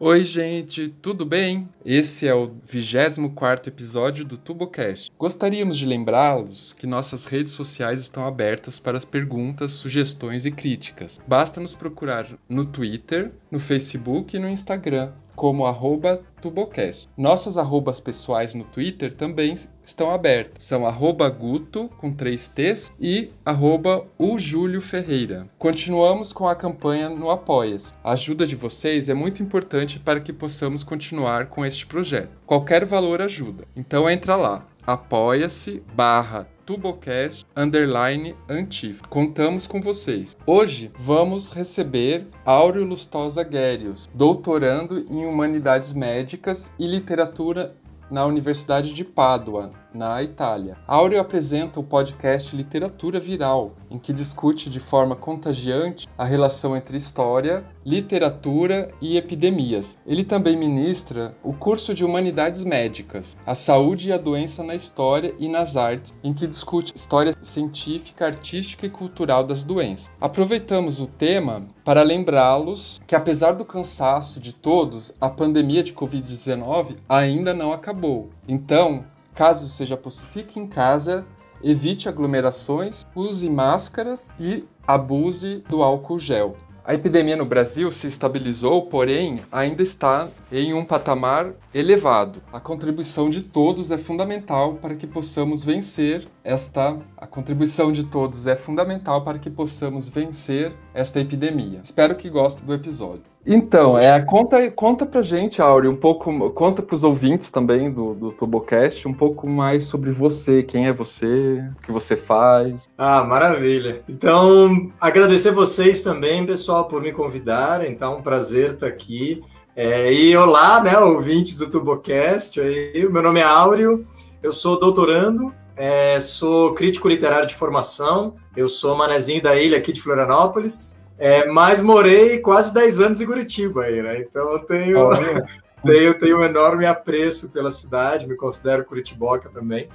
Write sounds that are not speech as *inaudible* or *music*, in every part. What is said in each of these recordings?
Oi, gente, tudo bem? Esse é o 24 episódio do TuboCast. Gostaríamos de lembrá-los que nossas redes sociais estão abertas para as perguntas, sugestões e críticas. Basta nos procurar no Twitter, no Facebook e no Instagram como arroba Tubocast. Nossas arrobas pessoais no Twitter também estão abertas. São arroba Guto, com três T's, e arroba o Júlio Ferreira. Continuamos com a campanha no Apoia-se. A ajuda de vocês é muito importante para que possamos continuar com este projeto. Qualquer valor ajuda. Então entra lá, apoia-se barra Tubocast underline Antif. Contamos com vocês. Hoje vamos receber Áureo Lustosa Guérios, doutorando em Humanidades Médicas e Literatura na Universidade de Pádua, na Itália. Áureo apresenta o podcast Literatura Viral, em que discute de forma contagiante a relação entre história, literatura e epidemias. Ele também ministra o curso de Humanidades Médicas, a saúde e a doença na história e nas artes, em que discute história científica, artística e cultural das doenças. Aproveitamos o tema para lembrá-los que, apesar do cansaço de todos, a pandemia de Covid-19 ainda não acabou. Então, Caso seja possível, fique em casa, evite aglomerações, use máscaras e abuse do álcool gel. A epidemia no Brasil se estabilizou, porém ainda está em um patamar elevado. A contribuição de todos é fundamental para que possamos vencer esta a contribuição de todos é fundamental para que possamos vencer esta epidemia. Espero que gostem do episódio. Então, é, conta, conta pra gente, Áureo, um pouco, conta pros ouvintes também do, do Tubocast, um pouco mais sobre você, quem é você, o que você faz. Ah, maravilha. Então, agradecer vocês também, pessoal, por me convidar, então, um prazer estar aqui. É, e olá, né, ouvintes do Tubocast, aí, meu nome é Áureo, eu sou doutorando, é, sou crítico literário de formação, eu sou manezinho da ilha aqui de Florianópolis, é, mas morei quase 10 anos em Curitiba aí, né? Então eu tenho, *laughs* tenho, tenho um enorme apreço pela cidade, me considero curitiboca também.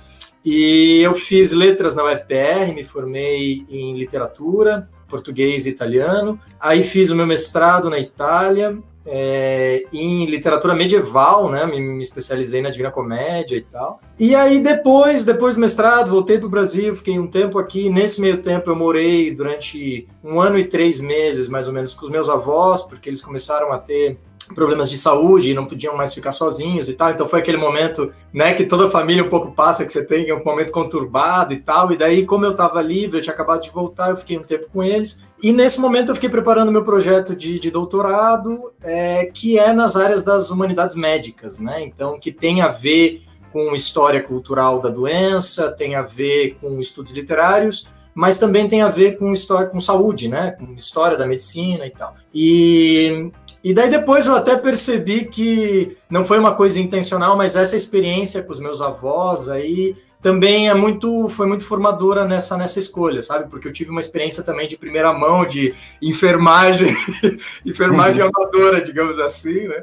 E eu fiz letras na UFPR, me formei em literatura, português e italiano. Aí fiz o meu mestrado na Itália, é, em literatura medieval, né? Me, me, especializei na Divina Comédia e tal. E aí depois, depois do mestrado, voltei para o Brasil, fiquei um tempo aqui. Nesse meio tempo eu morei durante um ano e três meses, mais ou menos, com os meus avós, porque eles começaram a ter problemas de saúde não podiam mais ficar sozinhos e tal. Então foi aquele momento, né, que toda família um pouco passa, que você tem, é um momento conturbado e tal. E daí, como eu estava livre, eu tinha acabado de voltar, eu fiquei um tempo com eles. E nesse momento eu fiquei preparando meu projeto de, de doutorado, é, que é nas áreas das humanidades médicas, né? Então, que tem a ver com história cultural da doença, tem a ver com estudos literários, mas também tem a ver com história com saúde, né? Com história da medicina e tal. E e daí depois eu até percebi que não foi uma coisa intencional, mas essa experiência com os meus avós aí também é muito foi muito formadora nessa nessa escolha, sabe? Porque eu tive uma experiência também de primeira mão de enfermagem, *laughs* enfermagem uhum. amadora, digamos assim, né?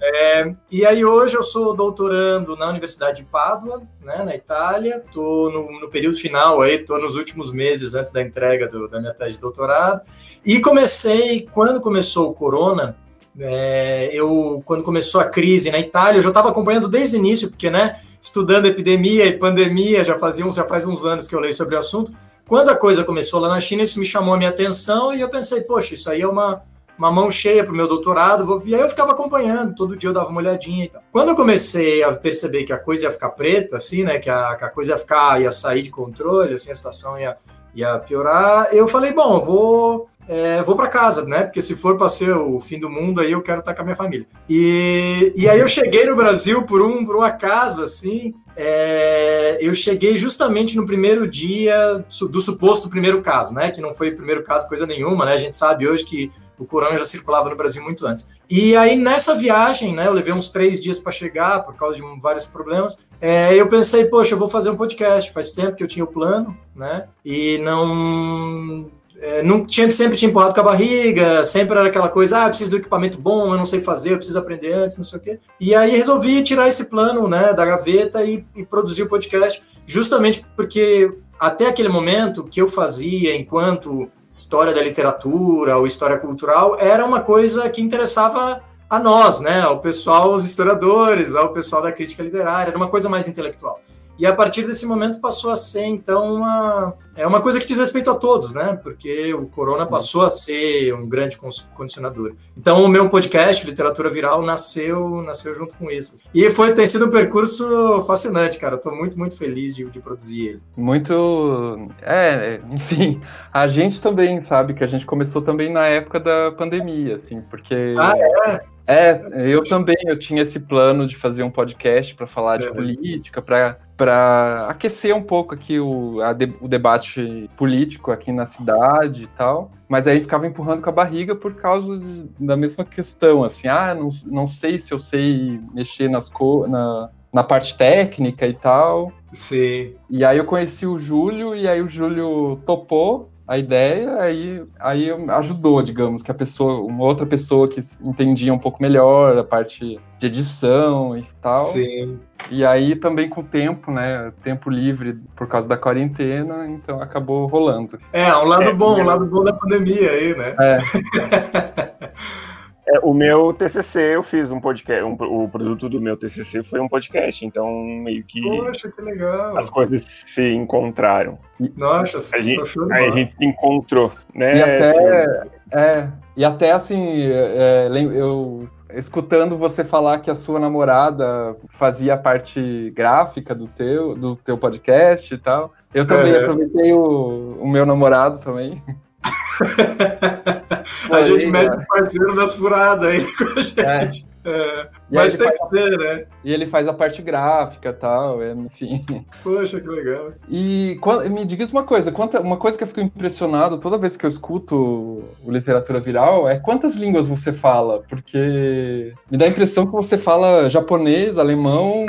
É, e aí hoje eu sou doutorando na Universidade de Pádua, né, na Itália. Tô no, no período final aí, tô nos últimos meses antes da entrega do, da minha tese de doutorado. E comecei quando começou o corona é, eu, quando começou a crise na Itália, eu já estava acompanhando desde o início, porque, né, estudando epidemia e pandemia, já, fazia, já faz uns anos que eu leio sobre o assunto. Quando a coisa começou lá na China, isso me chamou a minha atenção e eu pensei, poxa, isso aí é uma, uma mão cheia para o meu doutorado, vou... e aí eu ficava acompanhando, todo dia eu dava uma olhadinha e tal. Quando eu comecei a perceber que a coisa ia ficar preta, assim, né, que a, que a coisa ia ficar, ia sair de controle, assim, a situação ia ia piorar. Eu falei, bom, eu vou, é, vou para casa, né? Porque se for para ser o fim do mundo, aí eu quero estar com a minha família. E, e aí eu cheguei no Brasil por um, por um acaso, assim. É, eu cheguei justamente no primeiro dia do suposto primeiro caso, né? Que não foi o primeiro caso coisa nenhuma, né? A gente sabe hoje que o corona já circulava no Brasil muito antes. E aí, nessa viagem, né, eu levei uns três dias para chegar por causa de um, vários problemas. É, eu pensei, poxa, eu vou fazer um podcast. Faz tempo que eu tinha o plano, né? E não é, não tinha sempre te empurrado com a barriga, sempre era aquela coisa, ah, preciso do equipamento bom, eu não sei fazer, eu preciso aprender antes, não sei o quê. E aí resolvi tirar esse plano, né, da gaveta e, e produzir o podcast, justamente porque até aquele momento que eu fazia enquanto história da literatura ou história cultural era uma coisa que interessava a nós, né, ao pessoal, os historiadores, ao pessoal da crítica literária, era uma coisa mais intelectual. E a partir desse momento passou a ser, então, uma, é uma coisa que diz respeito a todos, né? Porque o corona passou a ser um grande condicionador. Então, o meu podcast, Literatura Viral, nasceu, nasceu junto com isso. E foi, tem sido um percurso fascinante, cara. Estou muito, muito feliz de, de produzir ele. Muito. É, enfim, a gente também sabe que a gente começou também na época da pandemia, assim, porque. Ah, é? É, eu também, eu tinha esse plano de fazer um podcast para falar de é. política, para aquecer um pouco aqui o, de, o debate político aqui na cidade e tal, mas aí ficava empurrando com a barriga por causa de, da mesma questão, assim, ah, não, não sei se eu sei mexer nas co na, na parte técnica e tal. Sim. E aí eu conheci o Júlio, e aí o Júlio topou, a ideia, aí, aí ajudou, digamos, que a pessoa, uma outra pessoa que entendia um pouco melhor a parte de edição e tal. Sim. E aí também com o tempo, né? Tempo livre por causa da quarentena, então acabou rolando. É, um lado é, bom, um lado bom da pandemia aí, né? É. *laughs* É, o meu TCC, eu fiz um podcast, um, o produto do meu TCC foi um podcast, então meio que. Poxa, que legal! As coisas se encontraram. Nossa, a gente, aí a gente se encontrou, né? E até, é, e até assim, é, eu escutando você falar que a sua namorada fazia a parte gráfica do teu, do teu podcast e tal. Eu também é. aproveitei o, o meu namorado também. *laughs* a gente mete o parceiro das furadas aí *laughs* com a gente. É. É, mas tem que ser, né? E ele faz a parte gráfica e tal, é, enfim. Poxa, que legal. E me diga uma coisa, quanta, uma coisa que eu fico impressionado toda vez que eu escuto o literatura viral é quantas línguas você fala, porque me dá a impressão que você fala japonês, alemão,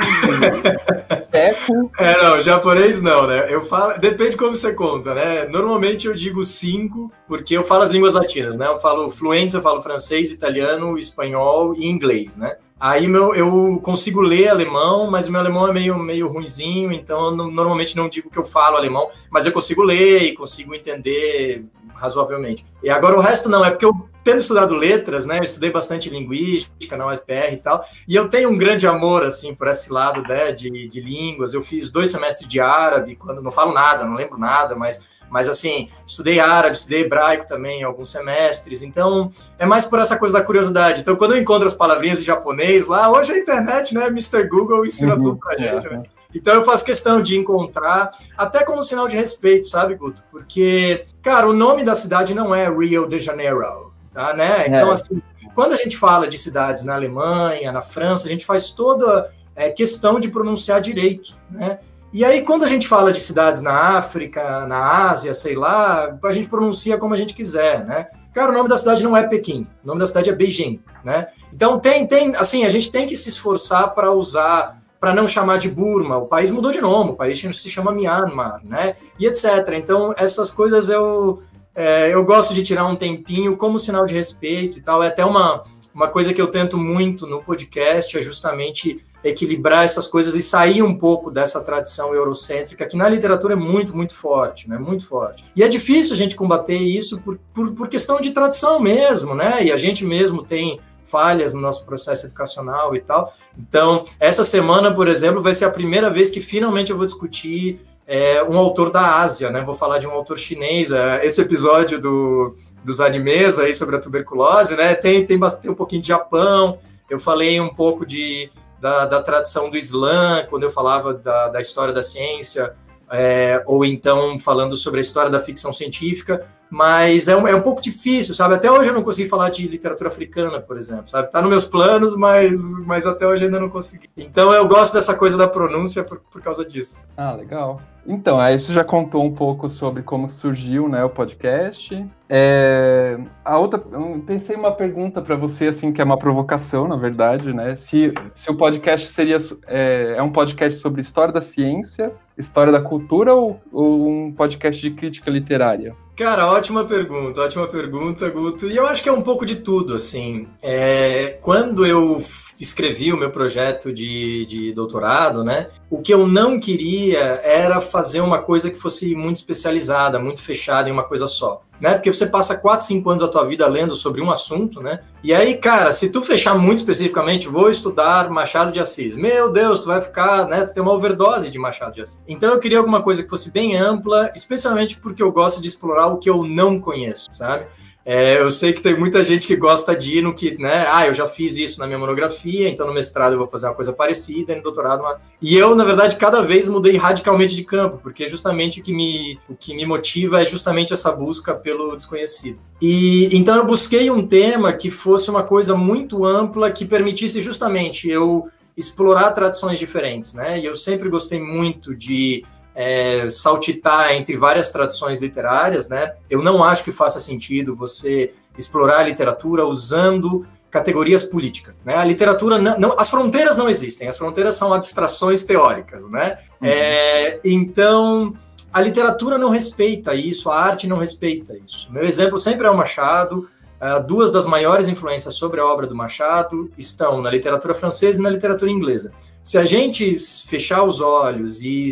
*laughs* teco. É, não, japonês não, né? Eu falo, depende como você conta, né? Normalmente eu digo cinco, porque eu falo as línguas latinas, né? Eu falo fluente, eu falo francês, italiano, espanhol e inglês, né? Aí meu, eu consigo ler alemão, mas o meu alemão é meio, meio ruinzinho, então eu não, normalmente não digo que eu falo alemão, mas eu consigo ler e consigo entender razoavelmente. E agora o resto não, é porque eu tendo estudado letras, né, eu estudei bastante linguística na UFPR e tal, e eu tenho um grande amor, assim, por esse lado, né, de, de línguas. Eu fiz dois semestres de árabe, quando não falo nada, não lembro nada, mas mas assim, estudei árabe, estudei hebraico também alguns semestres, então é mais por essa coisa da curiosidade. Então, quando eu encontro as palavrinhas em japonês lá, hoje a internet, né, Mr. Google ensina uhum, tudo pra gente, é. né? Então eu faço questão de encontrar, até como sinal de respeito, sabe, Guto? Porque, cara, o nome da cidade não é Rio de Janeiro, tá, né? Então, é. assim, quando a gente fala de cidades na Alemanha, na França, a gente faz toda é, questão de pronunciar direito, né? E aí, quando a gente fala de cidades na África, na Ásia, sei lá, a gente pronuncia como a gente quiser, né? Cara, o nome da cidade não é Pequim, o nome da cidade é Beijing, né? Então tem, tem, assim, a gente tem que se esforçar para usar, para não chamar de Burma. O país mudou de nome, o país se chama Myanmar, né? E etc. Então essas coisas eu é, eu gosto de tirar um tempinho como sinal de respeito e tal. É até uma uma coisa que eu tento muito no podcast é justamente equilibrar essas coisas e sair um pouco dessa tradição eurocêntrica, que na literatura é muito, muito forte, né? Muito forte. E é difícil a gente combater isso por, por, por questão de tradição mesmo, né? E a gente mesmo tem falhas no nosso processo educacional e tal. Então, essa semana, por exemplo, vai ser a primeira vez que finalmente eu vou discutir é, um autor da Ásia, né? Vou falar de um autor chinês. É, esse episódio do, dos animes aí sobre a tuberculose, né? Tem, tem, bastante, um pouquinho de Japão. Eu falei um pouco de da, da tradição do Islã, quando eu falava da, da história da ciência, é, ou então falando sobre a história da ficção científica, mas é um, é um pouco difícil, sabe? Até hoje eu não consegui falar de literatura africana, por exemplo, sabe? Tá nos meus planos, mas, mas até hoje ainda não consegui. Então eu gosto dessa coisa da pronúncia por, por causa disso. Ah, legal. Então, aí você já contou um pouco sobre como surgiu né, o podcast. É, a outra, pensei uma pergunta para você, assim, que é uma provocação, na verdade, né? Se, se o podcast seria é, é um podcast sobre história da ciência história da cultura ou, ou um podcast de crítica literária? Cara, ótima pergunta, ótima pergunta, Guto. E eu acho que é um pouco de tudo, assim. É, quando eu escrevi o meu projeto de, de doutorado, né? O que eu não queria era fazer uma coisa que fosse muito especializada, muito fechada em uma coisa só. Né? Porque você passa 4, 5 anos da tua vida lendo sobre um assunto, né? E aí, cara, se tu fechar muito especificamente, vou estudar Machado de Assis. Meu Deus, tu vai ficar, né? Tu tem uma overdose de Machado de Assis. Então eu queria alguma coisa que fosse bem ampla, especialmente porque eu gosto de explorar o que eu não conheço, sabe? É, eu sei que tem muita gente que gosta de ir no que, né? Ah, eu já fiz isso na minha monografia, então no mestrado eu vou fazer uma coisa parecida, no doutorado uma... E eu, na verdade, cada vez mudei radicalmente de campo, porque justamente o que me, o que me motiva é justamente essa busca pelo desconhecido. E então eu busquei um tema que fosse uma coisa muito ampla, que permitisse justamente eu explorar tradições diferentes, né? E eu sempre gostei muito de é, saltitar entre várias tradições literárias, né? Eu não acho que faça sentido você explorar a literatura usando categorias políticas, né? A literatura não, não, as fronteiras não existem, as fronteiras são abstrações teóricas, né? Uhum. É, então a literatura não respeita isso, a arte não respeita isso. Meu exemplo sempre é o Machado. Uh, duas das maiores influências sobre a obra do Machado estão na literatura francesa e na literatura inglesa. Se a gente fechar os olhos e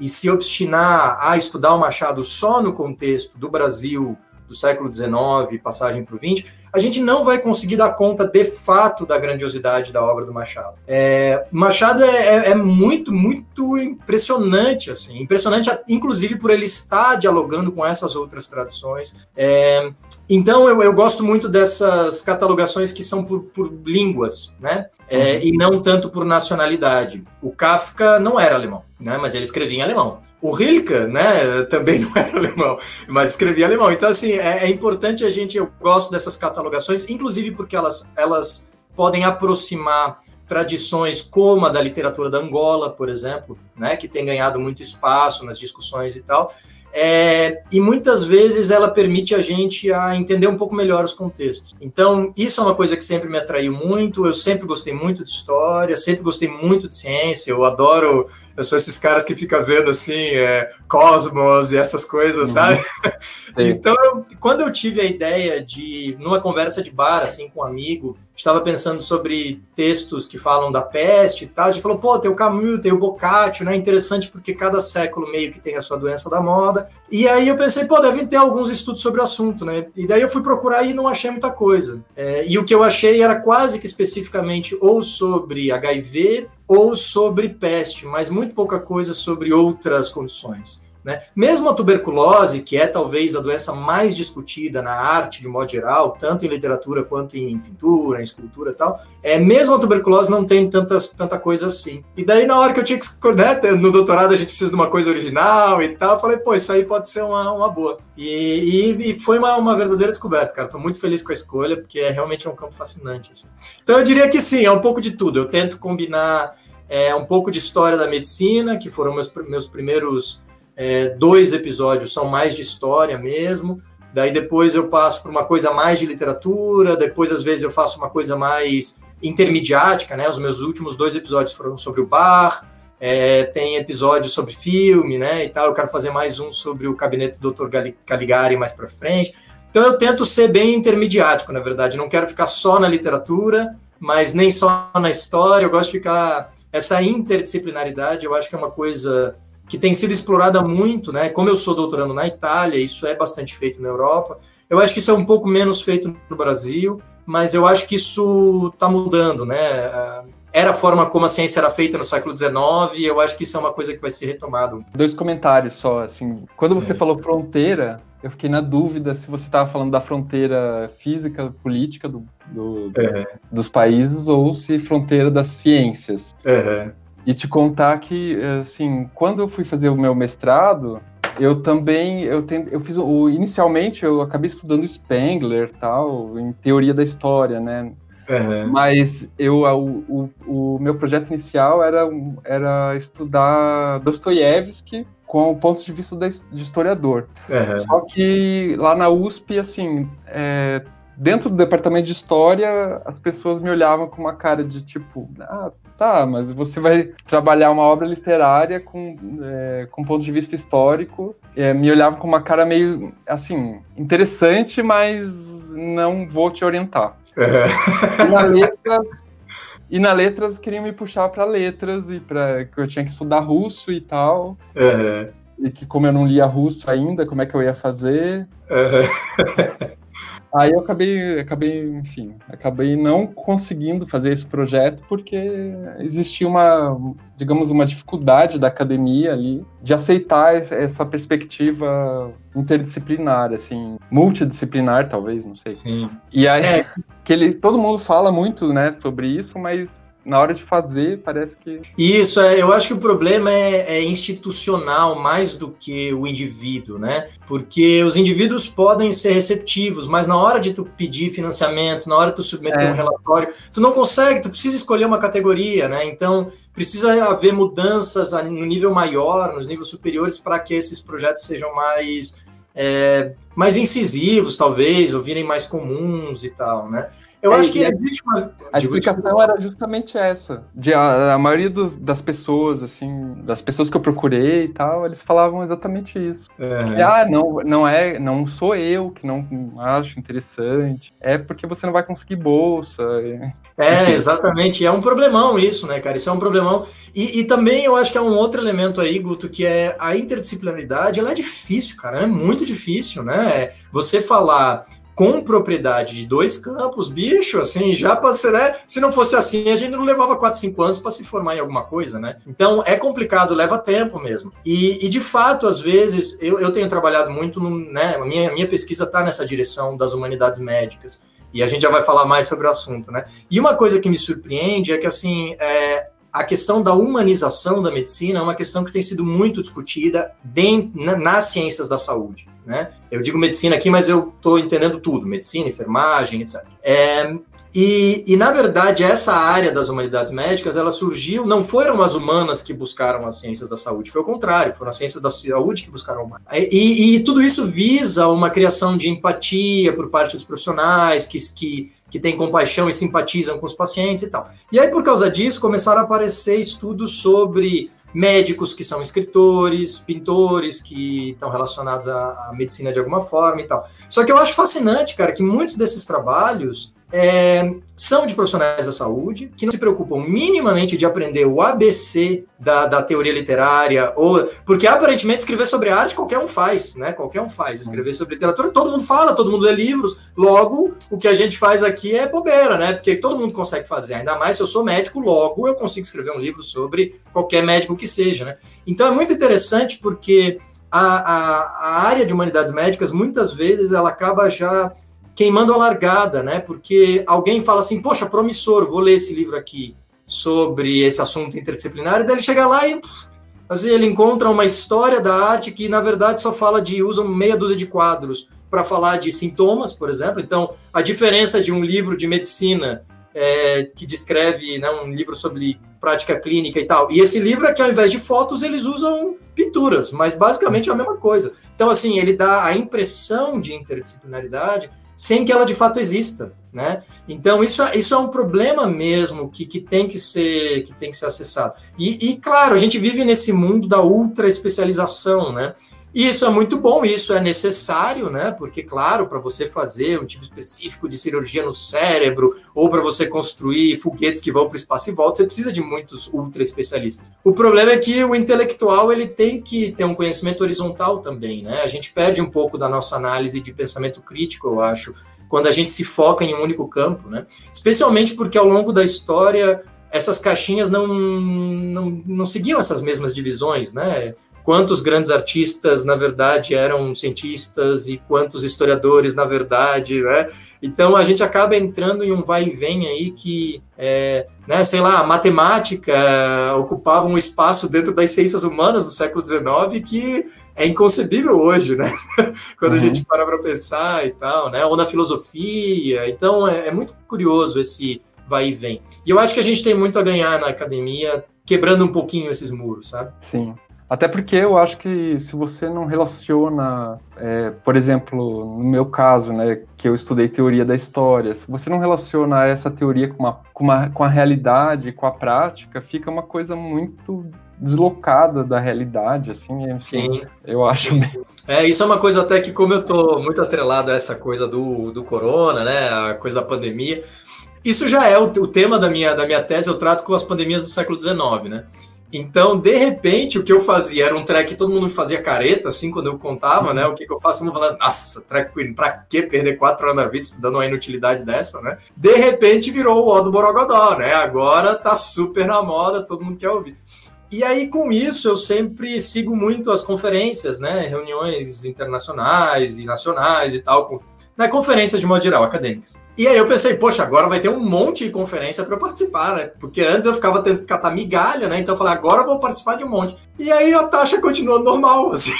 e se obstinar a estudar o Machado só no contexto do Brasil do século XIX, passagem para o XX, a gente não vai conseguir dar conta de fato da grandiosidade da obra do Machado. É, Machado é, é, é, muito, muito impressionante, assim, impressionante, inclusive por ele estar dialogando com essas outras tradições. Então eu, eu, gosto muito dessas catalogações que são por, por línguas, né? É, uhum. E não tanto por nacionalidade. O Kafka não era alemão, né? Mas ele escrevia em alemão. O Rilke, né, também *laughs* não era alemão, mas escrevia alemão. Então, assim, é, é importante a gente, eu gosto dessas catalogações, inclusive porque elas, elas podem aproximar tradições como a da literatura da Angola, por exemplo, né, que tem ganhado muito espaço nas discussões e tal, é, e muitas vezes ela permite a gente a entender um pouco melhor os contextos. Então, isso é uma coisa que sempre me atraiu muito. Eu sempre gostei muito de história, sempre gostei muito de ciência. Eu adoro, eu sou esses caras que ficam vendo assim, é, cosmos e essas coisas, uhum. sabe? então, quando eu tive a ideia de, numa conversa de bar, assim, com um amigo, estava pensando sobre textos que falam da peste e tal. A gente falou, pô, tem o Camus, tem o Boccaccio, né? Interessante porque cada século meio que tem a sua doença da moda. E aí eu pensei, pô, devem ter alguns estudos sobre o assunto, né? E daí eu fui procurar e não achei muita coisa. É, e o que eu achei era quase que especificamente ou sobre HIV ou sobre peste, mas muito pouca coisa sobre outras condições. Né? Mesmo a tuberculose, que é talvez a doença mais discutida na arte de modo geral, tanto em literatura quanto em pintura, em escultura e tal, é, mesmo a tuberculose não tem tantas, tanta coisa assim. E daí, na hora que eu tinha que. Né, no doutorado a gente precisa de uma coisa original e tal, eu falei, pô, isso aí pode ser uma, uma boa. E, e, e foi uma, uma verdadeira descoberta, cara. Estou muito feliz com a escolha, porque é realmente um campo fascinante. Assim. Então eu diria que sim, é um pouco de tudo. Eu tento combinar é, um pouco de história da medicina, que foram meus, meus primeiros é, dois episódios são mais de história mesmo. Daí depois eu passo por uma coisa mais de literatura, depois às vezes eu faço uma coisa mais intermediática, né? Os meus últimos dois episódios foram sobre o bar, é, tem episódios sobre filme, né? E tal. Eu quero fazer mais um sobre o gabinete do Dr. Caligari mais para frente. Então eu tento ser bem intermediático, na verdade. Não quero ficar só na literatura, mas nem só na história. Eu gosto de ficar essa interdisciplinaridade. Eu acho que é uma coisa que tem sido explorada muito, né? Como eu sou doutorando na Itália, isso é bastante feito na Europa. Eu acho que isso é um pouco menos feito no Brasil, mas eu acho que isso está mudando, né? Era a forma como a ciência era feita no século XIX, e eu acho que isso é uma coisa que vai ser retomada. Dois comentários só, assim. Quando você é. falou fronteira, eu fiquei na dúvida se você estava falando da fronteira física, política do, do, é. dos países ou se fronteira das ciências. É e te contar que, assim, quando eu fui fazer o meu mestrado, eu também, eu, tend, eu fiz, o, inicialmente eu acabei estudando Spengler, tal, em teoria da história, né? Uhum. Mas eu, o, o, o, meu projeto inicial era, era estudar Dostoiévski com o ponto de vista de historiador. Uhum. Só que lá na USP, assim, é, dentro do departamento de história, as pessoas me olhavam com uma cara de tipo, ah, tá, mas você vai trabalhar uma obra literária com, é, com ponto de vista histórico. É, me olhavam com uma cara meio, assim, interessante, mas não vou te orientar. É. E na letras, e na letras queriam me puxar para letras e para que eu tinha que estudar russo e tal. É. E que como eu não lia russo ainda, como é que eu ia fazer? É. Aí eu acabei, acabei, enfim, acabei não conseguindo fazer esse projeto porque existia uma, digamos, uma dificuldade da academia ali de aceitar essa perspectiva interdisciplinar, assim, multidisciplinar talvez, não sei. Sim. E aí é. que ele, todo mundo fala muito, né, sobre isso, mas na hora de fazer, parece que. Isso, é, eu acho que o problema é, é, institucional mais do que o indivíduo, né? Porque os indivíduos podem ser receptivos, mas na hora de tu pedir financiamento, na hora de tu submeter é. um relatório, tu não consegue, tu precisa escolher uma categoria, né? Então, precisa haver mudanças no nível maior, nos níveis superiores, para que esses projetos sejam mais. É, mais incisivos, talvez, ou virem mais comuns e tal, né? Eu é, acho que existe uma. A explicação era justamente essa. De a, a maioria dos, das pessoas, assim, das pessoas que eu procurei e tal, eles falavam exatamente isso. É. Que, ah, não, não é, não sou eu que não acho interessante. É porque você não vai conseguir bolsa. É, exatamente. É um problemão isso, né, cara? Isso é um problemão. E, e também eu acho que é um outro elemento aí, Guto, que é a interdisciplinaridade, ela é difícil, cara. É muito difícil, né? Você falar com propriedade de dois campos, bicho, assim, já passei, né? Se não fosse assim, a gente não levava 4, 5 anos para se formar em alguma coisa, né? Então é complicado, leva tempo mesmo. E, e de fato, às vezes, eu, eu tenho trabalhado muito, no, né? A minha, minha pesquisa está nessa direção das humanidades médicas. E a gente já vai falar mais sobre o assunto, né? E uma coisa que me surpreende é que, assim, é, a questão da humanização da medicina é uma questão que tem sido muito discutida dentro, nas ciências da saúde. Né? Eu digo medicina aqui, mas eu estou entendendo tudo: medicina, enfermagem, etc. É, e, e, na verdade, essa área das humanidades médicas, ela surgiu, não foram as humanas que buscaram as ciências da saúde, foi o contrário, foram as ciências da saúde que buscaram humanas. E, e tudo isso visa uma criação de empatia por parte dos profissionais que, que, que têm compaixão e simpatizam com os pacientes e tal. E aí, por causa disso, começaram a aparecer estudos sobre médicos que são escritores, pintores que estão relacionados à, à, medicina de alguma forma e tal. Só que eu acho fascinante, cara, que muitos desses trabalhos é, são de profissionais da saúde que não se preocupam minimamente de aprender o ABC da, da, teoria literária, ou porque aparentemente escrever sobre arte qualquer um faz, né? Qualquer um faz. Escrever sobre literatura, todo mundo fala, todo mundo lê livros. Logo, o que a gente faz aqui é bobeira, né? Porque todo mundo consegue fazer. Ainda mais se eu sou médico, logo eu consigo escrever um livro sobre qualquer médico que seja, né? Então é muito interessante porque a, a, a área de humanidades médicas muitas vezes ela acaba já queimando a largada, né? Porque alguém fala assim, poxa, promissor, vou ler esse livro aqui sobre esse assunto interdisciplinar, e daí ele chega lá e assim, ele encontra uma história da arte que, na verdade, só fala de, usam meia dúzia de quadros para falar de sintomas, por exemplo. Então, a diferença de um livro de medicina é, que descreve né, um livro sobre prática clínica e tal, e esse livro é que, ao invés de fotos, eles usam pinturas, mas basicamente é a mesma coisa. Então, assim, ele dá a impressão de interdisciplinaridade sem que ela de fato exista, né? Então isso, isso é um problema mesmo que, que tem que ser que tem que ser acessado. E, e claro, a gente vive nesse mundo da ultra especialização, né? E isso é muito bom, isso é necessário, né? Porque, claro, para você fazer um tipo específico de cirurgia no cérebro, ou para você construir foguetes que vão para o espaço e voltam, você precisa de muitos ultra especialistas. O problema é que o intelectual ele tem que ter um conhecimento horizontal também, né? A gente perde um pouco da nossa análise de pensamento crítico, eu acho, quando a gente se foca em um único campo, né? Especialmente porque ao longo da história essas caixinhas não, não, não seguiam essas mesmas divisões, né? Quantos grandes artistas, na verdade, eram cientistas e quantos historiadores, na verdade, né? Então a gente acaba entrando em um vai e vem aí que, é, né, sei lá, a matemática ocupava um espaço dentro das ciências humanas do século XIX que é inconcebível hoje, né? *laughs* Quando uhum. a gente para para pensar e tal, né? Ou na filosofia. Então é, é muito curioso esse vai e vem. E eu acho que a gente tem muito a ganhar na academia quebrando um pouquinho esses muros, sabe? Sim. Até porque eu acho que se você não relaciona, é, por exemplo, no meu caso, né, que eu estudei teoria da história, se você não relaciona essa teoria com, uma, com, uma, com a realidade, com a prática, fica uma coisa muito deslocada da realidade, assim. É, sim. Eu acho. Sim. É, isso é uma coisa até que, como eu tô muito atrelado a essa coisa do, do corona, né, a coisa da pandemia, isso já é o, o tema da minha, da minha tese, eu trato com as pandemias do século XIX, né? Então, de repente, o que eu fazia era um track todo mundo fazia careta, assim, quando eu contava, né? O que, que eu faço? Todo mundo falando, nossa, track queen, pra que perder quatro anos da vida estudando uma inutilidade dessa, né? De repente virou o O do Borogodó, né? Agora tá super na moda, todo mundo quer ouvir. E aí, com isso, eu sempre sigo muito as conferências, né? Reuniões internacionais e nacionais e tal, na conferência de modo geral, acadêmicas. E aí eu pensei, poxa, agora vai ter um monte de conferência para eu participar, né? Porque antes eu ficava tendo que catar migalha, né? Então eu falei, agora eu vou participar de um monte. E aí a taxa continua normal, *laughs* assim.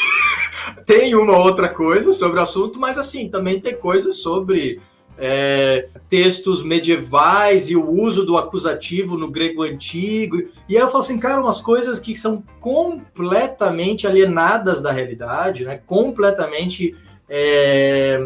tem uma outra coisa sobre o assunto, mas assim, também tem coisas sobre é, textos medievais e o uso do acusativo no grego antigo. E aí eu falo assim, cara, umas coisas que são completamente alienadas da realidade, né? Completamente é,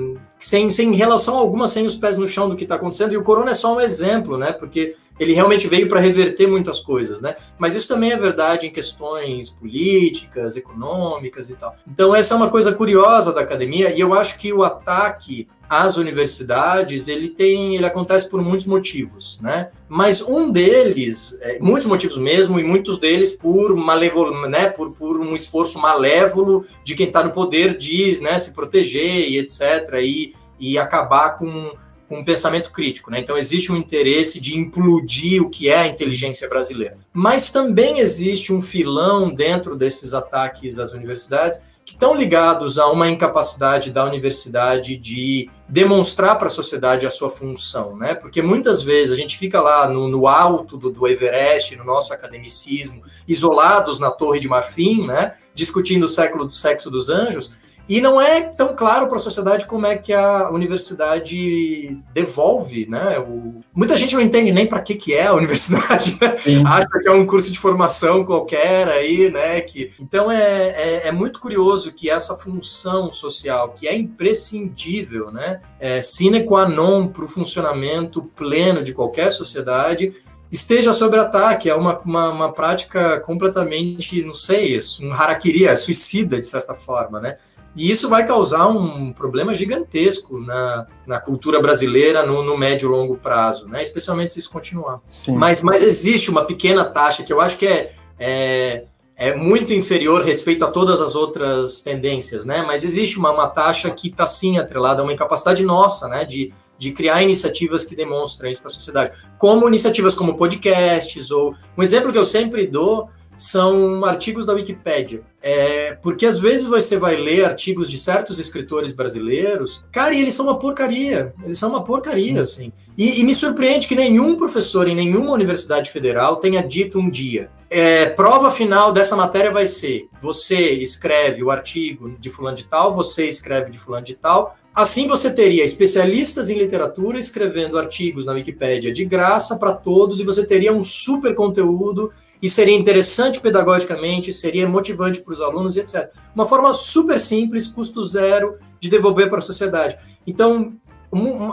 sem, sem relação alguma, sem os pés no chão do que está acontecendo. E o corona é só um exemplo, né? Porque ele realmente veio para reverter muitas coisas, né? Mas isso também é verdade em questões políticas, econômicas e tal. Então essa é uma coisa curiosa da academia e eu acho que o ataque às universidades ele tem, ele acontece por muitos motivos, né? Mas um deles, é, muitos motivos mesmo e muitos deles por malévolo, né? Por, por um esforço malévolo de quem está no poder de, né? Se proteger e etc. E, e acabar com com um pensamento crítico. Né? Então, existe um interesse de implodir o que é a inteligência brasileira. Mas também existe um filão dentro desses ataques às universidades que estão ligados a uma incapacidade da universidade de demonstrar para a sociedade a sua função, né? Porque muitas vezes a gente fica lá no, no alto do, do, Everest, no nosso academicismo, isolados na Torre de Marfim, né? Discutindo o século do sexo dos anjos, e não é tão claro para a sociedade como é que a universidade devolve, né? O... Muita gente não entende nem para que, que é a *laughs* universidade, né? acha que é um curso de formação qualquer aí, né? Que... Então é, é, é muito curioso que essa função social, que é imprescindível, né? É sine qua non para o funcionamento pleno de qualquer sociedade, esteja sob ataque. É uma, uma, uma, prática completamente, não sei, um harakiri, é suicida, de certa forma, né? E isso vai causar um problema gigantesco na, na cultura brasileira no, no médio e longo prazo, né? especialmente se isso continuar. Mas, mas existe uma pequena taxa que eu acho que é, é, é muito inferior respeito a todas as outras tendências, né? mas existe uma, uma taxa que está sim atrelada a uma incapacidade nossa né? de, de criar iniciativas que demonstrem isso para a sociedade, como iniciativas como podcasts, ou um exemplo que eu sempre dou são artigos da Wikipédia. É, porque às vezes você vai ler artigos de certos escritores brasileiros, cara, e eles são uma porcaria. Eles são uma porcaria, assim. E, e me surpreende que nenhum professor em nenhuma universidade federal tenha dito um dia. É, prova final dessa matéria vai ser: você escreve o artigo de fulano de tal, você escreve de fulano de tal, Assim você teria especialistas em literatura escrevendo artigos na Wikipédia de graça para todos e você teria um super conteúdo e seria interessante pedagogicamente, seria motivante para os alunos, etc. Uma forma super simples, custo zero de devolver para a sociedade. Então,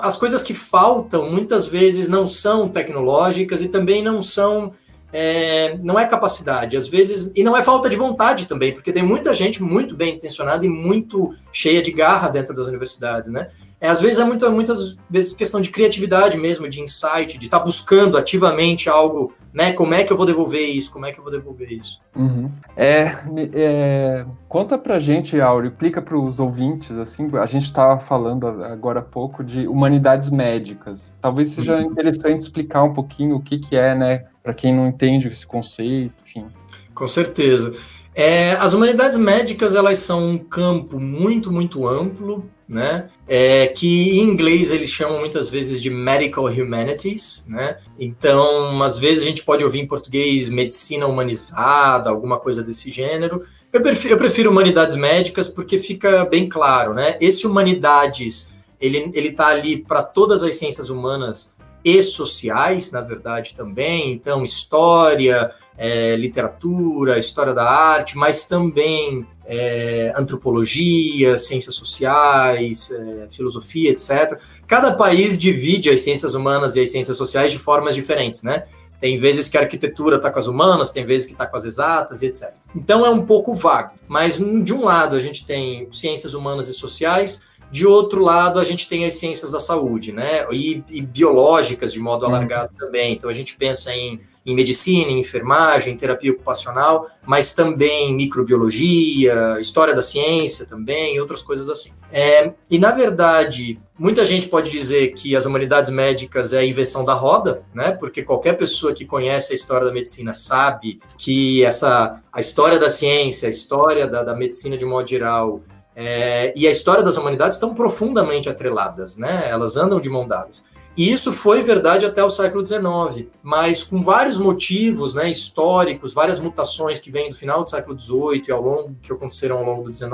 as coisas que faltam muitas vezes não são tecnológicas e também não são é, não é capacidade, às vezes, e não é falta de vontade também, porque tem muita gente muito bem intencionada e muito cheia de garra dentro das universidades, né? É, às vezes é muito, muitas vezes questão de criatividade mesmo, de insight, de estar tá buscando ativamente algo, né? Como é que eu vou devolver isso? Como é que eu vou devolver isso? Uhum. É, é, conta pra gente, Áureo, explica para os ouvintes, assim, a gente estava falando agora há pouco de humanidades médicas. Talvez seja uhum. interessante explicar um pouquinho o que, que é, né? Para quem não entende esse conceito, enfim. Com certeza. É, as humanidades médicas elas são um campo muito, muito amplo, né? É, que em inglês eles chamam muitas vezes de medical humanities, né? Então, às vezes a gente pode ouvir em português medicina humanizada, alguma coisa desse gênero. Eu prefiro, eu prefiro humanidades médicas porque fica bem claro, né? Esse humanidades ele ele está ali para todas as ciências humanas e sociais, na verdade, também. Então, história, é, literatura, história da arte, mas também é, antropologia, ciências sociais, é, filosofia, etc. Cada país divide as ciências humanas e as ciências sociais de formas diferentes, né? Tem vezes que a arquitetura está com as humanas, tem vezes que está com as exatas e etc. Então é um pouco vago. Mas de um lado a gente tem ciências humanas e sociais, de outro lado, a gente tem as ciências da saúde, né? E, e biológicas de modo alargado uhum. também. Então, a gente pensa em, em medicina, em enfermagem, terapia ocupacional, mas também microbiologia, história da ciência também, outras coisas assim. É, e, na verdade, muita gente pode dizer que as humanidades médicas é a invenção da roda, né? Porque qualquer pessoa que conhece a história da medicina sabe que essa a história da ciência, a história da, da medicina de modo geral é, e a história das humanidades estão profundamente atreladas, né? Elas andam de mão dadas. E isso foi verdade até o século XIX, mas com vários motivos né, históricos, várias mutações que vêm do final do século XVIII e ao longo que aconteceram ao longo do XIX.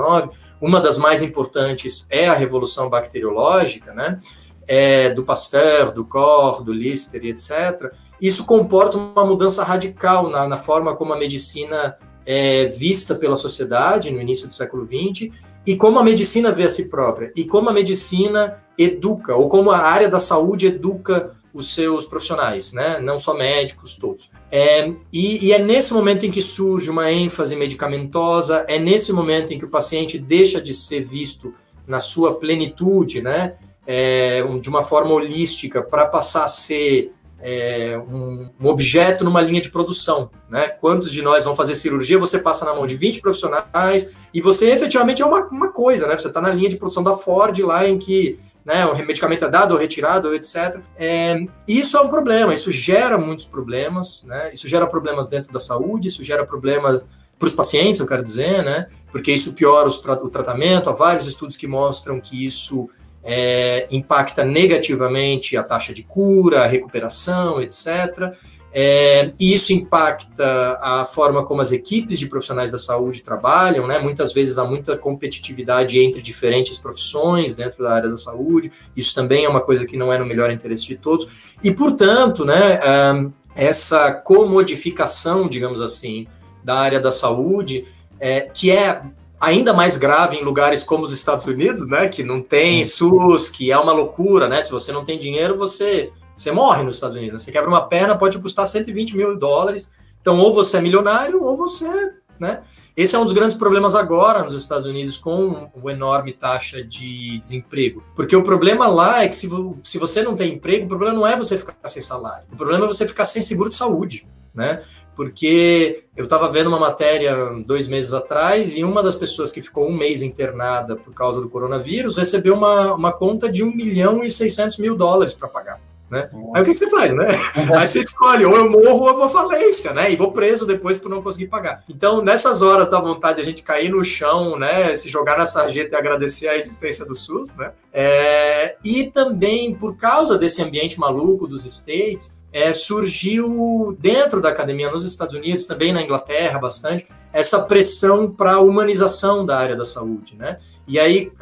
Uma das mais importantes é a revolução bacteriológica, né? É, do Pasteur, do Koch, do Lister etc. Isso comporta uma mudança radical na, na forma como a medicina é vista pela sociedade no início do século XX e como a medicina vê a si própria, e como a medicina educa, ou como a área da saúde educa os seus profissionais, né? não só médicos, todos. É, e, e, é nesse momento em que surge uma ênfase medicamentosa, é nesse momento em que o paciente deixa de ser visto na sua plenitude, né? É, de uma forma holística, para passar a ser é, um, um, objeto numa linha de produção. Né? Quantos de nós vão fazer cirurgia, você passa na mão de 20 profissionais e você efetivamente é uma, uma coisa, né? Você está na linha de produção da Ford lá em que né, o medicamento é dado ou retirado, etc. É, isso é um problema, isso gera muitos problemas, né? Isso gera problemas dentro da saúde, isso gera problemas para os pacientes, eu quero dizer, né? Porque isso piora tra o tratamento. Há vários estudos que mostram que isso é, impacta negativamente a taxa de cura, a recuperação, etc. É, e isso impacta a forma como as equipes de profissionais da saúde trabalham, né? Muitas vezes há muita competitividade entre diferentes profissões dentro da área da saúde. Isso também é uma coisa que não é no melhor interesse de todos. E, portanto, né, essa comodificação, digamos assim, da área da saúde, é, que é ainda mais grave em lugares como os Estados Unidos, né, que não tem SUS, que é uma loucura, né, se você não tem dinheiro, você, você morre nos Estados Unidos, você quebra uma perna, pode custar 120 mil dólares, então ou você é milionário, ou você, né, esse é um dos grandes problemas agora nos Estados Unidos com o enorme taxa de desemprego. Porque o problema lá é que se, se você não tem emprego, o problema não é você ficar sem salário. O problema é você ficar sem seguro de saúde, né? porque eu estava vendo uma matéria dois meses atrás e uma das pessoas que ficou um mês internada por causa do coronavírus recebeu uma, uma conta de 1 milhão e 600 mil dólares para pagar. Né? Aí o que, que, você faz, né? Aí você escolhe, ou eu morro ou eu vou falência, né? E vou preso depois por não conseguir pagar. Então, nessas horas da vontade de a gente cair no chão, né? Se jogar na sarjeta e agradecer a existência do SUS, né? É... E também, por causa desse ambiente maluco dos States, é, surgiu dentro da academia nos Estados Unidos, também na Inglaterra, bastante, essa pressão para a humanização da área da saúde, né? E aí,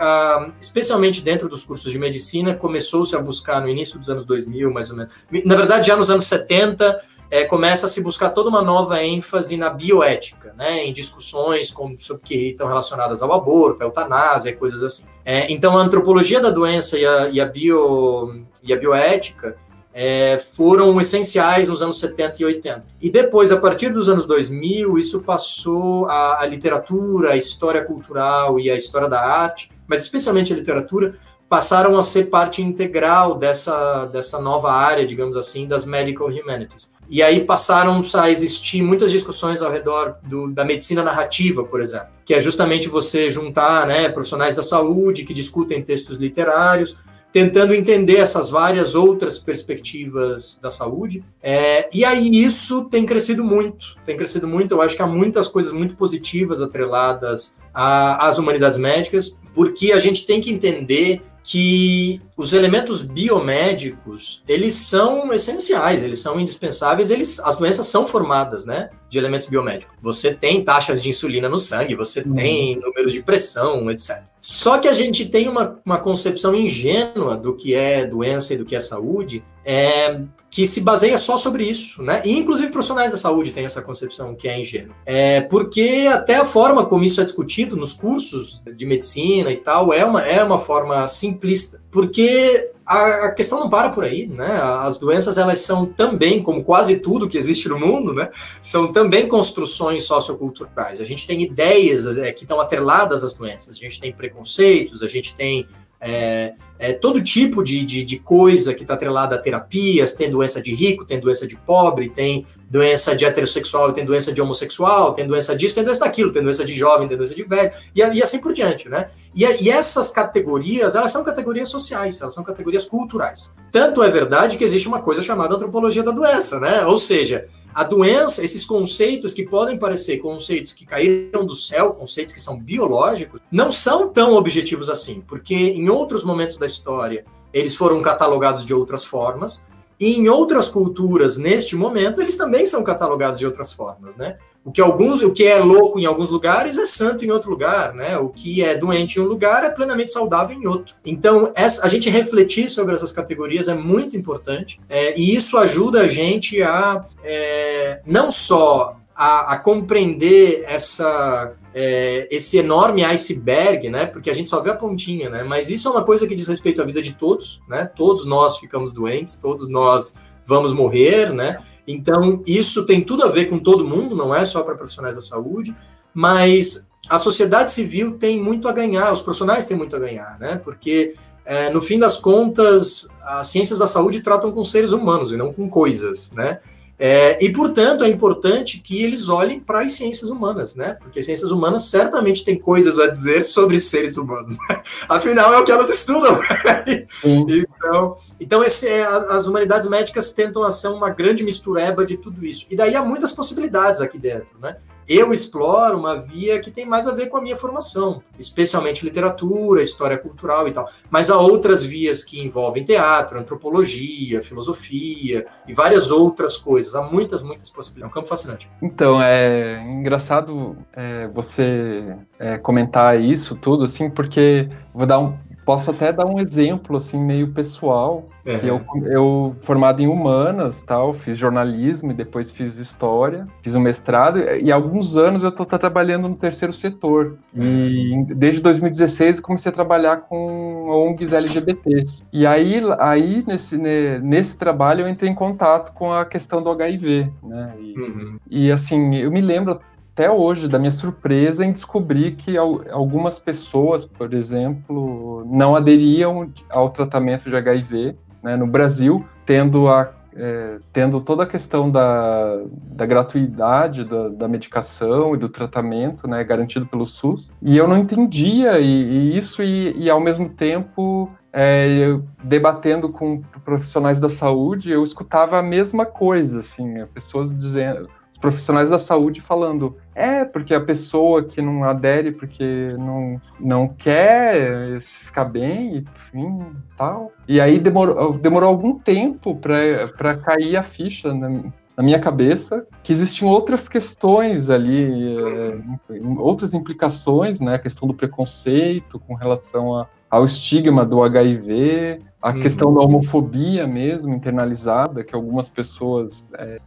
especialmente dentro dos cursos de medicina, começou-se a buscar no início dos anos 2000, mais ou menos. Na verdade, já nos anos 70, é, começa a se buscar toda uma nova ênfase na bioética, né? Em discussões com, sobre que estão relacionadas ao aborto, à eutanásia coisas assim. É, então, a antropologia da doença e a, e a, bio, e a bioética é, foram essenciais nos anos 70 e 80. E depois, a partir dos anos 2000, isso passou a, a literatura, a história cultural e a história da arte, mas especialmente a literatura, passaram a ser parte integral dessa, dessa nova área, digamos assim, das medical humanities. E aí passaram a existir muitas discussões ao redor do, da medicina narrativa, por exemplo, que é justamente você juntar né, profissionais da saúde que discutem textos literários tentando entender essas várias outras perspectivas da saúde. É, e aí isso tem crescido muito, tem crescido muito. Eu acho que há muitas coisas muito positivas atreladas às humanidades médicas, porque a gente tem que entender que os elementos biomédicos, eles são essenciais, eles são indispensáveis, eles, as doenças são formadas, né, de elementos biomédicos. Você tem taxas de insulina no sangue, você uhum. tem números de pressão, etc. Só que a gente tem uma, uma concepção ingênua do que é doença e do que é saúde, é, que se baseia só sobre isso, né? E inclusive profissionais da saúde têm essa concepção que é ingênua. É, porque até a forma como isso é discutido nos cursos de medicina e tal é uma, é uma forma simplista. Porque a, questão não para por aí, né? As doenças elas são também, como quase tudo que existe no mundo, né? São também construções socioculturais. A gente tem ideias é, que estão atreladas às doenças. A gente tem preconceitos, a gente tem é, é, todo tipo de, de, de coisa que está atrelada a terapias, tem doença de rico, tem doença de pobre, tem doença de heterossexual, tem doença de homossexual, tem doença disso, tem doença daquilo, tem doença de jovem, tem doença de velho, e, e assim por diante, né? E, e essas categorias, elas são categorias sociais, elas são categorias culturais. Tanto é verdade que existe uma coisa chamada antropologia da doença, né? Ou seja, a doença, esses conceitos que podem parecer conceitos que caíram do céu, conceitos que são biológicos, não são tão objetivos assim, porque em outros momentos da história eles foram catalogados de outras formas, e em outras culturas, neste momento, eles também são catalogados de outras formas, né? O que alguns, o que é louco em alguns lugares é santo em outro lugar, né? O que é doente em um lugar é plenamente saudável em outro. Então, essa, a gente refletir sobre essas categorias é muito importante é, e isso ajuda a gente a é, não só a, a compreender essa é, esse enorme iceberg, né? Porque a gente só vê a pontinha, né? Mas isso é uma coisa que diz respeito à vida de todos, né? Todos nós ficamos doentes, todos nós vamos morrer, né? Então, isso tem tudo a ver com todo mundo, não é só para profissionais da saúde, mas a sociedade civil tem muito a ganhar, os profissionais têm muito a ganhar, né? Porque, é, no fim das contas, as ciências da saúde tratam com seres humanos e não com coisas, né? É, e, portanto, é importante que eles olhem para as ciências humanas, né? Porque as ciências humanas certamente têm coisas a dizer sobre seres humanos. Né? *laughs* Afinal, é o que elas estudam. *laughs* então, então esse, é, as humanidades médicas tentam ser uma grande mistureba de tudo isso. E daí há muitas possibilidades aqui dentro, né? Eu exploro uma via que tem mais a ver com a minha formação, especialmente literatura, história cultural e tal. Mas há outras vias que envolvem teatro, antropologia, filosofia e várias outras coisas. Há muitas, muitas possibilidades. É um campo fascinante. Então, é engraçado é, você é, comentar isso tudo, assim, porque vou dar um, Posso até dar um exemplo, assim, meio pessoal. Eu, eu, formado em humanas, tal, fiz jornalismo e depois fiz história, fiz um mestrado, e há alguns anos eu estou trabalhando no terceiro setor. E desde 2016 eu comecei a trabalhar com ONGs LGBTs. E aí, aí nesse, nesse trabalho eu entrei em contato com a questão do HIV, né? E, uhum. e assim, eu me lembro até hoje da minha surpresa em descobrir que algumas pessoas, por exemplo, não aderiam ao tratamento de HIV né, no Brasil, tendo, a, é, tendo toda a questão da, da gratuidade da, da, medicação e do tratamento né, garantido pelo SUS. E eu não entendia e, e isso, e, e, ao mesmo tempo é, debatendo com profissionais da saúde, eu escutava a mesma coisa, assim, pessoas dizendo profissionais da saúde falando é porque a pessoa que não adere porque não, não quer ficar bem, enfim, tal. E aí demorou, demorou algum tempo para cair a ficha na, na, minha cabeça que existiam outras questões ali, é, outras implicações, né? A questão do preconceito com relação a, ao estigma do HIV, a uhum. questão da homofobia mesmo internalizada, que algumas pessoas é,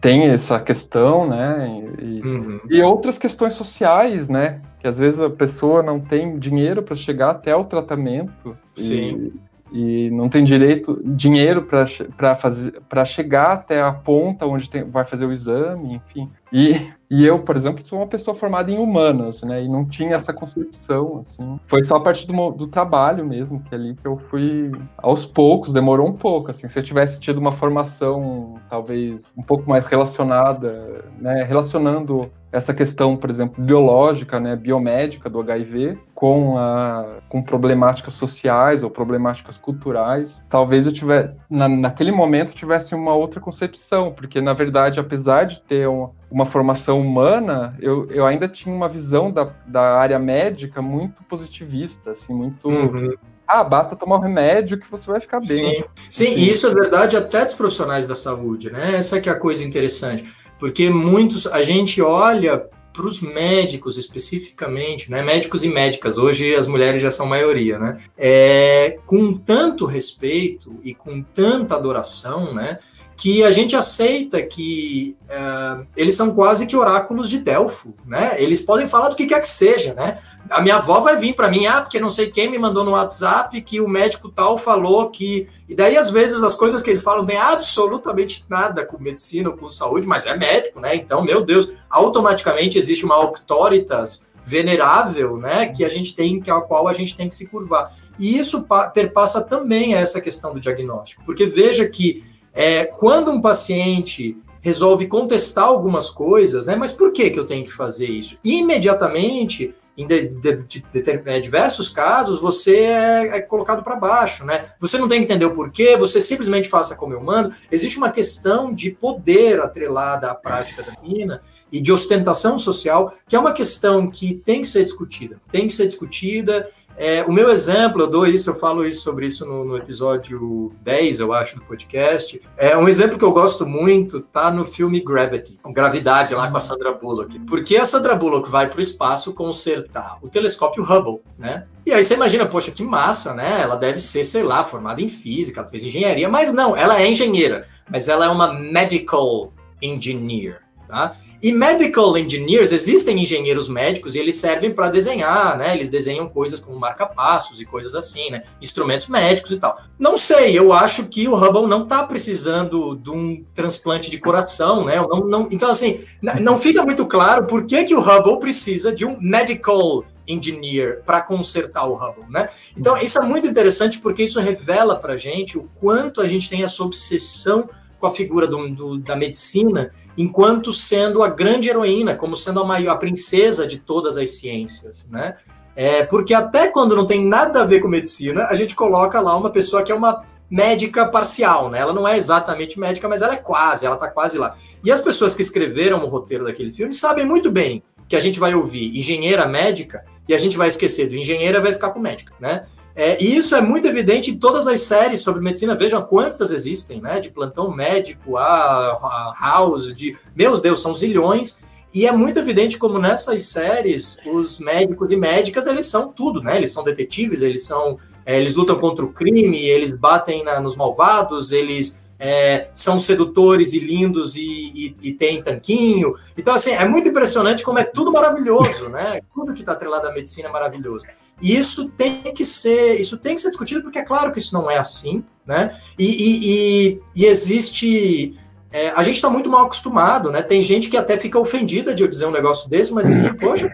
tem essa questão, né? E, uhum. e, outras questões sociais, né? Que às vezes a pessoa não tem dinheiro para chegar até o tratamento. Sim. E, e não tem direito, dinheiro para chegar até a ponta onde tem, vai fazer o exame, enfim. E, e eu, por exemplo, sou uma pessoa formada em humanas, né? E não tinha essa concepção, assim. Foi só a partir do, do trabalho mesmo, que é ali que eu fui aos poucos, demorou um pouco, assim. Se eu tivesse tido uma formação, talvez, um pouco mais relacionada, né? Relacionando essa questão, por exemplo, biológica, né, biomédica do HIV, com, a, com problemáticas sociais ou problemáticas culturais, talvez eu tivesse, na, naquele momento, tivesse uma outra concepção, porque, na verdade, apesar de ter uma, uma formação humana, eu, eu ainda tinha uma visão da, da área médica muito positivista, assim, muito... Uhum ah, basta tomar um remédio que você vai ficar bem. Sim, Sim e isso é verdade até dos profissionais da saúde, né? Essa que é a coisa interessante, porque muitos, a gente olha para os médicos especificamente, né? Médicos e médicas, hoje as mulheres já são maioria, né? É, com tanto respeito e com tanta adoração, né? Que a gente aceita que uh, eles são quase que oráculos de Delfo, né? Eles podem falar do que quer que seja, né? A minha avó vai vir para mim, ah, porque não sei quem me mandou no WhatsApp que o médico tal falou que. E daí, às vezes, as coisas que ele fala não tem absolutamente nada com medicina ou com saúde, mas é médico, né? Então, meu Deus, automaticamente existe uma auctoritas venerável, né, que a gente tem, que a qual a gente tem que se curvar. E isso perpassa também essa questão do diagnóstico, porque veja que é, quando um paciente resolve contestar algumas coisas, né? Mas por que, que eu tenho que fazer isso? Imediatamente, em de, de, de, é, diversos casos, você é, é colocado para baixo, né? Você não tem que entender o porquê, você simplesmente faça como eu mando. Existe uma questão de poder atrelada à prática da medicina e de ostentação social, que é uma questão que tem que ser discutida. Tem que ser discutida é, o meu exemplo, eu dou isso, eu falo isso sobre isso no, no, episódio 10, eu acho, do podcast. É um exemplo que eu gosto muito, tá no filme Gravity, Gravidade, lá com a Sandra Bullock. Porque a Sandra Bullock vai para o espaço consertar o telescópio Hubble, né? E aí você imagina, poxa, que massa, né? Ela deve ser, sei lá, formada em física, ela fez engenharia, mas não, ela é engenheira, mas ela é uma medical engineer, tá? E medical engineers, existem engenheiros médicos e eles servem para desenhar, né? Eles desenham coisas como marca-passos e coisas assim, né? Instrumentos médicos e tal. Não sei, eu acho que o Hubble não está precisando de um transplante de coração, né? Não, não, então, assim, não fica muito claro por que, que o Hubble precisa de um medical engineer para consertar o Hubble, né? Então, isso é muito interessante porque isso revela para gente o quanto a gente tem essa obsessão com a figura do, do, da medicina enquanto sendo a grande heroína, como sendo a maior a princesa de todas as ciências, né? É, porque até quando não tem nada a ver com medicina, a gente coloca lá uma pessoa que é uma médica parcial, né? Ela não é exatamente médica, mas ela é quase, ela tá quase lá. E as pessoas que escreveram o roteiro daquele filme sabem muito bem que a gente vai ouvir engenheira médica e a gente vai esquecer do engenheira vai ficar com médica, né? É, e isso é muito evidente em todas as séries sobre medicina. Vejam quantas existem, né? De plantão médico, a, a House, de. Meu Deus, são zilhões. E é muito evidente como nessas séries os médicos e médicas eles são tudo, né? Eles são detetives, eles são. É, eles lutam contra o crime, eles batem na, nos malvados, eles é, são sedutores e lindos e, e, e, tem tanquinho. Então, assim, é muito impressionante como é tudo maravilhoso, né? *laughs* Tudo que está atrelado à medicina é maravilhoso. E isso tem que ser, isso tem que ser discutido, porque é claro que isso não é assim, né? E, e existe. É, a gente está muito mal acostumado, né? Tem gente que até fica ofendida de eu dizer um negócio desse, mas assim, *laughs* poxa,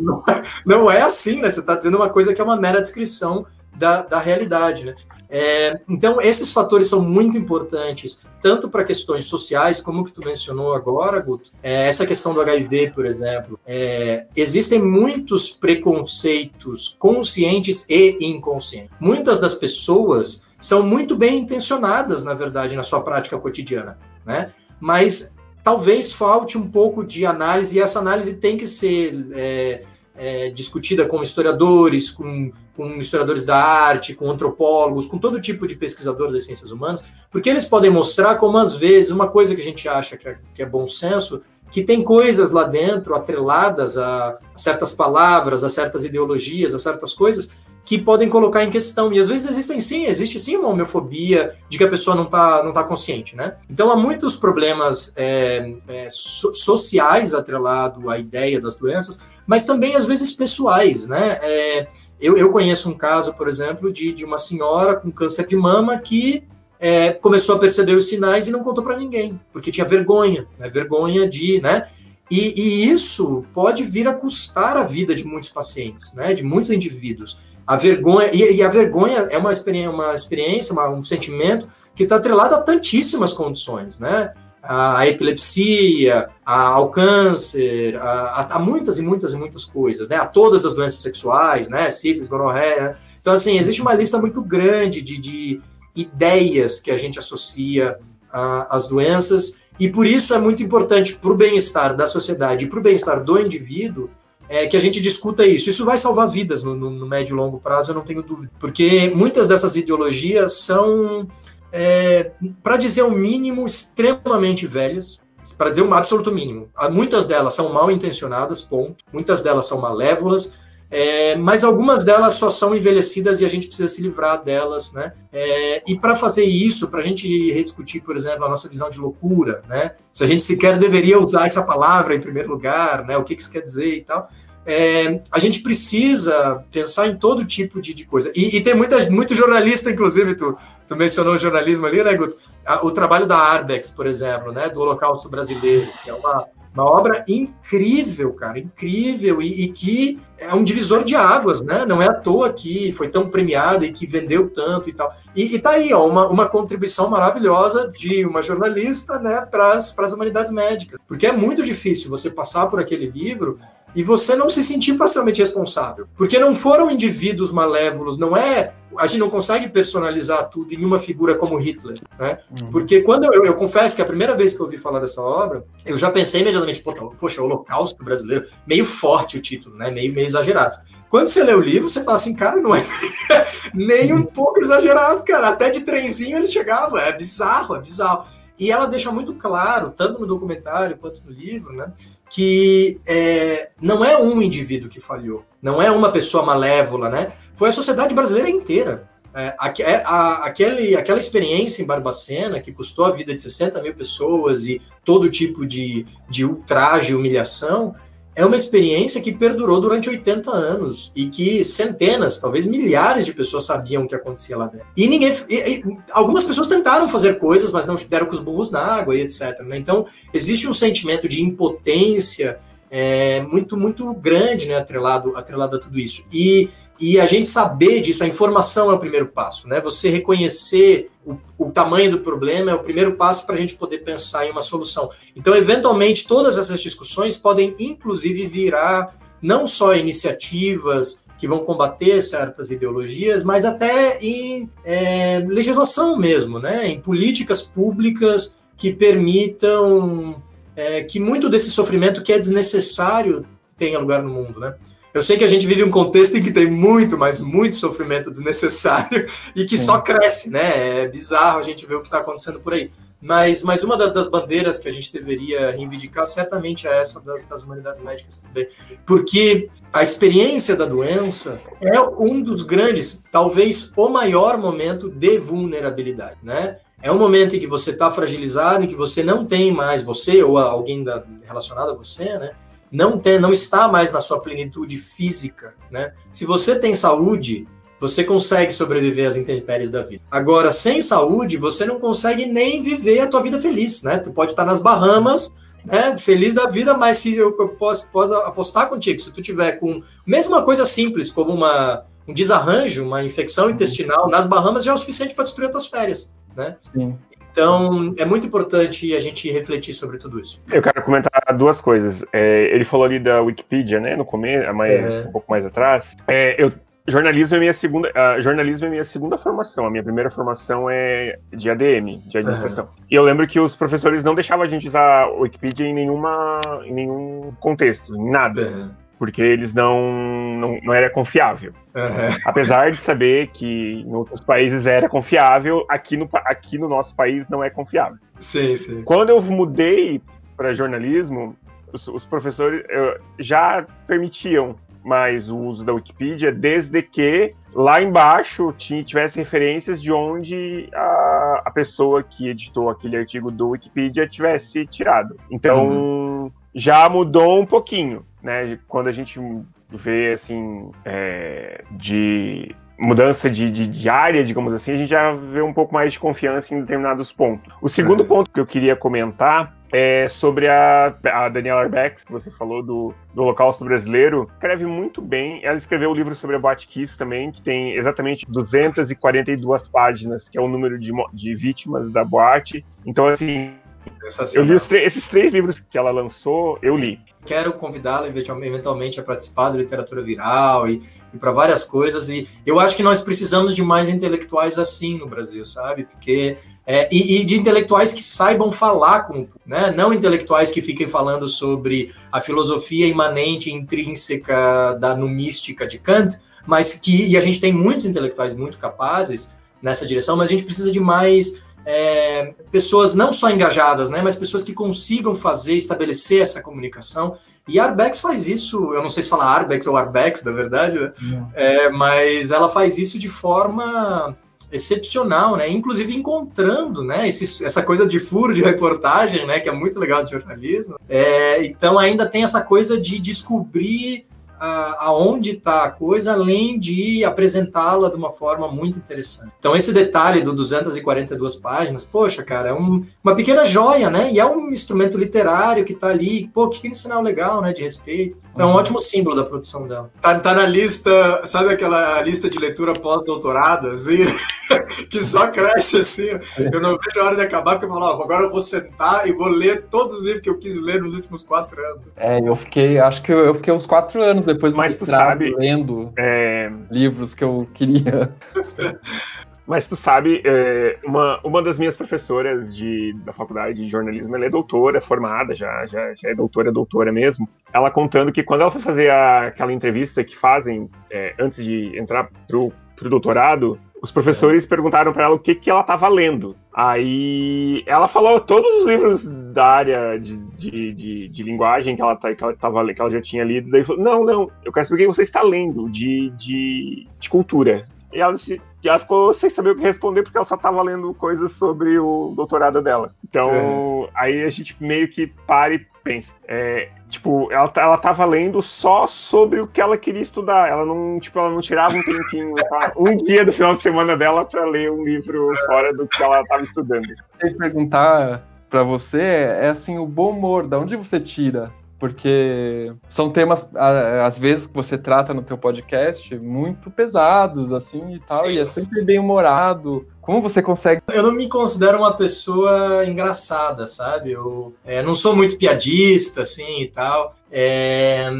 não, não é assim, né? Você está dizendo uma coisa que é uma mera descrição da, da realidade, né? É, então, esses fatores são muito importantes, tanto para questões sociais, como que tu mencionou agora, Guto. É, essa questão do HIV, por exemplo. É, existem muitos preconceitos conscientes e inconscientes. Muitas das pessoas são muito bem intencionadas, na verdade, na sua prática cotidiana, né? Mas talvez falte um pouco de análise, e essa análise tem que ser é, discutida com historiadores, com com historiadores da arte, com antropólogos, com todo tipo de pesquisador das ciências humanas, porque eles podem mostrar como, às vezes, uma coisa que a gente acha que é, que é bom senso, que tem coisas lá dentro atreladas a certas palavras, a certas ideologias, a certas coisas, que podem colocar em questão. E às vezes existem sim, existe sim uma homofobia de que a pessoa não está não tá consciente, né? Então há muitos problemas é, é, so, sociais atrelados à ideia das doenças, mas também às vezes pessoais, né? É, eu, eu conheço um caso, por exemplo, de, de uma senhora com câncer de mama que é, começou a perceber os sinais e não contou para ninguém, porque tinha vergonha, né? Vergonha de, né? E, e, isso pode vir a custar a vida de muitos pacientes, né? De muitos indivíduos. A vergonha, e, e a vergonha é uma experiência, uma experiência uma, um sentimento que está atrelado a tantíssimas condições, né? A epilepsia, ao câncer, a, a, muitas e muitas e muitas coisas, né? A todas as doenças sexuais, né? Sífilis, gonorreia. Então, assim, existe uma lista muito grande de, de ideias que a gente associa às doenças, e por isso é muito importante para o bem-estar da sociedade e para o bem-estar do indivíduo é, que a gente discuta isso. Isso vai salvar vidas no, no, no médio e longo prazo, eu não tenho dúvida. Porque muitas dessas ideologias são, é, para dizer o mínimo, extremamente velhas, para dizer um absoluto mínimo. Muitas delas são mal intencionadas, ponto. Muitas delas são malévolas, é, mas algumas delas só são envelhecidas e a gente precisa se livrar delas, né? É, e para fazer isso, para a gente rediscutir, por exemplo, a nossa visão de loucura, né? Se a gente sequer deveria usar essa palavra em primeiro lugar, né? O que, que isso quer dizer e tal. É, a gente precisa pensar em todo tipo de, de coisa. E, e, tem muita, muito jornalista, inclusive, tu, tu mencionou o jornalismo ali, né, Guto? O trabalho da Arbex, por exemplo, né, do Holocausto Brasileiro, que é uma, uma obra incrível, cara, incrível, e, e, que é um divisor de águas, né? Não é à toa que foi tão premiada e que vendeu tanto e tal. E, e tá aí, ó, uma, uma contribuição maravilhosa de uma jornalista, né, para as humanidades médicas. Porque é muito difícil você passar por aquele livro e você não se sentir parcialmente responsável. Porque não foram indivíduos malévolos, não é. A gente não consegue personalizar tudo em uma figura como Hitler, né? Uhum. Porque quando eu, eu, confesso que a primeira vez que eu ouvi falar dessa obra, eu já pensei imediatamente, poxa, Holocausto brasileiro, meio forte o título, né? Meio, meio exagerado. Quando você lê o livro, você fala assim, cara, não é *laughs* nem um pouco exagerado, cara. Até de trenzinho ele chegava, é bizarro, é bizarro. E ela deixa muito claro, tanto no documentário quanto no livro, né, que é, não é um indivíduo que falhou, não é uma pessoa malévola, né? Foi a sociedade brasileira inteira. É, a, é, a, aquele, aquela experiência em Barbacena, que custou a vida de 60 mil pessoas e todo tipo de, de ultraje, humilhação, é uma experiência que perdurou durante 80 anos e que centenas, talvez milhares de pessoas sabiam o que acontecia lá dentro. E ninguém. E, e, algumas pessoas tentaram fazer coisas, mas não deram com os burros na água e etc. Né? Então, existe um sentimento de impotência é, muito, muito grande, né, atrelado, atrelado a tudo isso. E e a gente saber disso, a informação é o primeiro passo, né? Você reconhecer o, o tamanho do problema é o primeiro passo para a gente poder pensar em uma solução. Então, eventualmente, todas essas discussões podem, inclusive, virar não só iniciativas que vão combater certas ideologias, mas até em é, legislação mesmo, né? Em políticas públicas que permitam é, que muito desse sofrimento que é desnecessário tenha lugar no mundo, né? Eu sei que a gente vive um contexto em que tem muito, mas muito sofrimento desnecessário *laughs* e que Sim. só cresce, né? É bizarro a gente ver o que está acontecendo por aí. Mas, mas uma das, das, bandeiras que a gente deveria reivindicar certamente é essa das, das, humanidades médicas também. Porque a experiência da doença é um dos grandes, talvez o maior momento de vulnerabilidade, né? É um momento em que você está fragilizado, em que você não tem mais, você ou alguém da, relacionado a você, né? Não, tem, não está mais na sua plenitude física, né? Se você tem saúde, você consegue sobreviver às intempéries da vida. Agora, sem saúde, você não consegue nem viver a tua vida feliz, né? Tu pode estar nas Bahamas, né, feliz da vida, mas se eu posso, posso apostar contigo, se tu tiver com mesmo uma coisa simples como uma, um desarranjo, uma infecção intestinal nas Bahamas já é o suficiente para destruir as tuas férias, né? Sim. Então, é muito importante a gente refletir sobre tudo isso. Eu quero comentar duas coisas. É, ele falou ali da Wikipedia, né, no começo, mas é. um pouco mais atrás. É, eu, jornalismo é minha segunda, uh, jornalismo é minha segunda formação. A minha primeira formação é de ADM, de administração. Uhum. E eu lembro que os professores não deixavam a gente usar Wikipedia em nenhuma, em nenhum contexto, em nada. Uhum porque eles não, não, não era confiável. Uhum. Apesar de saber que em outros países era confiável, aqui no, aqui no nosso país não é confiável. Sim, sim. Quando eu mudei para jornalismo, os, os professores já permitiam mais o uso da Wikipedia, desde que lá embaixo tivesse referências de onde a, a pessoa que editou aquele artigo do Wikipedia tivesse tirado. Então, uhum. já mudou um pouquinho né? Quando a gente vê assim é, de mudança de, de, de, área, digamos assim, a gente já vê um pouco mais de confiança em determinados pontos. O segundo é. ponto que eu queria comentar é sobre a, a Daniela Arbex, que você falou do, do Holocausto Brasileiro. Escreve muito bem. Ela escreveu o um livro sobre a Boate Kiss também, que tem exatamente 242 páginas, que é o número de, de vítimas da boate. Então, assim, eu li esses três livros que ela lançou, eu li quero convidá-lo eventualmente a participar da literatura viral e, e para várias coisas. E eu acho que nós precisamos de mais intelectuais assim no Brasil, sabe? Porque é, e, e, de intelectuais que saibam falar com, né? Não intelectuais que fiquem falando sobre a filosofia imanente, intrínseca da numística de Kant, mas que e a gente tem muitos intelectuais muito capazes nessa direção, mas a gente precisa de mais é, pessoas não só engajadas, né, mas pessoas que consigam fazer, estabelecer essa comunicação. E a Arbex faz isso, eu não sei se fala Arbex ou Arbex, na verdade, né? é, mas ela faz isso de forma excepcional, né? Inclusive encontrando, né? Esse, essa coisa de furo de reportagem, né? Que é muito legal de jornalismo. É, então ainda tem essa coisa de descobrir aonde está a coisa, além de apresentá-la de uma forma muito interessante. Então, esse detalhe do 242 páginas, poxa, cara, é um, uma pequena joia, né? E é um instrumento literário que está ali, pô, que sinal legal, né? De respeito. Então, é um uhum. ótimo símbolo da produção dela. Tá, tá na lista, sabe aquela lista de leitura pós-doutorado, assim, *laughs* que só cresce assim. Eu não vejo a hora de acabar, porque eu falo, ó, agora eu vou sentar e vou ler todos os livros que eu quis ler nos últimos quatro anos. É, eu fiquei, acho que eu, eu fiquei uns quatro anos depois do Mas tu sabe, lendo é... livros que eu queria. *laughs* Mas tu sabe, é, uma, uma das minhas professoras de, da faculdade de jornalismo, ela é doutora, formada, já, já, já é doutora, doutora mesmo. Ela contando que quando ela foi fazer a, aquela entrevista que fazem é, antes de entrar pro, pro doutorado, os professores perguntaram para ela o que, que ela estava lendo. Aí ela falou todos os livros da área de, de, de, de linguagem que ela, tá, que, ela tava, que ela já tinha lido. Daí falou: Não, não, eu quero saber o que você está lendo de, de, de cultura. E ela, ela ficou sem saber o que responder porque ela só estava lendo coisas sobre o doutorado dela. Então, é. aí a gente meio que para e pensa. É, tipo, ela, ela tava lendo só sobre o que ela queria estudar. Ela não, tipo, ela não tirava um tempinho, *laughs* tá? um dia do final de semana dela para ler um livro fora do que ela estava estudando. Eu perguntar para você é assim, o bom humor, da onde você tira porque são temas, às vezes, que você trata no teu podcast muito pesados, assim, e tal, Sim. e é sempre bem humorado. Como você consegue... Eu não me considero uma pessoa engraçada, sabe? Eu é, não sou muito piadista, assim, e tal. É,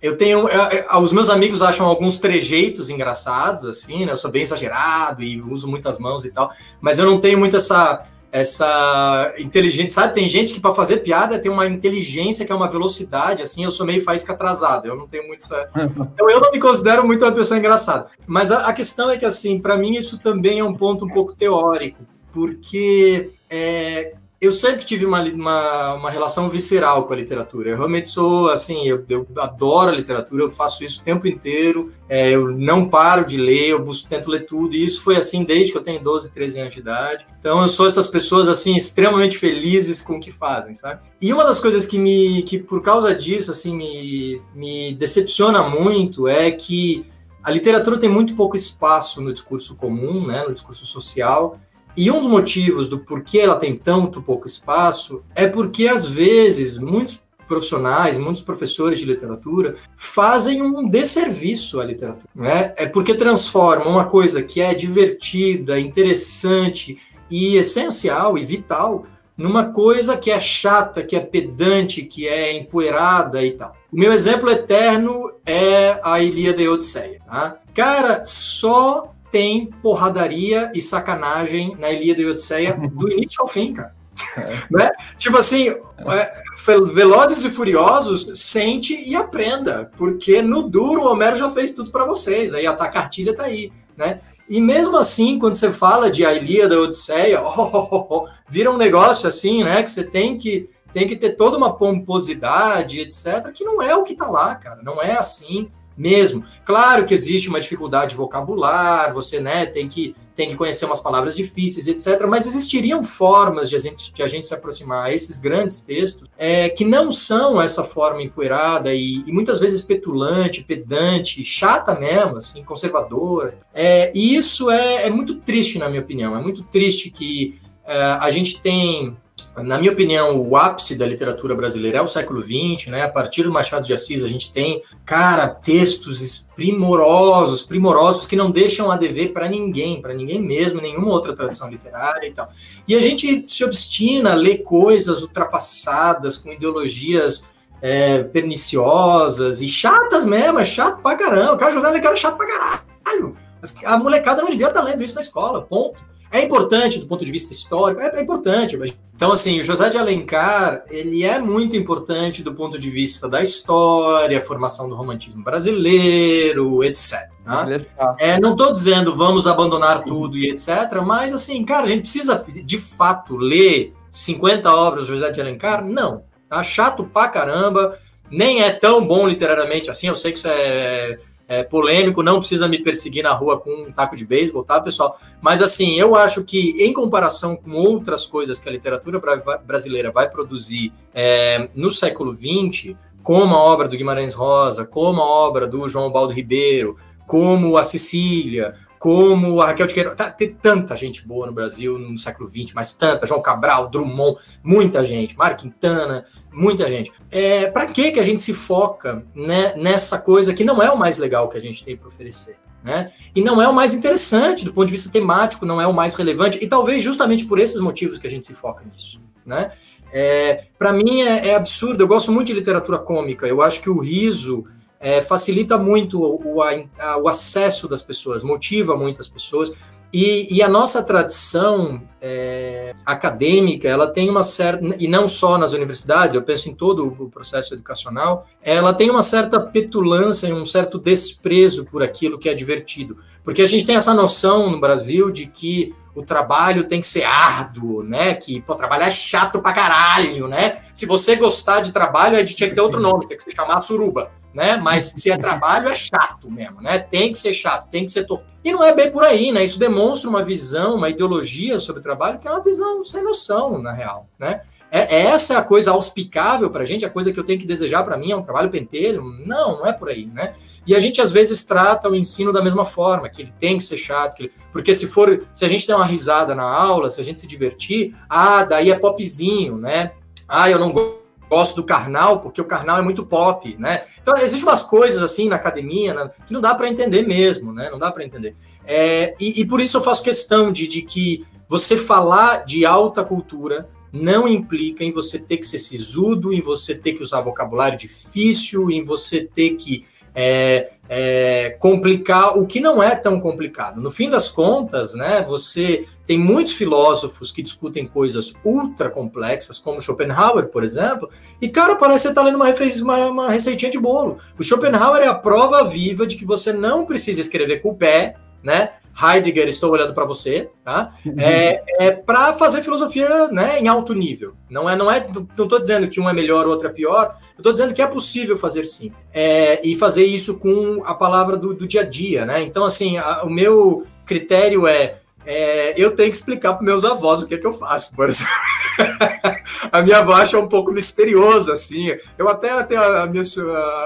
eu tenho. É, é, os meus amigos acham alguns trejeitos engraçados, assim, né? Eu sou bem exagerado e uso muitas mãos e tal, mas eu não tenho muito essa essa inteligente, sabe? Tem gente que para fazer piada tem uma inteligência que é uma velocidade, assim. Eu sou meio faísca atrasado, eu não tenho muito essa. *laughs* Então eu não me considero muito uma pessoa engraçada. Mas a, a questão é que, assim, para mim isso também é um ponto um pouco teórico, porque é, eu sempre tive uma, uma, uma, relação visceral com a literatura. Eu realmente sou, assim, eu, eu adoro a literatura, eu faço isso o tempo inteiro, é, eu não paro de ler, eu busco, tento ler tudo, e isso foi assim desde que eu tenho 12, 13 anos de idade. Então eu sou essas pessoas, assim, extremamente felizes com o que fazem, sabe? E uma das coisas que me, que por causa disso, assim, me, me decepciona muito é que a literatura tem muito pouco espaço no discurso comum, né, no discurso social, e um dos motivos do porquê ela tem tanto pouco espaço é porque, às vezes, muitos profissionais, muitos professores de literatura fazem um desserviço à literatura. Né? É porque transformam uma coisa que é divertida, interessante e essencial e vital numa coisa que é chata, que é pedante, que é empoeirada e tal. O meu exemplo eterno é a Ilíada e Odisseia. Tá? Cara, só tem porradaria e sacanagem na Ilíada e Odisseia do início ao fim, cara. É. *laughs* Né? Tipo assim, é, Velozes e Furiosos, sente e aprenda, porque no duro o Homero já fez tudo para vocês, aí a cartilha tá aí, né? E mesmo assim, quando você fala de a Ilíada e Odisseia, *laughs* oh, oh, oh, oh, vira um negócio assim, né, que você tem que tem que ter toda uma pomposidade, etc, que não é o que tá lá, cara, não é assim mesmo. Claro que existe uma dificuldade de vocabular, você né, tem, que, tem que conhecer umas palavras difíceis, etc. Mas existiriam formas de a gente, de a gente se aproximar a esses grandes textos é, que não são essa forma empoeirada e, e, muitas vezes petulante, pedante, chata mesmo, assim, conservadora. É, e isso é, é muito triste, na minha opinião. É muito triste que é, a gente tem na minha opinião, o ápice da literatura brasileira é o século XX, né? A partir do Machado de Assis, a gente tem, cara, textos primorosos, primorosos que não deixam a dever para ninguém, para ninguém mesmo, nenhuma outra tradição literária e tal. E a gente se obstina a ler coisas ultrapassadas, com ideologias é, perniciosas e chatas mesmo, é chato pra caramba. O cara José é cara chato pra caralho. A molecada não devia estar lendo isso na escola, ponto. É importante do ponto de vista histórico? É, é importante. Então, assim, o José de Alencar, ele é muito importante do ponto de vista da história, formação do romantismo brasileiro, etc. Tá? É, não estou dizendo vamos abandonar tudo e etc., mas, assim, cara, a gente precisa, de fato, ler 50 obras do José de Alencar? Não. Tá chato pra caramba, nem é tão bom literariamente assim, eu sei que isso é é, polêmico, não precisa me perseguir na rua com um taco de beisebol, tá, pessoal? Mas assim, eu acho que em comparação com outras coisas que a literatura brasileira vai produzir é, no século XX, como a obra do Guimarães Rosa, como a obra do João Baldo Ribeiro, como a Sicília, como a Raquel de Queiroz. Tá, tem tanta gente boa no Brasil no século XX, mas tanta. João Cabral, Drummond, muita gente. Mário Quintana, muita gente. É, para que que a gente se foca né, nessa coisa que não é o mais legal que a gente tem para oferecer? Né? E não é o mais interessante do ponto de vista temático, não é o mais relevante, e talvez justamente por esses motivos que a gente se foca nisso. Né? É, para mim é, é absurdo, eu gosto muito de literatura cômica, eu acho que o riso é, facilita muito o, a, o, acesso das pessoas, motiva muitas pessoas. E, e a nossa tradição é, acadêmica, ela tem uma certa, e não só nas universidades, eu penso em todo o processo educacional, ela tem uma certa petulância e um certo desprezo por aquilo que é divertido. Porque a gente tem essa noção no Brasil de que o trabalho tem que ser árduo, né? Que, pô, trabalhar é chato pra caralho, né? Se você gostar de trabalho, é de tinha que ter outro nome, tem que se chamar suruba né? Mas se é trabalho, é chato mesmo, né? Tem que ser chato, tem que ser torto. E não é bem por aí, né? Isso demonstra uma visão, uma ideologia sobre o trabalho que é uma visão sem noção, na real, né? É, essa é a coisa auspicável para a gente, a coisa que eu tenho que desejar para mim é um trabalho pentelho. Não, não é por aí, né? E a gente às vezes trata o ensino da mesma forma, que ele tem que ser chato, ele... porque se for, se a gente der uma risada na aula, se a gente se divertir, ah, daí é popzinho, né? Ah, eu não gosto gosto do Karnal, porque o Karnal é muito pop, né? Então, existem umas coisas assim na academia né, que não dá para entender mesmo, né? Não dá para entender. É, e, e, por isso eu faço questão de, de que você falar de alta cultura não implica em você ter que ser sisudo, em você ter que usar vocabulário difícil, em você ter que é, é, complicar o que não é tão complicado. No fim das contas, né, você tem muitos filósofos que discutem coisas ultra complexas, como Schopenhauer, por exemplo, e, cara, parece que você está lendo uma, uma, uma receitinha de bolo. O Schopenhauer é a prova viva de que você não precisa escrever com o pé, né? Heidegger, estou olhando para você, tá? É, é para fazer filosofia né, em alto nível. Não é, não é, não estou dizendo que um é melhor, o outro é pior. Eu estou dizendo que é possível fazer sim, é, e fazer isso com a palavra do, do dia a dia, né? Então, assim, a, o meu critério é é, eu tenho que explicar para meus avós o que é que eu faço, por exemplo. *laughs* a minha avó acha um pouco misterioso, assim. Eu até tenho a minha,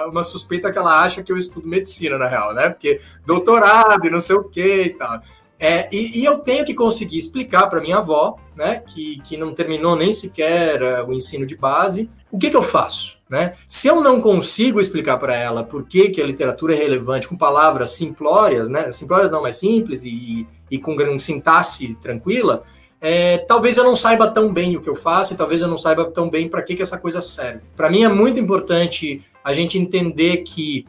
uma suspeita que ela acha que eu estudo medicina, na real, né? Porque doutorado e não sei o que e tal. É, e, e, eu tenho que conseguir explicar para minha avó, né, que, que não terminou nem sequer uh, o ensino de base, o que, que eu faço? Né? Se eu não consigo explicar para ela por que, que a literatura é relevante com palavras simplórias, né? simplórias não, mais simples e, e com um sintaxe tranquila, é, talvez eu não saiba tão bem o que eu faço e talvez eu não saiba tão bem para que, que essa coisa serve. Para mim é muito importante a gente entender que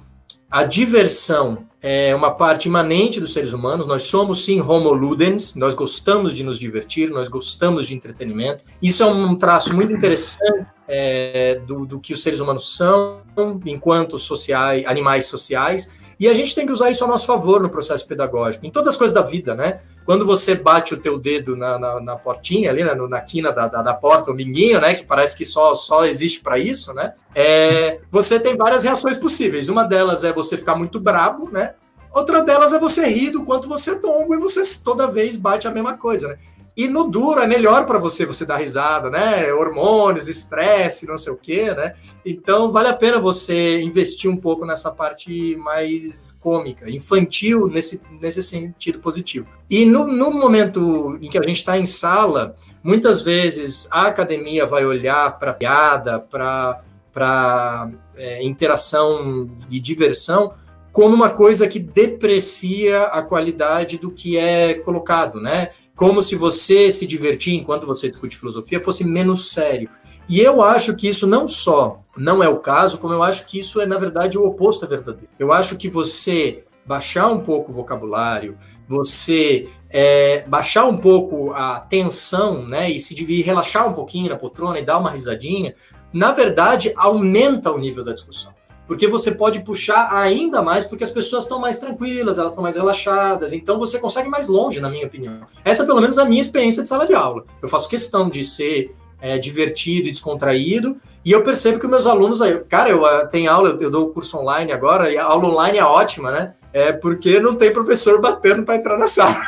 a diversão é uma parte imanente dos seres humanos. Nós somos sim homo ludens, nós gostamos de nos divertir, nós gostamos de entretenimento. Isso é um traço muito interessante é, do, do, que os seres humanos são enquanto sociais, animais sociais. E a gente tem que usar isso a nosso favor no processo pedagógico, em todas as coisas da vida, né? Quando você bate o teu dedo na, na, na portinha ali, né, na quina da, da, da, porta, o minguinho, né? Que parece que só, só existe para isso, né? É, você tem várias reações possíveis. Uma delas é você ficar muito brabo, né? Outra delas é você rir do quanto você é tongo e você toda vez bate a mesma coisa, né? E no duro é melhor para você você dar risada, né? Hormônios, estresse, não sei o quê, né? Então vale a pena você investir um pouco nessa parte mais cômica, infantil, nesse, nesse sentido positivo. E no, no momento em que a gente está em sala, muitas vezes a academia vai olhar para piada, para é, interação e diversão como uma coisa que deprecia a qualidade do que é colocado, né? como se você se divertir enquanto você discute filosofia fosse menos sério. E eu acho que isso não só não é o caso, como eu acho que isso é, na verdade, o oposto é verdadeiro. Eu acho que você baixar um pouco o vocabulário, você é, baixar um pouco a tensão, né, e se e relaxar um pouquinho na poltrona e dar uma risadinha, na verdade aumenta o nível da discussão. Porque você pode puxar ainda mais, porque as pessoas estão mais tranquilas, elas estão mais relaxadas, então você consegue mais longe, na minha opinião. Essa, pelo menos, é a minha experiência de sala de aula. Eu faço questão de ser é, divertido e descontraído. E eu percebo que meus alunos, cara, eu uh, tenho aula, eu dou curso online agora, e a aula online é ótima, né? É porque não tem professor batendo para entrar na sala.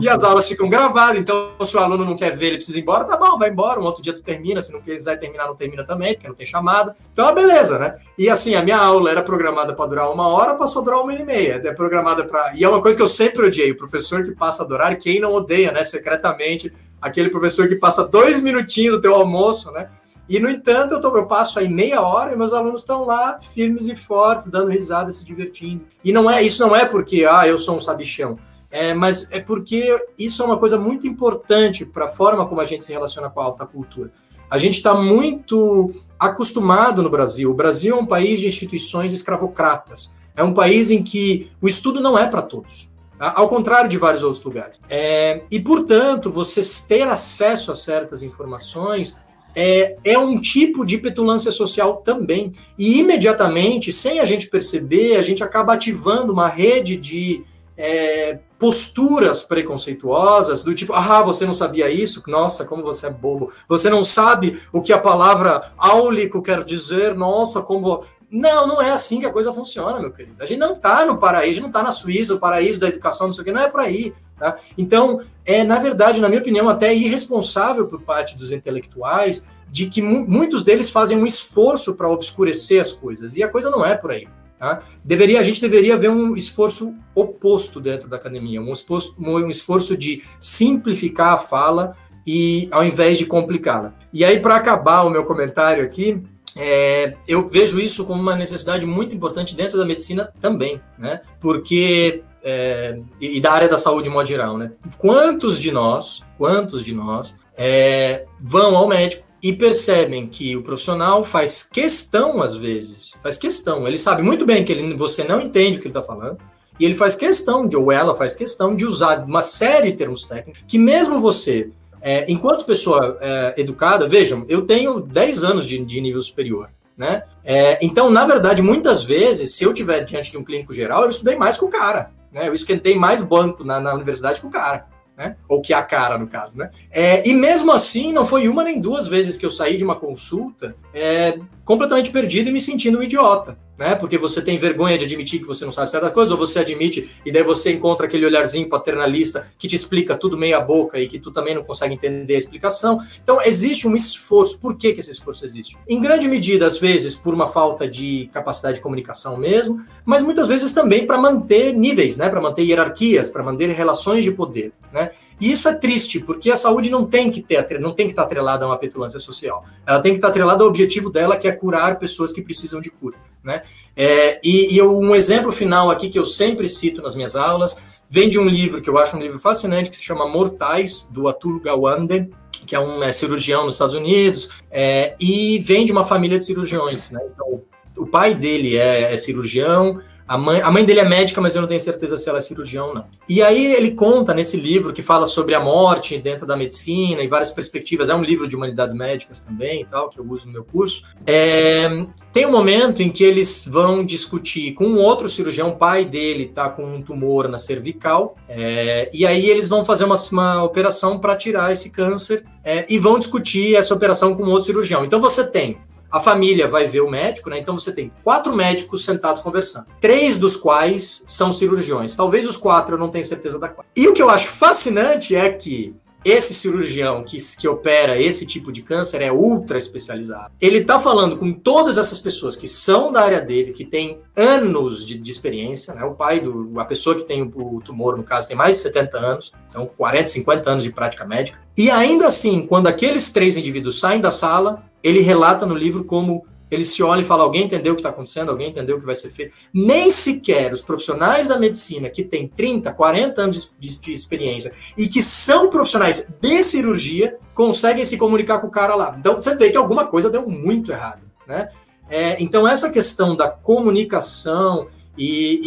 e as aulas ficam gravadas, então se o aluno não quer ver, ele precisa ir embora, tá bom, vai embora, um outro dia tu termina, se não quiser terminar, não termina também, porque não tem chamada. Então, é beleza, né? E assim, a minha aula era programada para durar uma hora, passou a durar uma e meia. É programada para. E é uma coisa que eu sempre odiei, o professor que passa do horário, quem não odeia, né, secretamente, aquele professor que passa dois minutinhos do teu almoço, né? E, no entanto, eu, tô, eu passo aí meia hora e meus alunos estão lá firmes e fortes, dando risada, se divertindo. E não é isso não é porque, ah, eu sou um sabichão. É, mas é porque isso é uma coisa muito importante para a forma como a gente se relaciona com a alta cultura. A gente está muito acostumado no Brasil. O Brasil é um país de instituições escravocratas. É um país em que o estudo não é para todos. Tá? Ao contrário de vários outros lugares. É, e, portanto, você ter acesso a certas informações é, é um tipo de petulância social também. E imediatamente, sem a gente perceber, a gente acaba ativando uma rede de é, posturas preconceituosas, do tipo, ah, você não sabia isso? Nossa, como você é bobo. Você não sabe o que a palavra áulico quer dizer? Nossa, como. Não, não é assim que a coisa funciona, meu querido. A gente não está no paraíso, não está na Suíça, o paraíso da educação, não sei o que, não é por aí. Tá? Então, é, na verdade, na minha opinião, até irresponsável por parte dos intelectuais de que mu muitos deles fazem um esforço para obscurecer as coisas. E a coisa não é por aí. Tá? Deveria, a gente deveria ver um esforço oposto dentro da academia, um esforço, um esforço de simplificar a fala e ao invés de complicá-la. E aí, para acabar o meu comentário aqui, é, eu vejo isso como uma necessidade muito importante dentro da medicina também, né? Porque é, e da área da saúde de modo geral, né? Quantos de nós, quantos de nós é, vão ao médico e percebem que o profissional faz questão às vezes, faz questão, ele sabe muito bem que ele, você não entende o que ele está falando, e ele faz questão de, ou ela faz questão de usar uma série de termos técnicos que mesmo você, é, enquanto pessoa é, educada, vejam, eu tenho 10 anos de, de nível superior, né? É, então, na verdade, muitas vezes, se eu tiver diante de um clínico geral, eu estudei mais que o cara. Né? Eu esquentei mais banco na, na universidade que o cara. Né? Ou que a cara, no caso, né? É, e mesmo assim, não foi uma nem duas vezes que eu saí de uma consulta é, completamente perdido e me sentindo um idiota né? Porque você tem vergonha de admitir que você não sabe certa coisa, ou você admite e daí você encontra aquele olharzinho paternalista que te explica tudo meia boca e que tu também não consegue entender a explicação. Então existe um esforço. Por que, que esse esforço existe? Em grande medida, às vezes, por uma falta de capacidade de comunicação mesmo, mas muitas vezes também para manter níveis, né? Para manter hierarquias, para manter relações de poder, né? E isso é triste, porque a saúde não tem que ter, não tem que estar atrelada a uma petulância social. Ela tem que estar atrelada ao objetivo dela, que é curar pessoas que precisam de cura. Né? É, e, e um exemplo final aqui que eu sempre cito nas minhas aulas vem de um livro que eu acho um livro fascinante que se chama Mortais, do Atul Gawande, que é um é, cirurgião nos Estados Unidos, é, e vem de uma família de cirurgiões. Né? Então, o pai dele é, é cirurgião, a mãe, a mãe dele é médica, mas eu não tenho certeza se ela é cirurgião ou não. E aí ele conta nesse livro que fala sobre a morte dentro da medicina e várias perspectivas. É um livro de humanidades médicas também e tal, que eu uso no meu curso. É, tem um momento em que eles vão discutir com um outro cirurgião, o pai dele está com um tumor na cervical, é, e aí eles vão fazer uma, uma operação para tirar esse câncer é, e vão discutir essa operação com outro cirurgião. Então você tem a família vai ver o médico, né? Então você tem quatro médicos sentados conversando, três dos quais são cirurgiões. Talvez os quatro eu não tenho certeza da qual. E o que eu acho fascinante é que esse cirurgião que, que opera esse tipo de câncer é ultra especializado. Ele está falando com todas essas pessoas que são da área dele, que tem anos de, de experiência, né? O pai do a pessoa que tem o, o, tumor, no caso, tem mais de 70 anos, então 40, 50 anos de prática médica. E ainda assim, quando aqueles três indivíduos saem da sala, ele relata no livro como ele se olha e fala: alguém entendeu o que está acontecendo? Alguém entendeu o que vai ser feito? Nem sequer os profissionais da medicina que têm 30, 40 anos de, de, experiência e que são profissionais de cirurgia conseguem se comunicar com o cara lá. Então você vê que alguma coisa deu muito errado. Né? É, então, essa questão da comunicação e,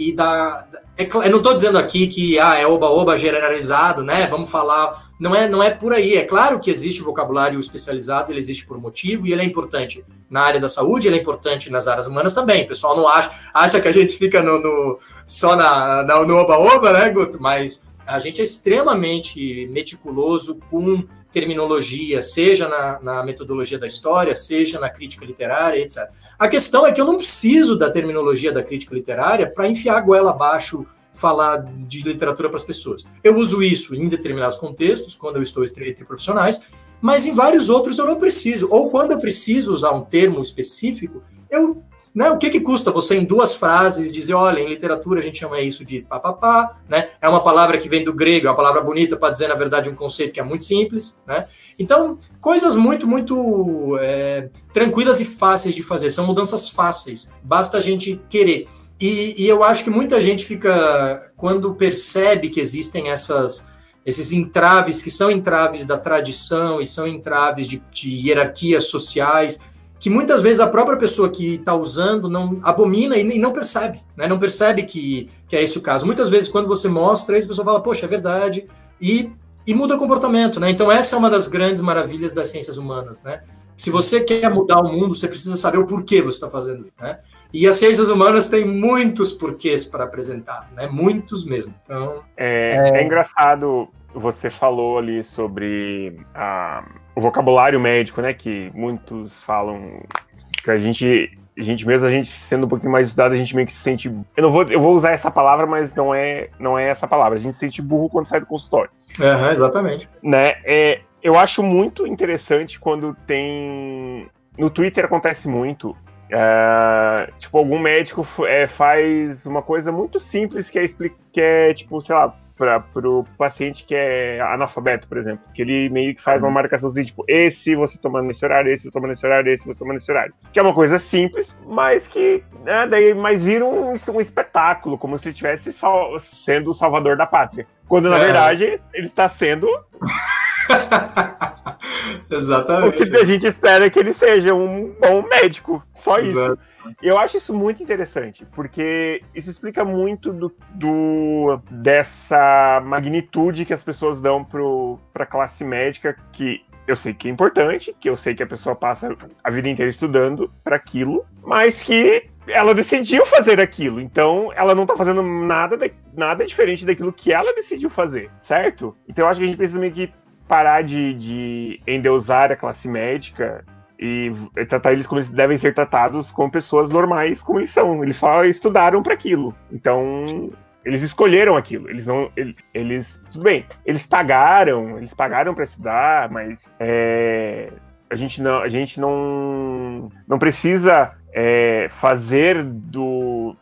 e, e da, é, eu não estou dizendo aqui que ah, é oba-oba generalizado, né? Vamos falar. Não é, não é por aí. É claro que existe o vocabulário especializado, ele existe por motivo e ele é importante na área da saúde, ele é importante nas áreas humanas também. O pessoal não acha, acha que a gente fica no, no só na, na, no oba-oba, né, Guto? Mas a gente é extremamente meticuloso com terminologia, seja na, na, metodologia da história, seja na crítica literária, etc. A questão é que eu não preciso da terminologia da crítica literária para enfiar a goela abaixo falar de literatura para as pessoas. Eu uso isso em determinados contextos, quando eu estou entre profissionais, mas em vários outros eu não preciso. Ou quando eu preciso usar um termo específico, eu né? O que, que custa você, em duas frases, dizer, olha, em literatura a gente chama isso de papapá, né? É uma palavra que vem do grego, é uma palavra bonita para dizer, na verdade, um conceito que é muito simples, né? Então, coisas muito, muito é, tranquilas e fáceis de fazer, são mudanças fáceis, basta a gente querer. E, e eu acho que muita gente fica, quando percebe que existem essas esses entraves que são entraves da tradição e são entraves de, de hierarquias sociais, que muitas vezes a própria pessoa que está usando não abomina e, não percebe, né? Não percebe que, que é esse o caso. Muitas vezes, quando você mostra isso, a pessoa fala, poxa, é verdade, e, e muda o comportamento, né? Então, essa é uma das grandes maravilhas das ciências humanas, né? Se você quer mudar o mundo, você precisa saber o porquê você está fazendo isso, né? E as ciências humanas têm muitos porquês para apresentar, né? Muitos mesmo. Então... É, é... é engraçado, você falou ali sobre a o vocabulário médico, né? Que muitos falam que a gente, a gente mesmo, a gente sendo um pouquinho mais estudado, a gente meio que se sente. Eu não vou, eu vou usar essa palavra, mas não é, não é essa palavra. A gente se sente burro quando sai do consultório. Uhum, exatamente. Né? É, eu acho muito interessante quando tem. No Twitter acontece muito. É, tipo, algum médico é, faz uma coisa muito simples que é, que é tipo, sei lá, para o paciente que é analfabeto, por exemplo, que ele meio que faz uma uhum. marcação de tipo, esse você toma nesse horário, esse você toma nesse horário, esse você toma nesse horário. Que é uma coisa simples, mas que, né, daí, mas vira um, um espetáculo, como se ele estivesse sal, sendo o salvador da pátria. Quando, na é. verdade, ele está sendo... *laughs* Exatamente. O que a gente espera é que ele seja um bom médico, só Exato. isso. Eu acho isso muito interessante, porque isso explica muito do, do dessa magnitude que as pessoas dão para a classe médica, que eu sei que é importante, que eu sei que a pessoa passa a vida inteira estudando para aquilo, mas que ela decidiu fazer aquilo, então ela não tá fazendo nada, de, nada diferente daquilo que ela decidiu fazer, certo? Então eu acho que a gente precisa meio que parar de, de endeusar a classe médica e tratar eles como eles devem ser tratados como pessoas normais como eles são. Eles só estudaram para aquilo. Então, eles escolheram aquilo. Eles não. Eles. Tudo bem, eles pagaram, eles pagaram para estudar, mas é, a gente não, a gente não, não precisa é, fazer do,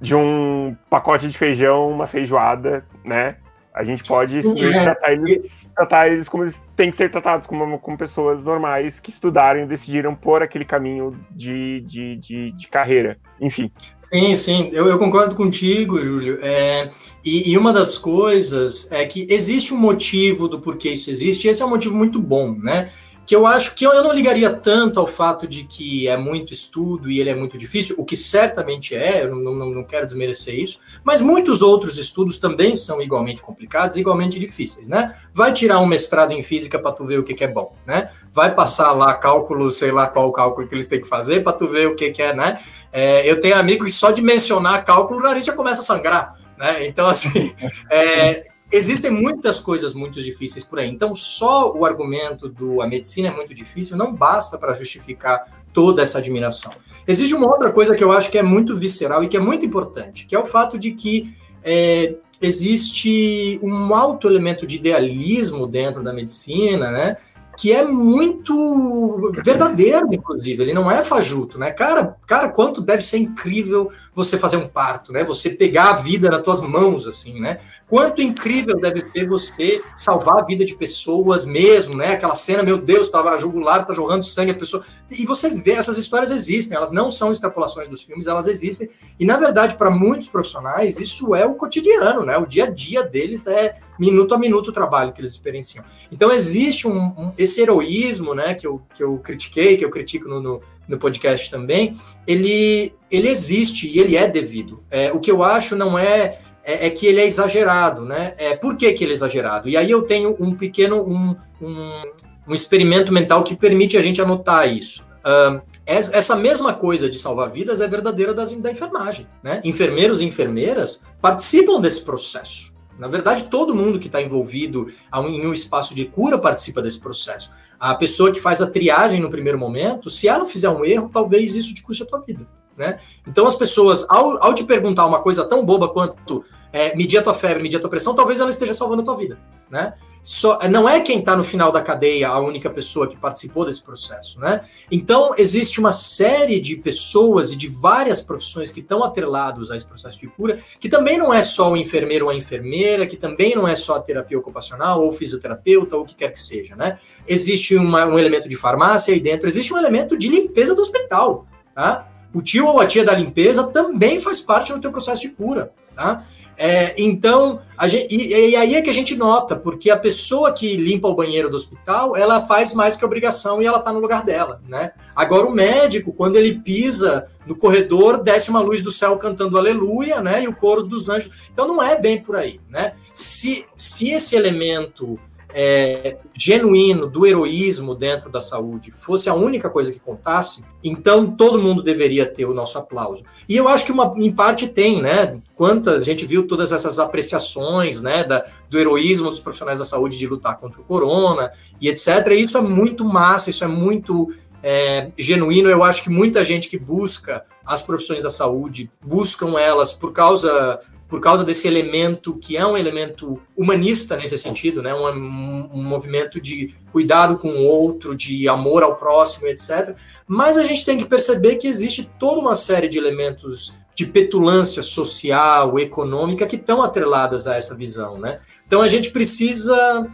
de um pacote de feijão uma feijoada, né? A gente pode sim, é. tratar eles tratar eles como eles têm que ser tratados, como, como pessoas normais que estudaram e decidiram por aquele caminho de, de, de, de carreira. Enfim. Sim, sim, eu, eu concordo contigo, Júlio. É, e, e, uma das coisas é que existe um motivo do porquê isso existe, e esse é um motivo muito bom, né? Que eu acho que eu, não ligaria tanto ao fato de que é muito estudo e ele é muito difícil, o que certamente é, eu não, não, não quero desmerecer isso, mas muitos outros estudos também são igualmente complicados, igualmente difíceis, né? Vai tirar um mestrado em física para tu ver o que, que, é bom, né? Vai passar lá cálculo, sei lá qual cálculo que eles têm que fazer para tu ver o que, que é, né? É, eu tenho amigo que só de mencionar cálculo o nariz já começa a sangrar, né? Então, assim, *laughs* é, Existem muitas coisas muito difíceis por aí. Então, só o argumento do a medicina é muito difícil não basta para justificar toda essa admiração. Existe uma outra coisa que eu acho que é muito visceral e que é muito importante, que é o fato de que é, existe um alto elemento de idealismo dentro da medicina, né? Que é muito verdadeiro, inclusive. Ele não é fajuto, né? Cara, cara, quanto deve ser incrível você fazer um parto, né? Você pegar a vida nas tuas mãos, assim, né? Quanto incrível deve ser você salvar a vida de pessoas mesmo, né? Aquela cena, meu Deus, tava jugular, tá jorrando sangue, a pessoa. E você vê, essas histórias existem, elas não são extrapolações dos filmes, elas existem. E, na verdade, para muitos profissionais, isso é o cotidiano, né? O dia a dia deles é minuto a minuto o trabalho que eles experienciam. Então existe um, um esse heroísmo, né, que eu, que eu critiquei, que eu critico no, no, no podcast também, ele, ele existe e ele é devido. É, o que eu acho não é é, é, que ele é exagerado, né? É, por que, que ele é exagerado? E aí eu tenho um pequeno, um, um, um experimento mental que permite a gente anotar isso. Uh, essa mesma coisa de salvar vidas é verdadeira das, da enfermagem, né? Enfermeiros e enfermeiras participam desse processo. Na verdade, todo mundo que está envolvido em um espaço de cura participa desse processo. A pessoa que faz a triagem no primeiro momento, se ela fizer um erro, talvez isso te custe a tua vida. Né? Então, as pessoas, ao, ao te perguntar uma coisa tão boba quanto é, medir a tua febre, medir a tua pressão, talvez ela esteja salvando a tua vida. Né? Só, não é quem está no final da cadeia a única pessoa que participou desse processo, né? Então, existe uma série de pessoas e de várias profissões que estão atrelados a esse processo de cura, que também não é só o enfermeiro ou a enfermeira, que também não é só a terapia ocupacional ou fisioterapeuta ou o que quer que seja, né? Existe uma, um elemento de farmácia aí dentro, existe um elemento de limpeza do hospital, tá? O tio ou a tia da limpeza também faz parte do teu processo de cura, tá? É, então, gente, e, e, aí é que a gente nota, porque a pessoa que limpa o banheiro do hospital, ela faz mais que obrigação e ela está no lugar dela, né? Agora, o médico, quando ele pisa no corredor, desce uma luz do céu cantando aleluia, né? E o coro dos anjos. Então, não é bem por aí, né? Se, se esse elemento é, genuíno do heroísmo dentro da saúde fosse a única coisa que contasse, então todo mundo deveria ter o nosso aplauso. E eu acho que uma, em parte tem, né? Quanta a gente viu todas essas apreciações, né, da, do heroísmo dos profissionais da saúde de lutar contra o corona e etc. E isso é muito massa, isso é muito é, genuíno. Eu acho que muita gente que busca as profissões da saúde buscam elas por causa por causa desse elemento que é um elemento humanista nesse sentido, né? Um, um, movimento de cuidado com o outro, de amor ao próximo, etc. Mas a gente tem que perceber que existe toda uma série de elementos de petulância social, econômica, que estão atreladas a essa visão, né? Então a gente precisa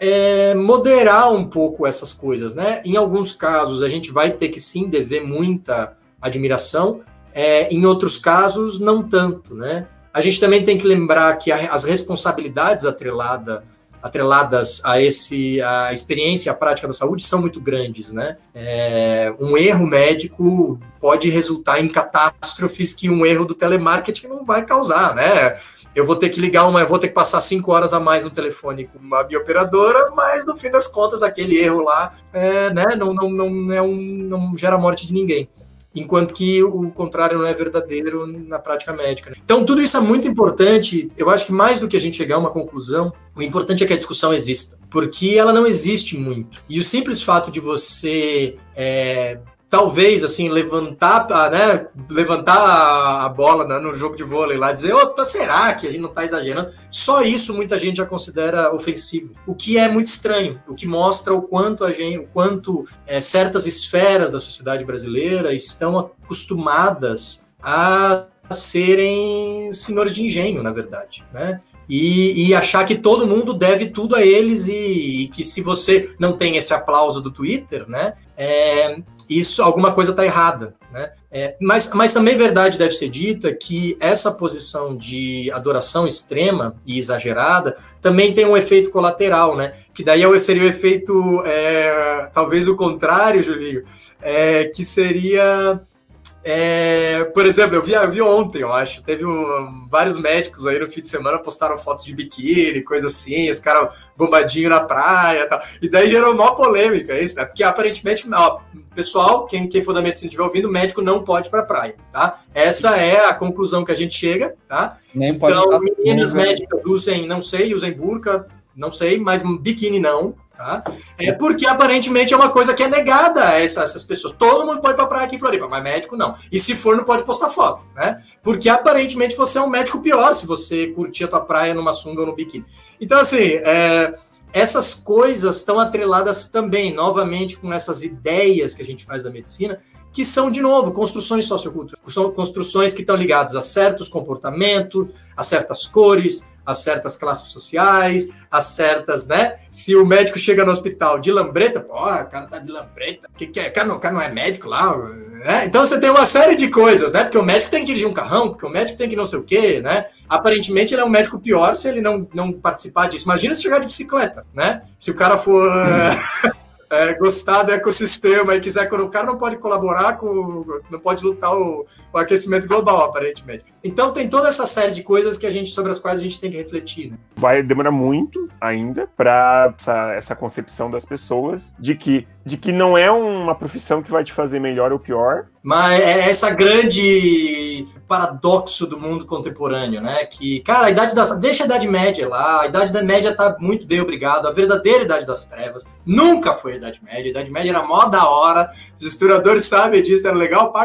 é, moderar um pouco essas coisas, né? Em alguns casos a gente vai ter que sim dever muita admiração, é, em outros casos não tanto, né? A gente também tem que lembrar que as responsabilidades atrelada, atreladas a esse a experiência, a prática da saúde são muito grandes, né? É, um erro médico pode resultar em catástrofes que um erro do telemarketing não vai causar, né? Eu vou ter que ligar uma, eu vou ter que passar cinco horas a mais no telefone com uma bioperadora, mas no fim das contas aquele erro lá, é, né? Não, não, não, é um, não gera morte de ninguém enquanto que o contrário não é verdadeiro na prática médica. Né? Então, tudo isso é muito importante. Eu acho que mais do que a gente chegar a uma conclusão, o importante é que a discussão exista, porque ela não existe muito. E o simples fato de você é, talvez assim levantar, né, levantar a bola né, no jogo de vôlei lá, dizer, opa, será que a gente não está exagerando? Só isso muita gente já considera ofensivo, o que é muito estranho, o que mostra o quanto a gente, o quanto é, certas esferas da sociedade brasileira estão acostumadas a serem senhores de engenho, na verdade, né? E, e, achar que todo mundo deve tudo a eles e, e, que se você não tem esse aplauso do Twitter, né, é, isso alguma coisa está errada, né? É, mas, mas também verdade deve ser dita que essa posição de adoração extrema e exagerada também tem um efeito colateral, né? Que daí é seria o efeito, é, talvez o contrário, Julinho, é, que seria é, por exemplo, eu vi, eu vi ontem, eu acho, teve um, vários médicos aí no fim de semana postaram fotos de biquíni, coisa assim, os caras bombadinho na praia e tal. E daí gerou uma polêmica isso, né? Porque aparentemente, ó, pessoal, quem, quem for da medicina estiver ouvindo, médico não pode ir pra praia, tá? Essa é a conclusão que a gente chega, tá? Nem então, meninas médicas usem, não sei, usem burca, não sei, mas biquíni não, Tá? É porque aparentemente é uma coisa que é negada a essa, essas pessoas. Todo mundo pode ir pra praia aqui em Floripa, mas médico não. E se for, não pode postar foto, né? Porque aparentemente você é um médico pior se você curtir a tua praia numa sunga ou no biquíni. Então, assim, é, essas coisas estão atreladas também, novamente, com essas ideias que a gente faz da medicina, que são, de novo, construções socioculturais, são construções que estão ligadas a certos comportamentos, a certas cores, a certas classes sociais, a certas, né? Se o médico chega no hospital de lambreta, porra, o cara tá de lambreta, que que é? O cara não, o cara não é médico lá, né? Então você tem uma série de coisas, né? Porque o médico tem que dirigir um carrão, porque o médico tem que não sei o quê, né? Aparentemente ele é um médico pior se ele não, não participar disso. Imagina se chegar de bicicleta, né? Se o cara for. *laughs* é, gostar do ecossistema e quiser, o cara não pode colaborar com, não pode lutar o, o, aquecimento global, aparentemente. Então tem toda essa série de coisas que a gente, sobre as quais a gente tem que refletir. Né? Vai demorar muito ainda para essa, essa concepção das pessoas de que, de que não é uma profissão que vai te fazer melhor ou pior, mas é essa grande paradoxo do mundo contemporâneo, né? Que, cara, a idade das. Deixa a Idade Média lá, a Idade da Média tá muito bem, obrigado. A verdadeira Idade das Trevas nunca foi a Idade Média. A Idade Média era mó da hora, os historiadores sabem disso, era legal. A,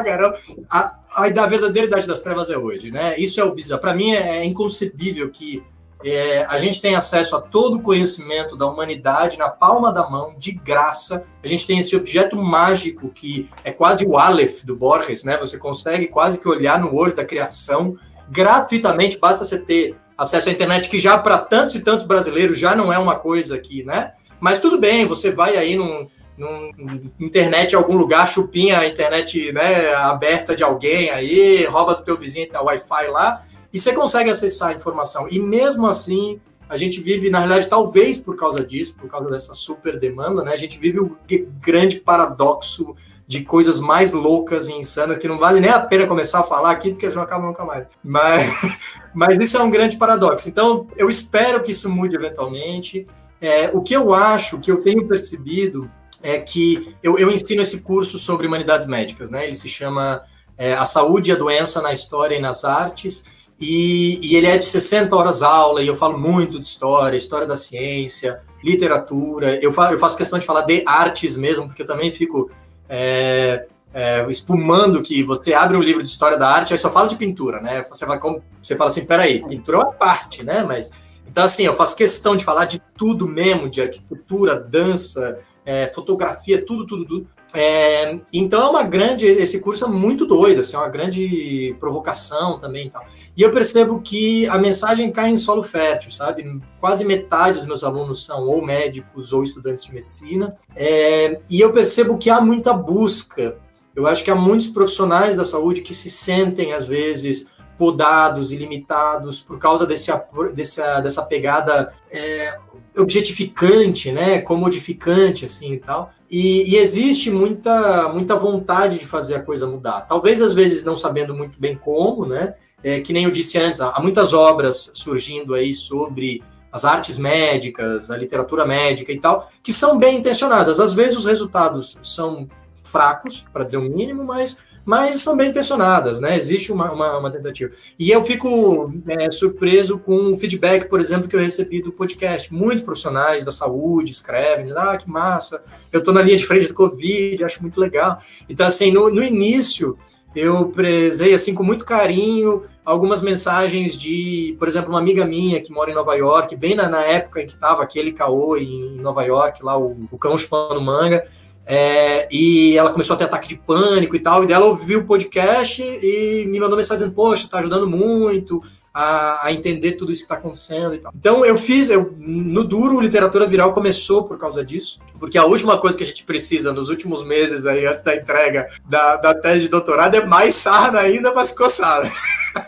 a, a verdadeira Idade das Trevas é hoje, né? Isso é o bizarro. Pra mim é, é inconcebível que é, a gente tem acesso a todo o conhecimento da humanidade na palma da mão, de graça. A gente tem esse objeto mágico que é quase o Aleph do Borges, né? Você consegue quase que olhar no olho da criação gratuitamente, basta você ter acesso à internet, que já para tantos e tantos brasileiros já não é uma coisa aqui, né? Mas tudo bem, você vai aí num, num internet em algum lugar, chupinha a internet né, aberta de alguém aí, rouba do teu vizinho tá Wi-Fi lá, e você consegue acessar a informação. E mesmo assim, a gente vive, na realidade, talvez por causa disso, por causa dessa super demanda, né? A gente vive o grande paradoxo de coisas mais loucas e insanas que não vale nem a pena começar a falar aqui, porque eles não acabam nunca mais. Mas, *laughs* mas isso é um grande paradoxo. Então, eu espero que isso mude eventualmente. É, o que eu acho, que eu tenho percebido, é que eu, eu ensino esse curso sobre humanidades médicas, né? Ele se chama é, A Saúde e a Doença na História e nas Artes. E, e, ele é de 60 horas aula, e eu falo muito de história, história da ciência, literatura. Eu, fa eu faço questão de falar de artes mesmo, porque eu também fico é, é, espumando que você abre um livro de história da arte, aí só fala de pintura, né? Você, vai, você fala assim, peraí, pintura é uma parte, né? Mas, então, assim, eu faço questão de falar de tudo mesmo, de arquitetura, dança, é, fotografia, tudo, tudo, tudo. É, então é uma grande, esse curso é muito doido, assim, é uma grande provocação também e. E eu percebo que a mensagem cai em solo fértil, sabe? Quase metade dos meus alunos são ou médicos ou estudantes de medicina. É, e eu percebo que há muita busca. Eu acho que há muitos profissionais da saúde que se sentem, às vezes, podados e limitados por causa desse, dessa, dessa pegada é, objetificante, né, comodificante, assim e tal. E, e, existe muita, muita vontade de fazer a coisa mudar. Talvez às vezes não sabendo muito bem como, né? É, que nem eu disse antes, há muitas obras surgindo aí sobre as artes médicas, a literatura médica e tal, que são bem intencionadas. Às vezes os resultados são fracos, para dizer o mínimo, mas mas são bem intencionadas, né? Existe uma, uma, uma tentativa. E eu fico é, surpreso com o feedback, por exemplo, que eu recebi do podcast. Muitos profissionais da saúde escrevem, dizem, ah, que massa, eu estou na linha de frente do Covid, acho muito legal. Então, assim, no, no início, eu prezei, assim, com muito carinho, algumas mensagens de, por exemplo, uma amiga minha que mora em Nova York, bem na, na época em que estava aquele caô em Nova York, lá o, o cão chupando manga, é, e ela começou a ter ataque de pânico e tal, e dela ouviu o podcast e me mandou mensagem dizendo, poxa, tá ajudando muito a, a entender tudo isso que está acontecendo e tal. Então eu fiz, eu, no duro, literatura viral começou por causa disso, porque a última coisa que a gente precisa nos últimos meses aí, antes da entrega da, da tese de doutorado, é mais sarna ainda, mas coçada.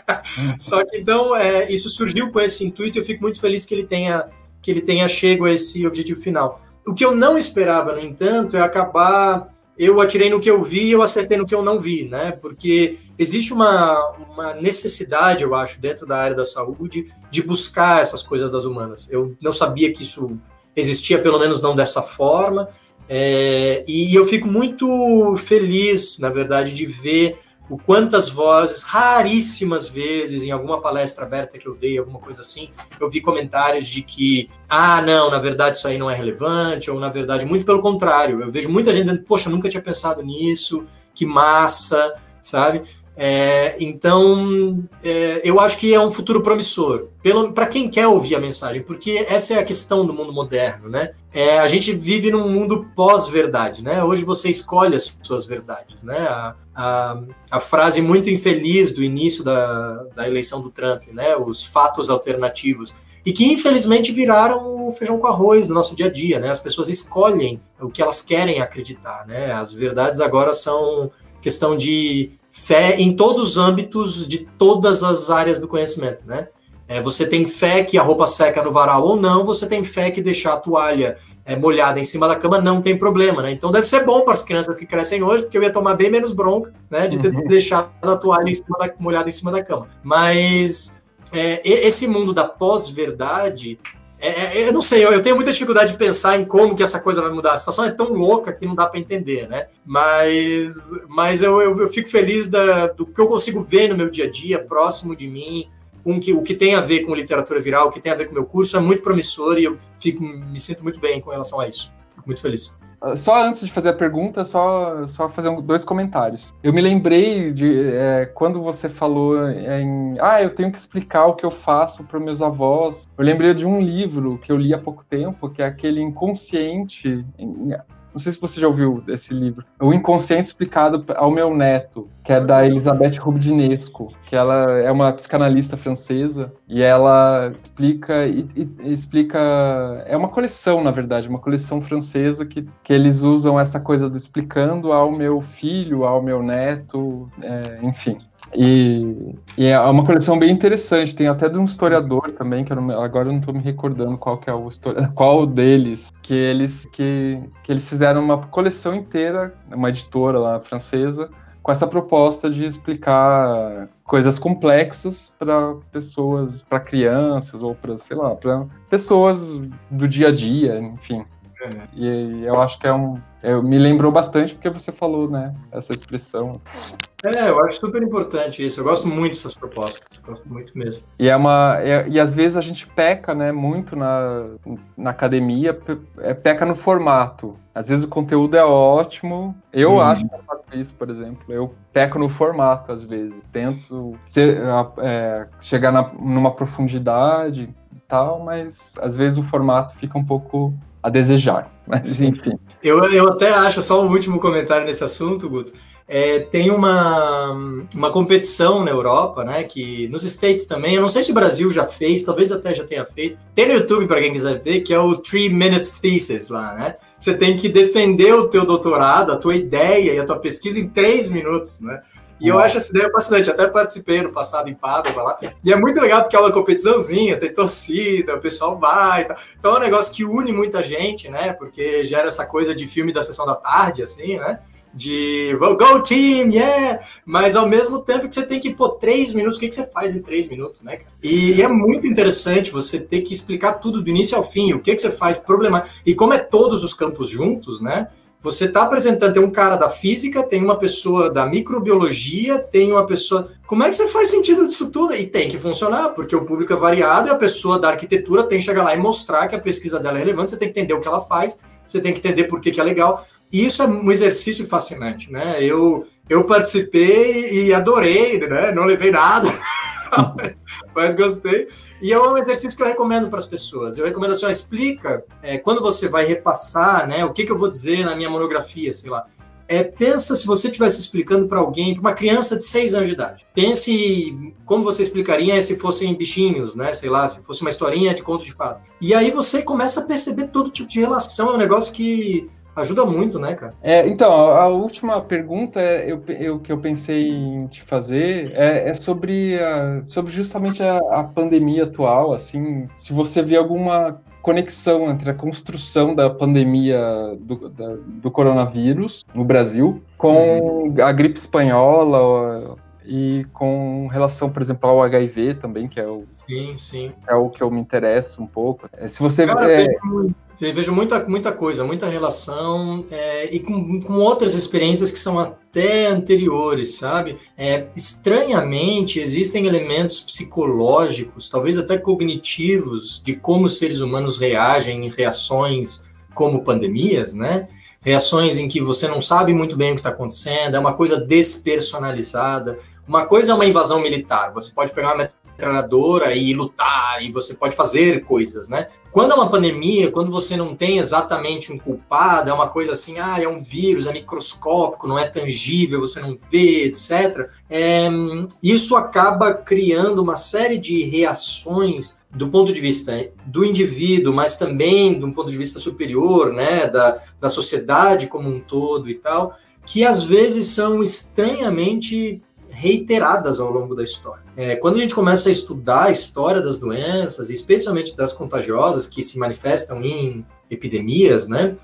*laughs* Só que então é, isso surgiu com esse intuito e eu fico muito feliz que ele tenha, que ele tenha chego a esse objetivo final. O que eu não esperava, no entanto, é acabar. Eu atirei no que eu vi e eu acertei no que eu não vi, né? Porque existe uma, uma necessidade, eu acho, dentro da área da saúde, de buscar essas coisas das humanas. Eu não sabia que isso existia, pelo menos não dessa forma. É, e eu fico muito feliz, na verdade, de ver o quantas vozes, raríssimas vezes, em alguma palestra aberta que eu dei, alguma coisa assim, eu vi comentários de que, ah, não, na verdade isso aí não é relevante, ou na verdade, muito pelo contrário, eu vejo muita gente dizendo, poxa, nunca tinha pensado nisso, que massa, sabe? É, então, é, eu acho que é um futuro promissor, para quem quer ouvir a mensagem, porque essa é a questão do mundo moderno, né? É, a gente vive num mundo pós-verdade, né? Hoje você escolhe as suas verdades, né? A, a, a, frase muito infeliz do início da, da eleição do Trump, né? Os fatos alternativos e que infelizmente viraram o feijão com arroz do nosso dia a dia, né? As pessoas escolhem o que elas querem acreditar, né? As verdades agora são questão de fé em todos os âmbitos de todas as áreas do conhecimento, né? É, você tem fé que a roupa seca no varal ou não, você tem fé que deixar a toalha é, molhada em cima da cama não tem problema, né? Então deve ser bom para as crianças que crescem hoje, porque eu ia tomar bem menos bronca, né, de ter uhum. deixado a toalha em da, molhada em cima da cama. Mas é, esse mundo da pós-verdade, é, é, eu não sei, eu, eu, tenho muita dificuldade de pensar em como que essa coisa vai mudar. A situação é tão louca que não dá para entender, né? Mas, mas eu, eu, eu fico feliz da, do que eu consigo ver no meu dia a dia, próximo de mim, com que, o que tem a ver com literatura viral, o que tem a ver com o meu curso, é muito promissor e eu fico, me sinto muito bem com relação a isso. Fico muito feliz. Só antes de fazer a pergunta, só, só fazer um, dois comentários. Eu me lembrei de é, quando você falou em. Ah, eu tenho que explicar o que eu faço para meus avós. Eu lembrei de um livro que eu li há pouco tempo, que é aquele Inconsciente. Não sei se você já ouviu esse livro. O Inconsciente Explicado ao Meu Neto, que é da Elizabeth Rubinesco, que ela é uma psicanalista francesa e ela explica e, e, explica é uma coleção na verdade, uma coleção francesa que, que eles usam essa coisa do explicando ao meu filho, ao meu neto, é, enfim. E, e, é uma coleção bem interessante. Tem até de um historiador também, que eu não, agora eu não estou me recordando qual que é o qual deles, que eles que, que eles fizeram uma coleção inteira, uma editora lá francesa, com essa proposta de explicar coisas complexas para pessoas, para crianças ou para, sei lá, para pessoas do dia a dia, enfim. É. E eu acho que é um, eu, me lembrou bastante porque você falou, né, essa expressão. É, eu acho super importante isso. Eu gosto muito dessas propostas, gosto muito mesmo. E é uma é, e às vezes a gente peca, né, muito na, na academia, pe, é, peca no formato. Às vezes o conteúdo é ótimo. Eu hum. acho que eu faço isso, por exemplo. Eu peco no formato às vezes. Tento ser, é, chegar na, numa profundidade e tal, mas às vezes o formato fica um pouco a desejar. Mas enfim. Eu, eu até acho, só um último comentário nesse assunto, Guto. É, tem uma, uma competição na Europa, né? Que nos States também, eu não sei se o Brasil já fez, talvez até já tenha feito. Tem no YouTube para quem quiser ver, que é o Three Minutes Thesis lá, né? Você tem que defender o teu doutorado, a tua ideia e a tua pesquisa em três minutos, né? E eu acho essa ideia fascinante. Até participei no passado em Padova lá. E é muito legal porque é uma competiçãozinha, tem torcida, o pessoal vai. Tá. Então é um negócio que une muita gente, né? Porque gera essa coisa de filme da sessão da tarde, assim, né? De go team, yeah! Mas ao mesmo tempo que você tem que pôr três minutos, o que, que você faz em três minutos, né? E é muito interessante você ter que explicar tudo do início ao fim, o que, que você faz, problema. E como é todos os campos juntos, né? Você está apresentando, tem um cara da física, tem uma pessoa da microbiologia, tem uma pessoa. Como é que você faz sentido disso tudo? E tem que funcionar, porque o público é variado e a pessoa da arquitetura tem que chegar lá e mostrar que a pesquisa dela é relevante, você tem que entender o que ela faz, você tem que entender por que, que é legal. E isso é um exercício fascinante, né? Eu, eu participei e adorei, né? Não levei nada. *laughs* *laughs* mas gostei. E é um exercício que eu recomendo para as pessoas. Eu recomendo assim, ó, explica é, quando você vai repassar, né? O que, que eu vou dizer na minha monografia, sei lá. É, pensa se você estivesse explicando para alguém, para uma criança de 6 anos de idade. Pense como você explicaria se fossem bichinhos, né? Sei lá, se fosse uma historinha de conto de fadas. E aí você começa a perceber todo tipo de relação. É um negócio que ajuda muito, né, cara? É, então, a, a última pergunta é, eu, eu, que eu pensei em te fazer é, é sobre, a, sobre justamente a, a, pandemia atual, assim, se você vê alguma conexão entre a construção da pandemia do, da, do coronavírus no Brasil com uhum. a gripe espanhola e com relação, por exemplo, ao HIV também, que é o, sim, sim. É o que eu me interesso um pouco. É, se você Cara, é, vejo muita, muita coisa, muita relação é, e com, com outras experiências que são até anteriores, sabe? É, estranhamente, existem elementos psicológicos, talvez até cognitivos, de como os seres humanos reagem em reações como pandemias, né? Reações em que você não sabe muito bem o que está acontecendo, é uma coisa despersonalizada. Uma coisa é uma invasão militar, você pode pegar uma metralhadora e lutar, e você pode fazer coisas, né? Quando é uma pandemia, quando você não tem exatamente um culpado, é uma coisa assim, ah, é um vírus, é microscópico, não é tangível, você não vê, etc. É, isso acaba criando uma série de reações do ponto de vista do indivíduo, mas também do ponto de vista superior, né, da, da sociedade como um todo e tal, que às vezes são estranhamente reiteradas ao longo da história. É, quando a gente começa a estudar a história das doenças, especialmente das contagiosas que se manifestam em epidemias, né?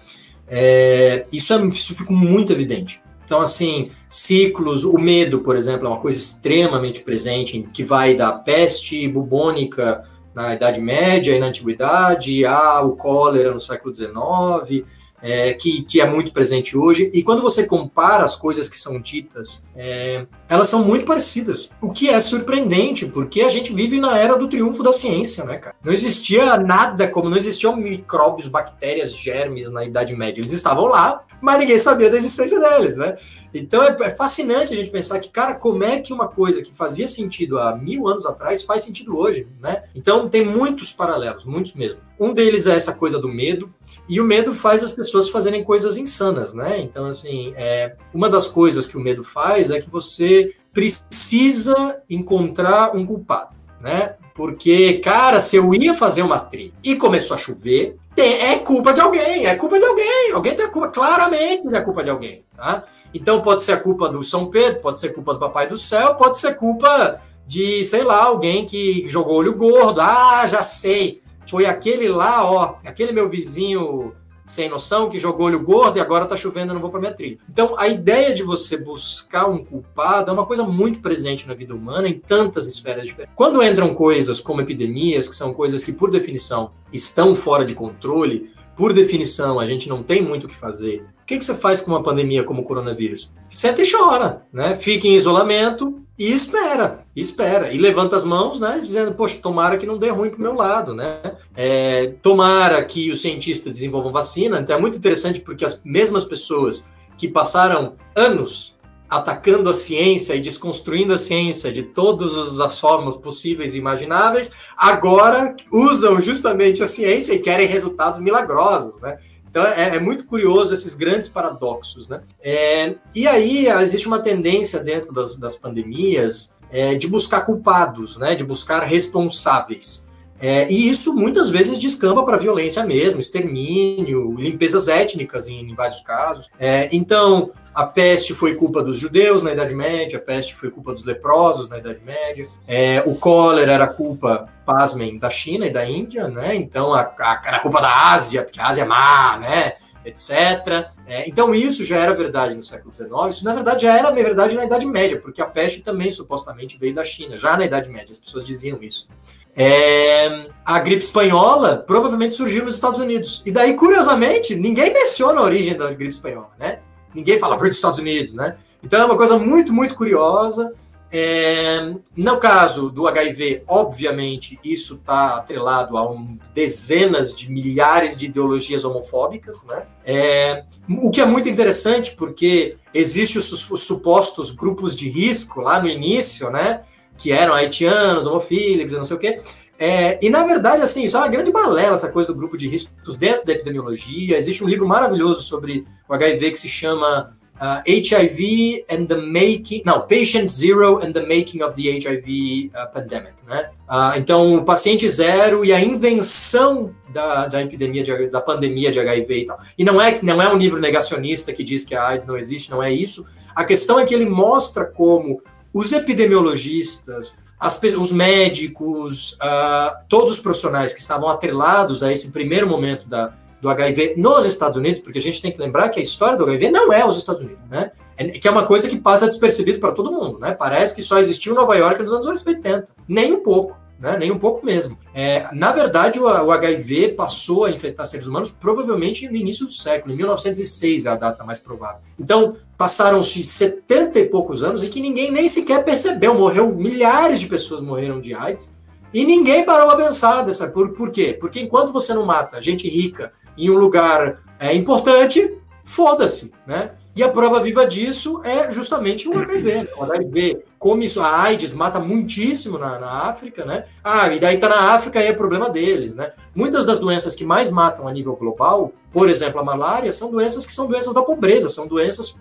É, isso, é, isso fica muito evidente. Então, assim, ciclos, o medo, por exemplo, é uma coisa extremamente presente, que vai da peste bubônica na Idade Média e na Antiguidade, a o cólera no século XIX, é, que, que é muito presente hoje. E quando você compara as coisas que são ditas, é, elas são muito parecidas. O que é surpreendente, porque a gente vive na era do triunfo da ciência, né, cara? Não existia nada como não existiam micróbios, bactérias, germes na Idade Média. Eles estavam lá, mas ninguém sabia da existência deles, né? Então é, é fascinante a gente pensar que, cara, como é que uma coisa que fazia sentido há mil anos atrás faz sentido hoje, né? Então tem muitos paralelos, muitos mesmo. Um deles é essa coisa do medo, e o medo faz as pessoas fazerem coisas insanas, né? Então, assim, é, uma das coisas que o medo faz é que você precisa encontrar um culpado, né? Porque, cara, se eu ia fazer uma trilha e começou a chover, é culpa de alguém, é culpa de alguém. Alguém tem a culpa, claramente é culpa de alguém, tá? Então pode ser a culpa do São Pedro, pode ser culpa do Papai do Céu, pode ser culpa de, sei lá, alguém que jogou olho gordo. Ah, já sei foi aquele lá, ó, aquele meu vizinho sem noção que jogou olho gordo e agora tá chovendo, eu não vou para minha trilha. Então, a ideia de você buscar um culpado é uma coisa muito presente na vida humana em tantas esferas diferentes. Quando entram coisas como epidemias, que são coisas que por definição estão fora de controle, por definição a gente não tem muito o que fazer. O que, que você faz com uma pandemia como o coronavírus? Senta e chora, né? Fica em isolamento, e espera, e espera, e levanta as mãos, né, dizendo, poxa, tomara que não dê ruim para o meu lado, né, é, tomara que os cientistas desenvolvam vacina, então é muito interessante porque as mesmas pessoas que passaram anos atacando a ciência e desconstruindo a ciência de todas as formas possíveis e imagináveis, agora usam justamente a ciência e querem resultados milagrosos, né, então é, é, muito curioso esses grandes paradoxos, né? É, e aí existe uma tendência dentro das, das pandemias é, de buscar culpados, né? De buscar responsáveis. É, e isso muitas vezes descamba para violência mesmo, extermínio, limpezas étnicas em, em vários casos. É, então, a peste foi culpa dos judeus na Idade Média, a peste foi culpa dos leprosos na Idade Média, é, o cólera era culpa, pasmem, da China e da Índia, né? Então, a, a, era culpa da Ásia, porque a Ásia é má, né? etc. É, então isso já era verdade no século XIX, isso na verdade já era verdade na Idade Média, porque a peste também supostamente veio da China, já na Idade Média, as pessoas diziam isso. É, a gripe espanhola provavelmente surgiu nos Estados Unidos. E daí, curiosamente, ninguém menciona a origem da gripe espanhola, né? Ninguém fala, foi dos Estados Unidos, né? Então é uma coisa muito, muito curiosa. É, no caso do HIV, obviamente, isso está atrelado a um, dezenas de milhares de ideologias homofóbicas, né? É, o que é muito interessante, porque existem os, os, supostos grupos de risco lá no início, né? Que eram haitianos, homofílicos, não sei o quê. É, e na verdade, assim, isso é uma grande balela, essa coisa do grupo de riscos dentro da epidemiologia. Existe um livro maravilhoso sobre o HIV que se chama uh, HIV and the making, não, Patient Zero and the making of the HIV uh, pandemic, né? Uh, então, o paciente zero e a invenção da, da epidemia, de, da pandemia de HIV e tal. E não é, não é um livro negacionista que diz que a AIDS não existe, não é isso. A questão é que ele mostra como os epidemiologistas, as, os médicos, uh, todos os profissionais que estavam atrelados a esse primeiro momento da, do HIV nos Estados Unidos, porque a gente tem que lembrar que a história do HIV não é os Estados Unidos, né? É, que é uma coisa que passa despercebido para todo mundo, né? Parece que só existiu Nova York nos anos 80. Nem um pouco, né? Nem um pouco mesmo. É, na verdade, o, o, HIV passou a infectar seres humanos provavelmente no início do século, em 1906 é a data mais provável. Então, passaram-se 70 e poucos anos e que ninguém nem sequer percebeu. Morreu, milhares de pessoas morreram de AIDS e ninguém parou a pensar dessa. Por, por quê? Porque enquanto você não mata gente rica em um lugar é, importante, foda-se, né? E a prova viva disso é justamente o HIV. Né? O HIV come isso, a AIDS mata muitíssimo na, na, África, né? Ah, e daí tá na África e é problema deles, né? Muitas das doenças que mais matam a nível global, por exemplo, a malária, são doenças que são doenças da pobreza, são doenças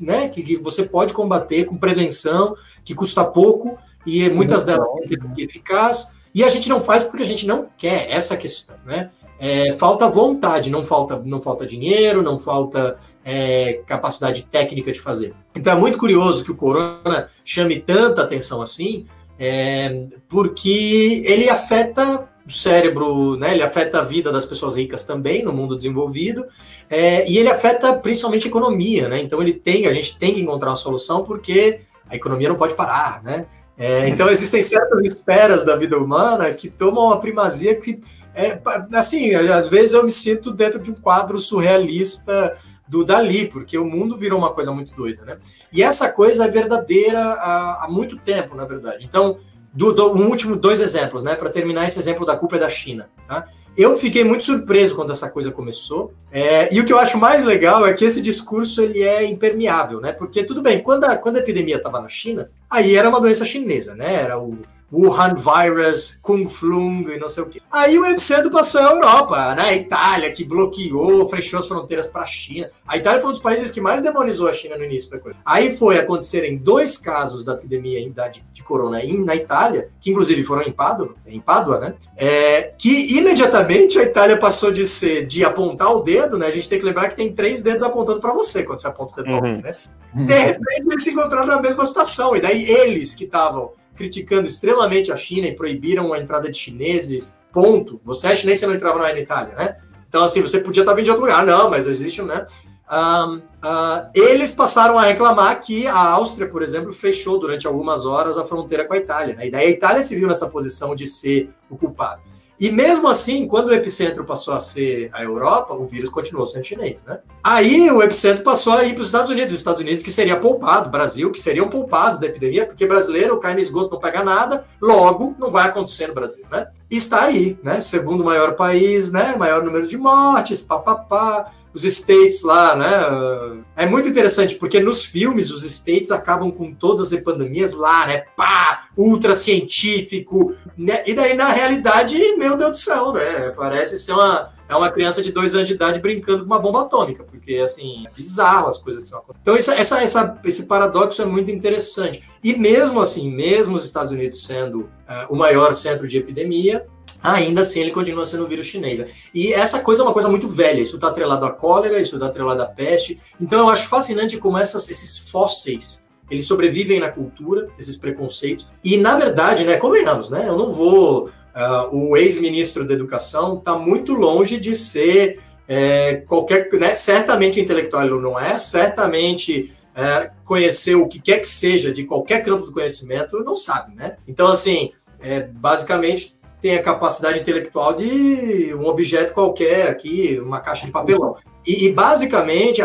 né, que, que você pode combater com prevenção, que custa pouco, e muitas delas têm terapia eficaz, e a gente não faz porque a gente não quer essa questão, né? É, falta vontade, não falta, não falta dinheiro, não falta é, capacidade técnica de fazer. Então é muito curioso que o corona chame tanta atenção assim, é, porque ele afeta o cérebro, né, ele afeta a vida das pessoas ricas também no mundo desenvolvido, é, e ele afeta principalmente a economia, né? Então ele tem, a gente tem que encontrar uma solução porque a economia não pode parar, né? É, então existem certas esferas da vida humana que tomam uma primazia que é assim, às vezes eu me sinto dentro de um quadro surrealista do Dali, porque o mundo virou uma coisa muito doida, né? E essa coisa é verdadeira há, há muito tempo, na verdade. Então, do, do, um último dois exemplos, né? Para terminar esse exemplo da culpa é da China, tá? Eu fiquei muito surpreso quando essa coisa começou. É, e o que eu acho mais legal é que esse discurso ele é impermeável, né? Porque tudo bem, quando a, quando a epidemia estava na China, aí era uma doença chinesa, né? Era o Wuhan Virus, Kung Flung e não sei o quê. Aí o epicentro passou a Europa, né? A Itália, que bloqueou, fechou as fronteiras para a China. A Itália foi um dos países que mais demonizou a China no início da coisa. Aí foi acontecerem dois casos da epidemia de, de corona na Itália, que inclusive foram em Pádua, em Pádua né? É, que imediatamente a Itália passou de ser, de apontar o dedo, né? A gente tem que lembrar que tem três dedos apontando para você quando você aponta o dedo uhum. né? De repente eles se encontraram na mesma situação. E daí eles que estavam criticando extremamente a China e proibiram a entrada de chineses, ponto. Você é chinês, você não entrava na Itália, né? Então, assim, você podia estar vindo de outro lugar. Não, mas existe, né? Um, uh, eles passaram a reclamar que a Áustria, por exemplo, fechou durante algumas horas a fronteira com a Itália. Né? E daí a Itália se viu nessa posição de ser o culpado. E mesmo assim, quando o epicentro passou a ser a Europa, o vírus continuou sendo chinês, né? Aí o epicentro passou a ir para os Estados Unidos, os Estados Unidos que seria poupado, Brasil que seriam poupados da epidemia, porque brasileiro cai no esgoto, não pega nada, logo não vai acontecer no Brasil, né? E está aí, né? Segundo maior país, né? Maior número de mortes, papapá os States lá, né? É muito interessante, porque nos filmes os States acabam com todas as epidemias lá, né? Pá, ultra científico, né? E daí, na realidade, meu Deus do céu, né? Parece ser uma, é uma criança de dois anos de idade brincando com uma bomba atômica, porque, assim, é bizarro as coisas que são Então, essa, essa, essa, esse paradoxo é muito interessante. E mesmo assim, mesmo os Estados Unidos sendo uh, o maior centro de epidemia, ainda assim ele continua sendo o vírus chinês. E essa coisa é uma coisa muito velha, isso está atrelado à cólera, isso está atrelado à peste. Então eu acho fascinante como essas, esses fósseis eles sobrevivem na cultura, esses preconceitos. E na verdade, né, convenhamos, né, eu não vou. Uh, o ex-ministro da Educação está muito longe de ser é, qualquer. Né, certamente intelectual ele não é, certamente. É, conhecer o que quer que seja de qualquer campo do conhecimento, não sabe, né? Então, assim, é, basicamente tem a capacidade intelectual de um objeto qualquer aqui, uma caixa de papelão. E, e basicamente,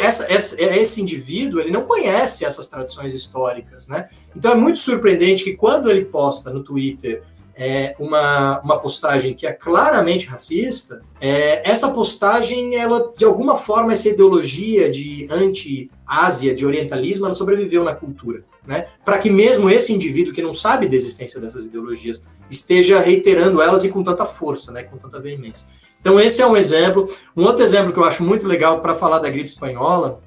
essa, essa, esse indivíduo ele não conhece essas tradições históricas, né? Então é muito surpreendente que quando ele posta no Twitter é, uma, uma postagem que é claramente racista, é, essa postagem, ela de alguma forma, essa ideologia de anti-Ásia, de orientalismo, ela sobreviveu na cultura né? Para que mesmo esse indivíduo que não sabe da existência dessas ideologias esteja reiterando elas e com tanta força, né? Com tanta veemência. Então esse é um exemplo. Um outro exemplo que eu acho muito legal para falar da gripe espanhola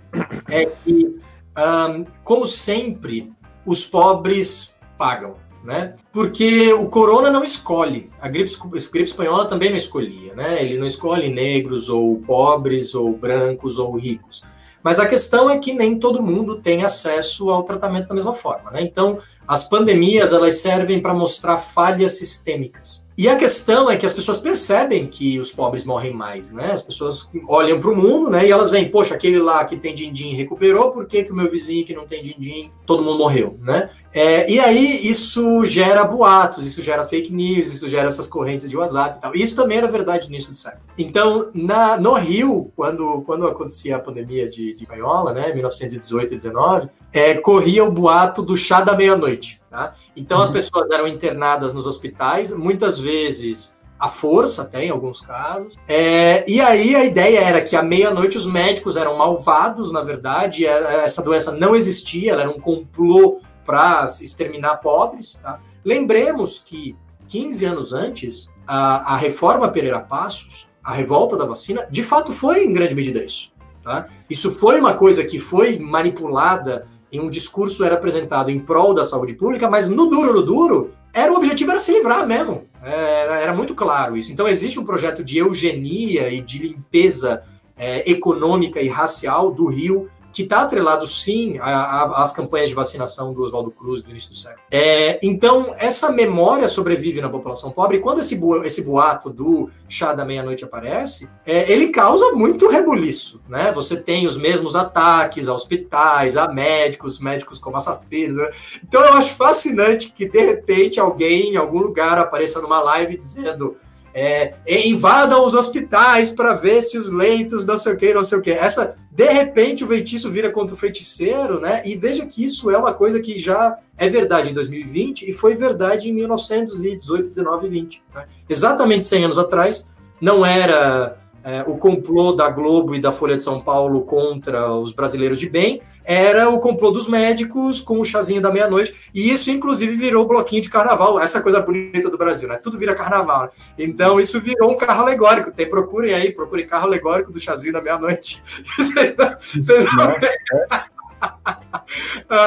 é que, um, como sempre, os pobres pagam. Né? Porque o corona não escolhe, a gripe, a gripe espanhola também não escolhia, né? Ele não escolhe negros ou pobres ou brancos ou ricos. Mas a questão é que nem todo mundo tem acesso ao tratamento da mesma forma. Né? Então, as pandemias elas servem para mostrar falhas sistêmicas. E a questão é que as pessoas percebem que os pobres morrem mais, né? As pessoas olham para o mundo, né? E elas veem, poxa, aquele lá que tem din-din recuperou, por que, que o meu vizinho que não tem din-din, todo mundo morreu, né? É, e aí isso gera boatos, isso gera fake news, isso gera essas correntes de WhatsApp e tal. E isso também era verdade início do século. Então, na, no Rio, quando, quando acontecia a pandemia de, de Paiola, né? 1918 e 19, é, corria o boato do chá da meia-noite. Tá? Então, as uhum. pessoas eram internadas nos hospitais, muitas vezes à força, até em alguns casos. É, e aí a ideia era que à meia-noite os médicos eram malvados, na verdade, essa doença não existia, ela era um complô para exterminar pobres. Tá? Lembremos que 15 anos antes, a, a reforma Pereira Passos, a revolta da vacina, de fato foi em grande medida isso. Tá? Isso foi uma coisa que foi manipulada um discurso era apresentado em prol da saúde pública, mas no duro, no duro, era o objetivo era se livrar mesmo. Era, era, muito claro isso. Então, existe um projeto de eugenia e de limpeza é, econômica e racial do Rio que está atrelado sim às campanhas de vacinação do Oswaldo Cruz do início do século. É, então, essa memória sobrevive na população pobre, quando esse, esse boato do chá da meia-noite aparece, é, ele causa muito rebuliço. Né? Você tem os mesmos ataques a hospitais, a médicos, médicos como assassinos. Né? Então, eu acho fascinante que, de repente, alguém em algum lugar apareça numa live dizendo é, invadam os hospitais para ver se os leitos, não sei o que, não sei o que. Essa, de repente, o feitiço vira contra o feiticeiro, né? E veja que isso é uma coisa que já é verdade em 2020 e foi verdade em 1918, 19 e 20. Né? Exatamente 100 anos atrás, não era é, o complô da Globo e da Folha de São Paulo contra os brasileiros de bem, era o complô dos médicos com o chazinho da meia-noite, e isso inclusive virou bloquinho de carnaval, essa coisa bonita do Brasil, né? Tudo vira carnaval. Né? Então isso virou um carro alegórico. Tem, procurem aí, procurem carro alegórico do chazinho da meia-noite. *laughs* Vocês vão ver.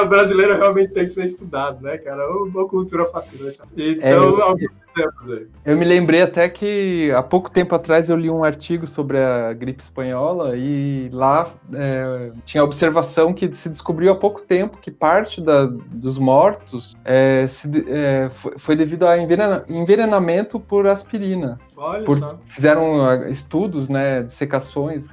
o brasileiro realmente tem que ser estudado, né, cara? Uma cultura fascinante. Então, é, eu, eu me lembrei até que há pouco tempo atrás eu li um artigo sobre a gripe espanhola e lá é, tinha a observação que se descobriu há pouco tempo que parte da, dos mortos é, se, é, foi, devido a envenena, envenenamento por aspirina. Olha por, só. Fizeram ah, estudos, né, de secações,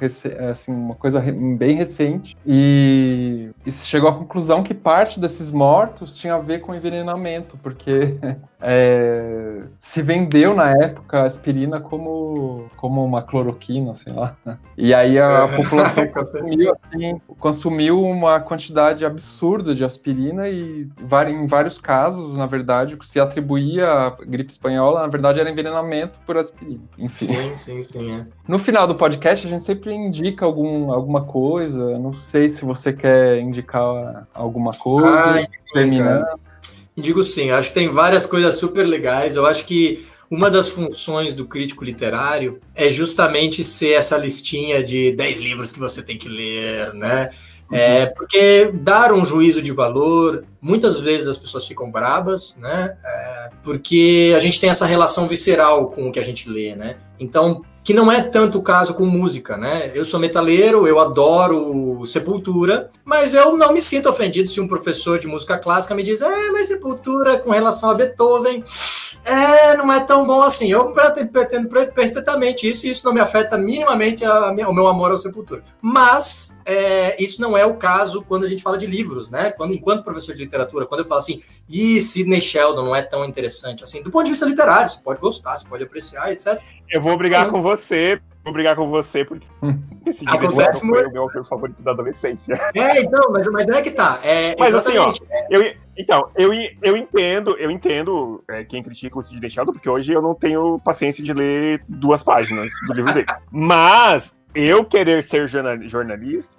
assim, uma coisa bem recente, e, e chegou à conclusão que parte desses mortos tinha a ver com envenenamento, porque *laughs* é, se vendeu na época a aspirina como, como uma cloroquina, sei lá. E aí a é. população *laughs* consumiu, assim, consumiu uma quantidade absurda de aspirina e em vários casos, na verdade, o que se atribuía à gripe espanhola, na verdade, era envenenamento por aspirina. Enfim. Sim, sim, sim. É. No final do podcast, a gente sempre indica algum, alguma coisa. Não sei se você quer indicar alguma coisa. Ah, terminando. Digo sim, acho que tem várias coisas super legais. Eu acho que uma das funções do crítico literário é justamente ser essa listinha de 10 livros que você tem que ler, né? É, porque dar um juízo de valor, muitas vezes as pessoas ficam brabas, né? É, porque a gente tem essa relação visceral com o que a gente lê, né? Então, que não é tanto o caso com música, né? Eu sou metaleiro, eu adoro Sepultura, mas eu não me sinto ofendido se um professor de música clássica me diz, é, mas Sepultura com relação a Beethoven é, não é tão bom assim. Eu pretendo perfeitamente isso e isso não me afeta minimamente a, a, o meu amor ao Sepultura. Mas é, isso não é o caso quando a gente fala de livros, né? Quando, enquanto professor de literatura, quando eu falo assim, e Sidney Sheldon não é tão interessante assim, do ponto de vista literário, você pode gostar, você pode apreciar, etc. Eu vou brigar com você vou brigar com você porque esse Acontece muito. foi o meu autor favorito da adolescência. É, então, mas, mas é que tá. É, mas exatamente. assim, ó, eu, então, eu, eu entendo, eu entendo é, quem critica o Sidney Sheldon, porque hoje eu não tenho paciência de ler duas páginas do livro dele. Mas eu querer ser jornalista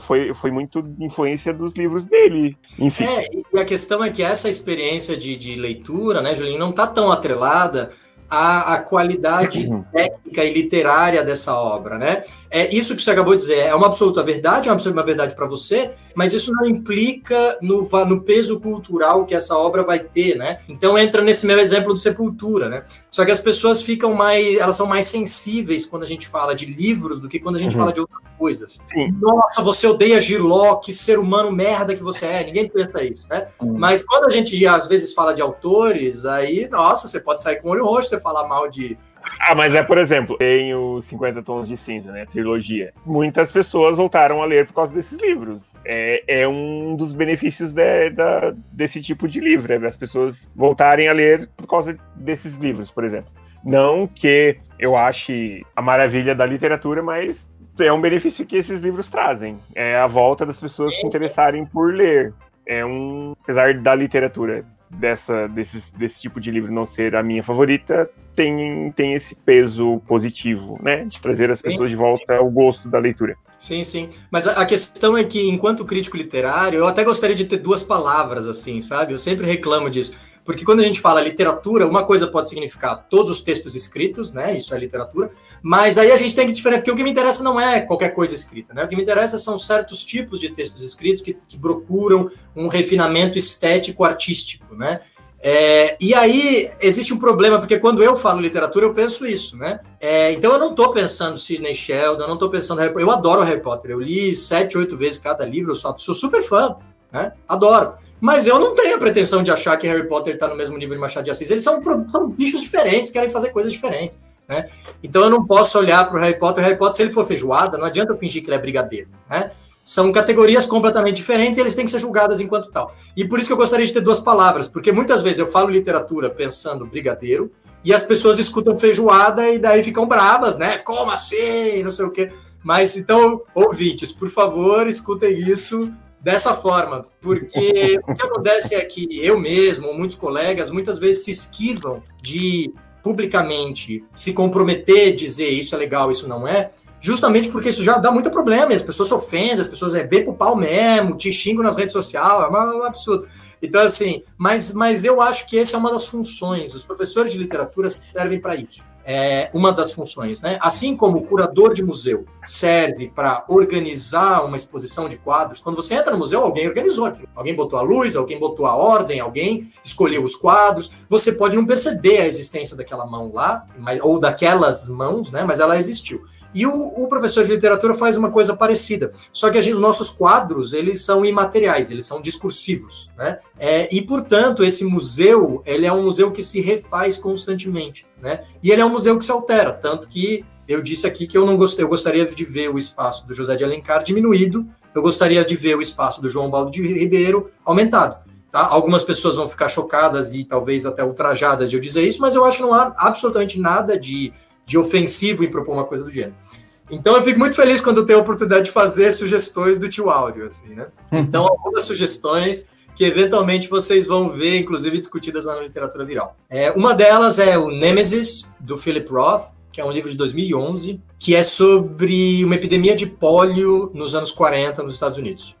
foi, foi muito influência dos livros dele. Enfim. É, e a questão é que essa experiência de, de leitura, né, Julinho, não tá tão atrelada a, a qualidade uhum. técnica e literária dessa obra, né? É isso que você acabou de dizer, é uma absoluta verdade, é uma absoluta verdade para você, mas isso não implica no, no peso cultural que essa obra vai ter, né? Então entra nesse meu exemplo do Sepultura, né? Só que as pessoas ficam mais, elas são mais sensíveis quando a gente fala de livros do que quando a gente uhum. fala de outras coisas. Sim. Nossa, você odeia Giló, que ser humano merda que você é. Ninguém pensa isso, né? Uhum. Mas quando a gente às vezes fala de autores, aí, nossa, você pode sair com o olho roxo, você falar mal de ah, mas é, por exemplo, tem os 50 Tons de Cinza, né? trilogia. Muitas pessoas voltaram a ler por causa desses livros. É, é um dos benefícios de, da, desse tipo de livro, é as pessoas voltarem a ler por causa desses livros, por exemplo. Não que eu ache a maravilha da literatura, mas é um benefício que esses livros trazem. É a volta das pessoas se interessarem por ler. É um, apesar da literatura dessa, desse, desse tipo de livro não ser a minha favorita, tem, tem esse peso positivo, né? De trazer as pessoas de volta ao gosto da leitura. Sim, sim. Mas a questão é que, enquanto crítico literário, eu até gostaria de ter duas palavras, assim, sabe? Eu sempre reclamo disso. Porque quando a gente fala literatura, uma coisa pode significar todos os textos escritos, né? Isso é literatura. Mas aí a gente tem que diferenciar, porque o que me interessa não é qualquer coisa escrita, né? O que me interessa são certos tipos de textos escritos que, que procuram um refinamento estético artístico, né? É, e aí existe um problema, porque quando eu falo literatura, eu penso isso, né? É, então eu não estou pensando Sidney Sheldon, eu não estou pensando Harry Potter. Eu adoro Harry Potter, eu li sete, oito vezes cada livro, eu sou, sou super fã, né? Adoro. Mas eu não tenho a pretensão de achar que Harry Potter está no mesmo nível de Machado de Assis. Eles são, são bichos diferentes, querem fazer coisas diferentes. Né? Então eu não posso olhar para o Harry Potter. O Harry Potter, se ele for feijoada, não adianta eu fingir que ele é brigadeiro. Né? São categorias completamente diferentes e eles têm que ser julgadas enquanto tal. E por isso que eu gostaria de ter duas palavras, porque muitas vezes eu falo literatura pensando brigadeiro e as pessoas escutam feijoada e daí ficam bravas, né? Como assim? Não sei o quê. Mas então, ouvintes, por favor, escutem isso dessa forma, porque o que acontece é que eu mesmo, muitos colegas, muitas vezes se esquivam de publicamente se comprometer, dizer isso é legal, isso não é, justamente porque isso já dá muito problema, e as pessoas se ofendem, as pessoas é bem pro pau mesmo, te xingam nas redes sociais, é um absurdo. Então, assim, mas, mas eu acho que essa é uma das funções, os professores de literatura servem para isso é uma das funções, né? Assim como o curador de museu serve para organizar uma exposição de quadros, quando você entra no museu, alguém organizou aquilo. Alguém botou a luz, alguém botou a ordem, alguém escolheu os quadros. Você pode não perceber a existência daquela mão lá, ou daquelas mãos, né? Mas ela existiu. E o, o, professor de literatura faz uma coisa parecida. Só que gente, os nossos quadros, eles são imateriais, eles são discursivos, né? É, e, portanto, esse museu, ele é um museu que se refaz constantemente, né? E ele é um museu que se altera, tanto que eu disse aqui que eu não gostei, eu gostaria de ver o espaço do José de Alencar diminuído, eu gostaria de ver o espaço do João Baldo de Ribeiro aumentado. Tá? Algumas pessoas vão ficar chocadas e talvez até ultrajadas de eu dizer isso, mas eu acho que não há absolutamente nada de de ofensivo em propor uma coisa do gênero. Então eu fico muito feliz quando eu tenho a oportunidade de fazer sugestões do tio Áureo, assim, né? Uhum. Então, algumas sugestões que eventualmente vocês vão ver, inclusive discutidas na literatura viral. É, uma delas é o Nemesis, do Philip Roth, que é um livro de 2011, que é sobre uma epidemia de pólio nos anos 40 nos Estados Unidos.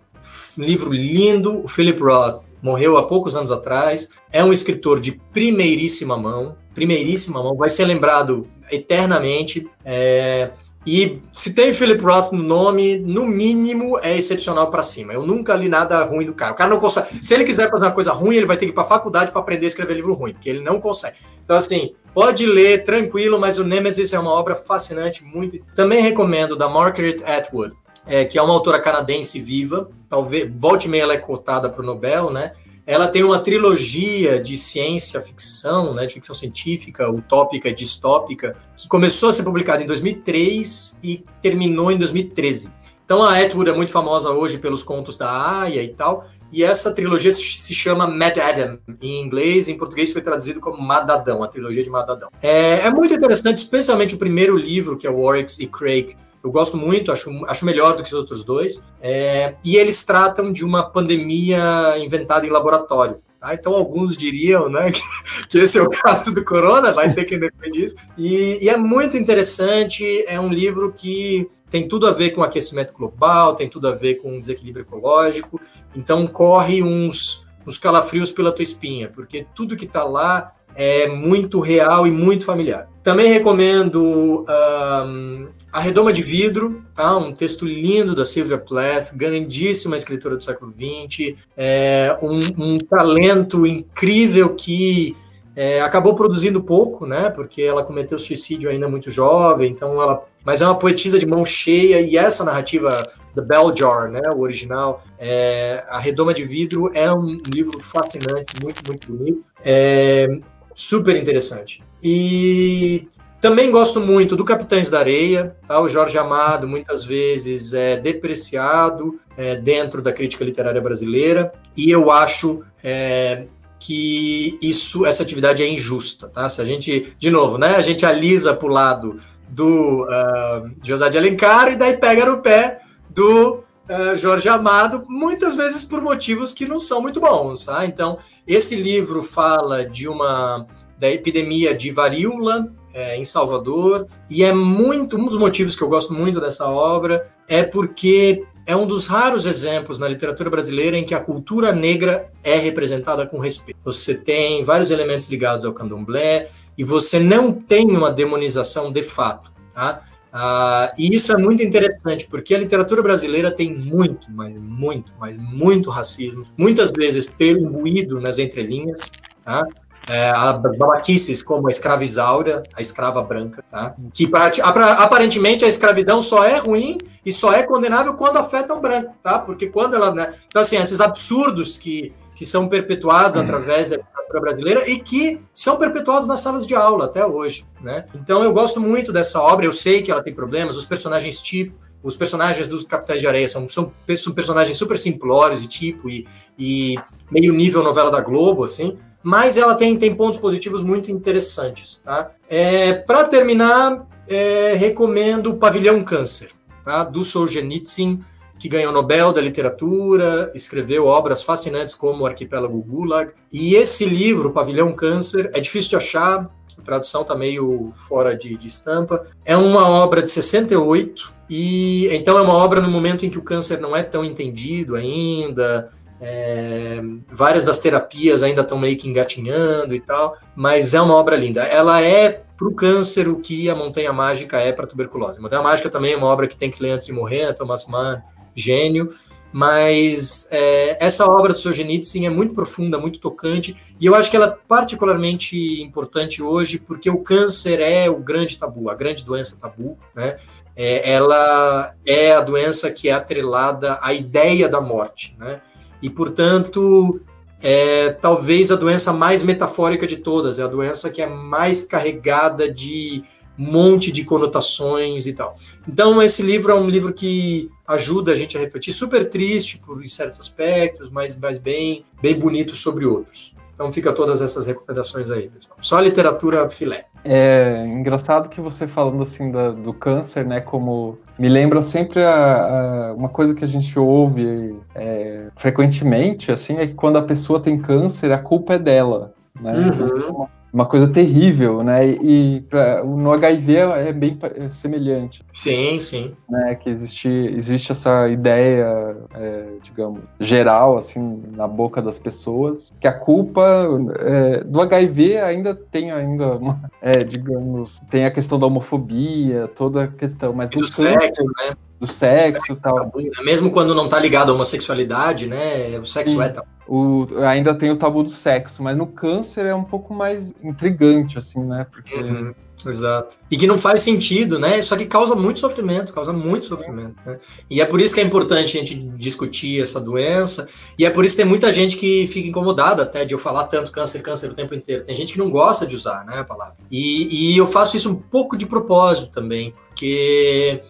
Um livro lindo, o Philip Roth morreu há poucos anos atrás, é um escritor de primeiríssima mão, primeiríssima mão, vai ser lembrado eternamente. É, e se tem Philip Roth no nome, no mínimo é excepcional para cima. Eu nunca li nada ruim do cara. O cara não consegue. Se ele quiser fazer uma coisa ruim, ele vai ter que ir para faculdade para aprender a escrever livro ruim, porque ele não consegue. Então, assim, pode ler tranquilo, mas o Nemesis é uma obra fascinante, muito. Também recomendo da Margaret Atwood, é, que é uma autora canadense viva. Talvez volte e meia ela é cotada para o Nobel, né? Ela tem uma trilogia de ciência ficção, né, de ficção científica, utópica e distópica, que começou a ser publicada em 2003 e terminou em 2013. Então a Atwood é muito famosa hoje pelos contos da Aya e tal, e essa trilogia se chama Mad Adam em inglês, em português foi traduzido como Madadão, a trilogia de Madadão. É, é muito interessante, especialmente o primeiro livro, que é Oryx e Craig, eu gosto muito, acho, acho melhor do que os outros dois. É, e eles tratam de uma pandemia inventada em laboratório. Tá? Então, alguns diriam né, *laughs* que, que, esse é o caso do corona, vai ter quem defende isso. E, e, é muito interessante, é um livro que tem tudo a ver com aquecimento global, tem tudo a ver com desequilíbrio ecológico. Então, corre uns, uns calafrios pela tua espinha, porque tudo que está lá é muito real e muito familiar. Também recomendo um, A Redoma de Vidro, tá? um texto lindo da Sylvia Plath, grandíssima escritora do século XX, é, um, um talento incrível que é, acabou produzindo pouco, né? Porque ela cometeu suicídio ainda muito jovem, então ela. Mas é uma poetisa de mão cheia, e essa narrativa The Bell Jar, né? O original, é, A Redoma de Vidro é um livro fascinante, muito, muito bonito. É, super interessante. E também gosto muito do Capitães da Areia, tá? o Jorge Amado muitas vezes é depreciado é, dentro da crítica literária brasileira, e eu acho é, que isso, essa atividade é injusta. Tá? Se a gente, de novo, né, a gente alisa para o lado do uh, José de Alencar e daí pega no pé do uh, Jorge Amado, muitas vezes por motivos que não são muito bons. Tá? Então, esse livro fala de uma da epidemia de varíola é, em Salvador, e é muito um dos motivos que eu gosto muito dessa obra é porque é um dos raros exemplos na literatura brasileira em que a cultura negra é representada com respeito. Você tem vários elementos ligados ao candomblé e você não tem uma demonização de fato. Tá? Ah, e isso é muito interessante, porque a literatura brasileira tem muito, mas muito, mas muito racismo, muitas vezes pelo imbuído nas entrelinhas, Tá? É, babaquices como a escravizaura, a escrava branca, tá? que aparentemente a escravidão só é ruim e só é condenável quando afeta um branco, tá? porque quando ela. Né? Então, assim, esses absurdos que, que são perpetuados hum. através da literatura brasileira e que são perpetuados nas salas de aula até hoje. Né? Então, eu gosto muito dessa obra, eu sei que ela tem problemas, os personagens tipo os personagens dos Capitães de Areia são, são, são personagens super simplórios e tipo, e, e, meio nível novela da Globo, assim, mas ela tem, tem pontos positivos muito interessantes. Tá? É, Para terminar, é, recomendo o Pavilhão Câncer, tá? do Solzhenitsyn, que ganhou o Nobel da Literatura, escreveu obras fascinantes como o Arquipélago Gulag. E esse livro, Pavilhão Câncer, é difícil de achar, a tradução está meio fora de, de estampa. É uma obra de 68, e então é uma obra no momento em que o câncer não é tão entendido ainda, é, várias das terapias ainda estão meio que engatinhando e tal, mas é uma obra linda. Ela é para o câncer o que a Montanha Mágica é para a tuberculose. A Montanha Mágica também é uma obra que tem que ler antes de morrer, é Thomas Mann, gênio, mas é, essa obra do Solzhenitsyn é muito profunda, muito tocante, e eu acho que ela é particularmente importante hoje porque o câncer é o grande tabu, a grande doença tabu, né? É, ela é a doença que é atrelada à ideia da morte, né? E, portanto, é talvez a doença mais metafórica de todas, é a doença que é mais carregada de monte de conotações e tal. Então, esse livro é um livro que ajuda a gente a refletir, super triste por certos aspectos, mas, mas bem, bem bonito sobre outros. Então fica todas essas recomendações aí, pessoal. Só literatura filé. É engraçado que você falando assim da, do câncer, né? Como me lembra sempre a, a, uma coisa que a gente ouve é, frequentemente, assim, é que quando a pessoa tem câncer, a culpa é dela, né? Uhum uma coisa terrível, né? E pra, no HIV é bem é semelhante. Sim, sim. Né? Que existe, existe essa ideia, é, digamos, geral, assim, na boca das pessoas, que a culpa é, do HIV ainda tem ainda, uma, é, digamos, tem a questão da homofobia, toda a questão, mas do, do sexo, né? Do sexo e tal. Né? Mesmo quando não está ligado à homossexualidade, né? O sexo Sim. é tal. O, ainda tem o tabu do sexo, mas no câncer é um pouco mais intrigante, assim, né? Porque. Uhum. Exato. E que não faz sentido, né? Só que causa muito sofrimento, causa muito sofrimento. Né? E é por isso que é importante a gente discutir essa doença. E é por isso que tem muita gente que fica incomodada até de eu falar tanto câncer, câncer o tempo inteiro. Tem gente que não gosta de usar né, a palavra. E, e eu faço isso um pouco de propósito também, porque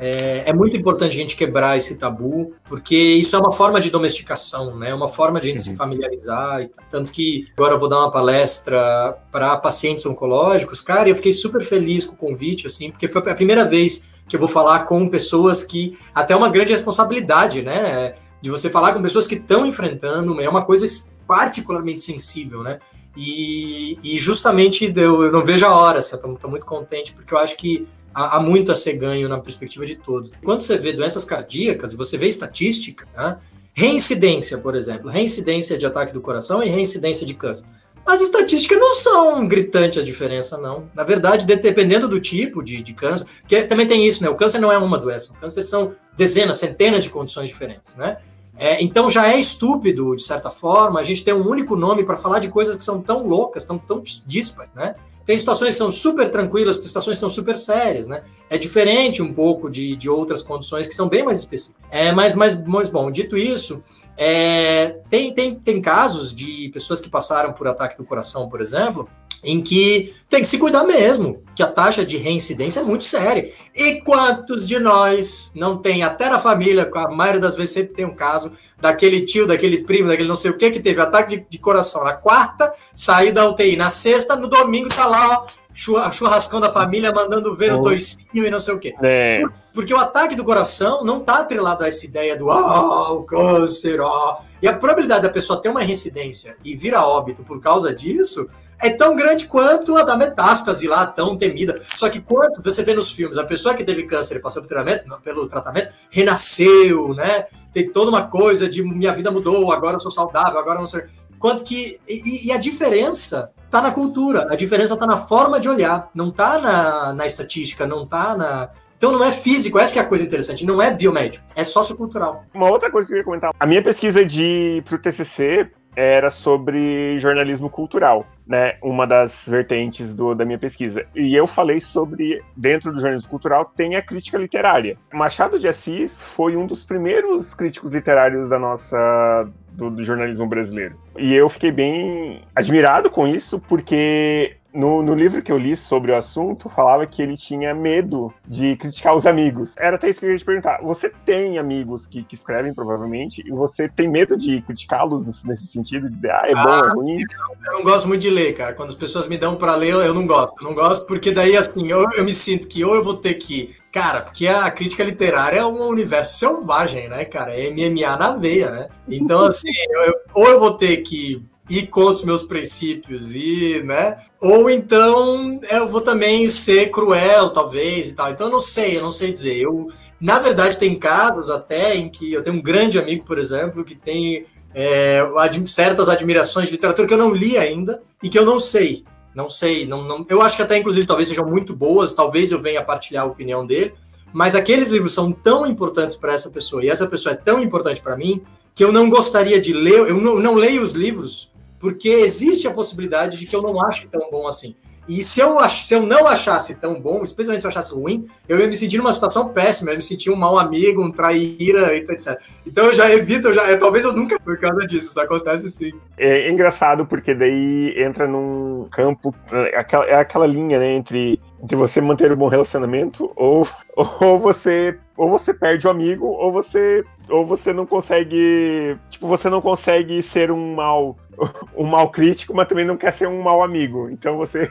é, é, muito importante a gente quebrar esse tabu, porque isso é uma forma de domesticação, né? É uma forma de a gente uhum. se familiarizar. Tanto que agora eu vou dar uma palestra para pacientes oncológicos, cara, e eu fiquei super feliz com o convite, assim, porque foi a primeira vez que eu vou falar com pessoas que até uma grande responsabilidade, né? De você falar com pessoas que estão enfrentando, é uma coisa particularmente sensível, né? E, e justamente eu, eu não vejo a hora, assim, eu estou muito contente, porque eu acho que há, muito a ser ganho na perspectiva de todos. Quando você vê doenças cardíacas e você vê estatística, né? reincidência, por exemplo, reincidência de ataque do coração e reincidência de câncer. As estatísticas não são gritantes a diferença, não. Na verdade, dependendo do tipo de, de câncer, porque também tem isso, né? O câncer não é uma doença, o câncer são dezenas, centenas de condições diferentes, né? É, então já é estúpido, de certa forma, a gente ter um único nome para falar de coisas que são tão loucas, tão, tão díspares, né? Tem situações que são super tranquilas, tem situações que são super sérias, né? É diferente um pouco de, de outras condições que são bem mais específicas. É, mas, mas, mas bom, dito isso, é, tem, tem, tem casos de pessoas que passaram por ataque do coração, por exemplo, em que tem que se cuidar mesmo, que a taxa de reincidência é muito séria. E quantos de nós não tem, até na família, a maioria das vezes sempre tem um caso daquele tio, daquele primo, daquele não sei o que, que teve ataque de, de coração na quarta, saiu da UTI na sexta, no domingo tá lá, ó, churrascão da família mandando ver oh. o toicinho e não sei o quê. É. porque o ataque do coração não está atrelado a essa ideia do ah, o câncer. E a probabilidade da pessoa ter uma reincidência e vir a óbito por causa disso é tão grande quanto a da metástase lá, tão temida. Só que quanto você vê nos filmes, a pessoa que teve câncer e passou pelo tratamento, pelo tratamento, renasceu, né? Tem toda uma coisa de minha vida mudou, agora eu sou saudável, agora eu não sei. Quanto que. E, e a diferença tá na cultura, a diferença tá na forma de olhar, não tá na, na estatística, não tá na, então não é físico, essa é a coisa interessante, não é biomédico, é sociocultural. Uma outra coisa que eu ia comentar, a minha pesquisa de pro TCC era sobre jornalismo cultural, né? Uma das vertentes do, da minha pesquisa. E eu falei sobre, dentro do jornalismo cultural, tem a crítica literária. Machado de Assis foi um dos primeiros críticos literários da nossa do, do, jornalismo brasileiro. E eu fiquei bem admirado com isso, porque no, no, livro que eu li sobre o assunto, falava que ele tinha medo de criticar os amigos. Era até isso que eu ia te perguntar. Você tem amigos que, que escrevem, provavelmente, e você tem medo de criticá-los nesse sentido, de dizer, ah, é bom, é ah, ruim? Eu não gosto muito de ler, cara. Quando as pessoas me dão para ler, eu não gosto. Eu não gosto porque daí, assim, eu, eu me sinto que ou eu vou ter que Cara, porque a crítica literária é um universo selvagem, né, cara? É MMA na veia, né? Então, assim, eu, ou eu vou ter que ir contra os meus princípios e, né? Ou então eu vou também ser cruel, talvez, e tal. Então eu não sei, eu não sei dizer. Eu, na verdade, tem casos até em que eu tenho um grande amigo, por exemplo, que tem é, certas admirações de literatura que eu não li ainda e que eu não sei. Não sei, não, não, eu acho que até, inclusive, talvez sejam muito boas, talvez eu venha partilhar a opinião dele, mas aqueles livros são tão importantes para essa pessoa e essa pessoa é tão importante para mim que eu não gostaria de ler, eu não, não leio os livros porque existe a possibilidade de que eu não ache tão bom assim. E se eu, se eu não achasse tão bom, especialmente se eu achasse ruim, eu ia me sentir numa situação péssima, eu ia me sentir um mau amigo, um traíra, etc. Então eu já evito, eu já, eu, talvez eu nunca por causa disso, isso acontece sim. É engraçado porque daí entra num campo, é aquela, é aquela linha, né, entre, entre você manter um bom relacionamento ou, *laughs* ou você ou você perde o amigo ou você ou você não consegue, tipo, você não consegue ser um mal *laughs* um mal crítico, mas também não quer ser um mal amigo. Então você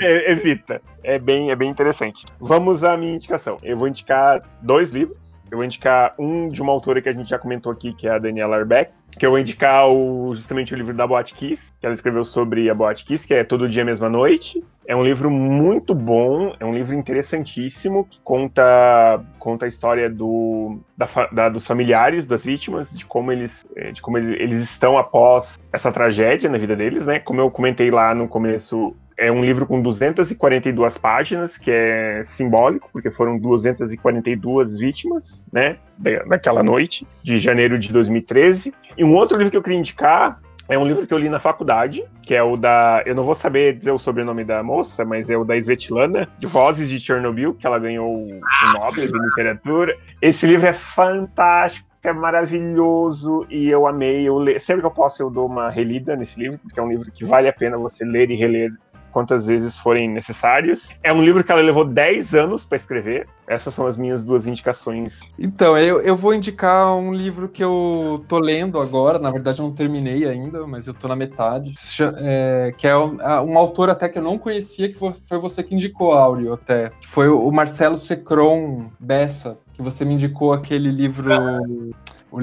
é, *laughs* evita. É bem, é bem interessante. Vamos à minha indicação. Eu vou indicar dois livros. Eu vou indicar um de uma autora que a gente já comentou aqui, que é a Daniela Arbeck, que eu vou indicar o, justamente o livro da Boate Kiss, que ela escreveu sobre a Boate Kiss, que é Todo Dia Mesma Noite. É um livro muito bom, é um livro interessantíssimo, que conta, conta a história do, da, da, dos familiares das vítimas, de como, eles, eh, de como eles, eles estão após essa tragédia na vida deles, né? Como eu comentei lá no começo, é um livro com 242 páginas, que é simbólico, porque foram 242 vítimas, né, daquela noite, de janeiro de 2013. E um outro livro que eu queria indicar é um livro que eu li na faculdade, que é o da. Eu não vou saber dizer o sobrenome da moça, mas é o da Svetlana, de Vozes de Chernobyl, que ela ganhou o Nobel de Literatura. Esse livro é fantástico é maravilhoso e eu amei. Eu le... Sempre que eu posso, eu dou uma relida nesse livro, porque é um livro que vale a pena você ler e reler quantas vezes forem necessários. É um livro que ela levou 10 anos para escrever. Essas são as minhas duas indicações. Então, eu, eu vou indicar um livro que eu tô lendo agora. Na verdade, eu não terminei ainda, mas eu tô na metade. É, que é um, um, autor até que eu não conhecia, que foi você que indicou, Áureo, até. Que foi o Marcelo Secron Bessa, que você me indicou aquele livro. O, o,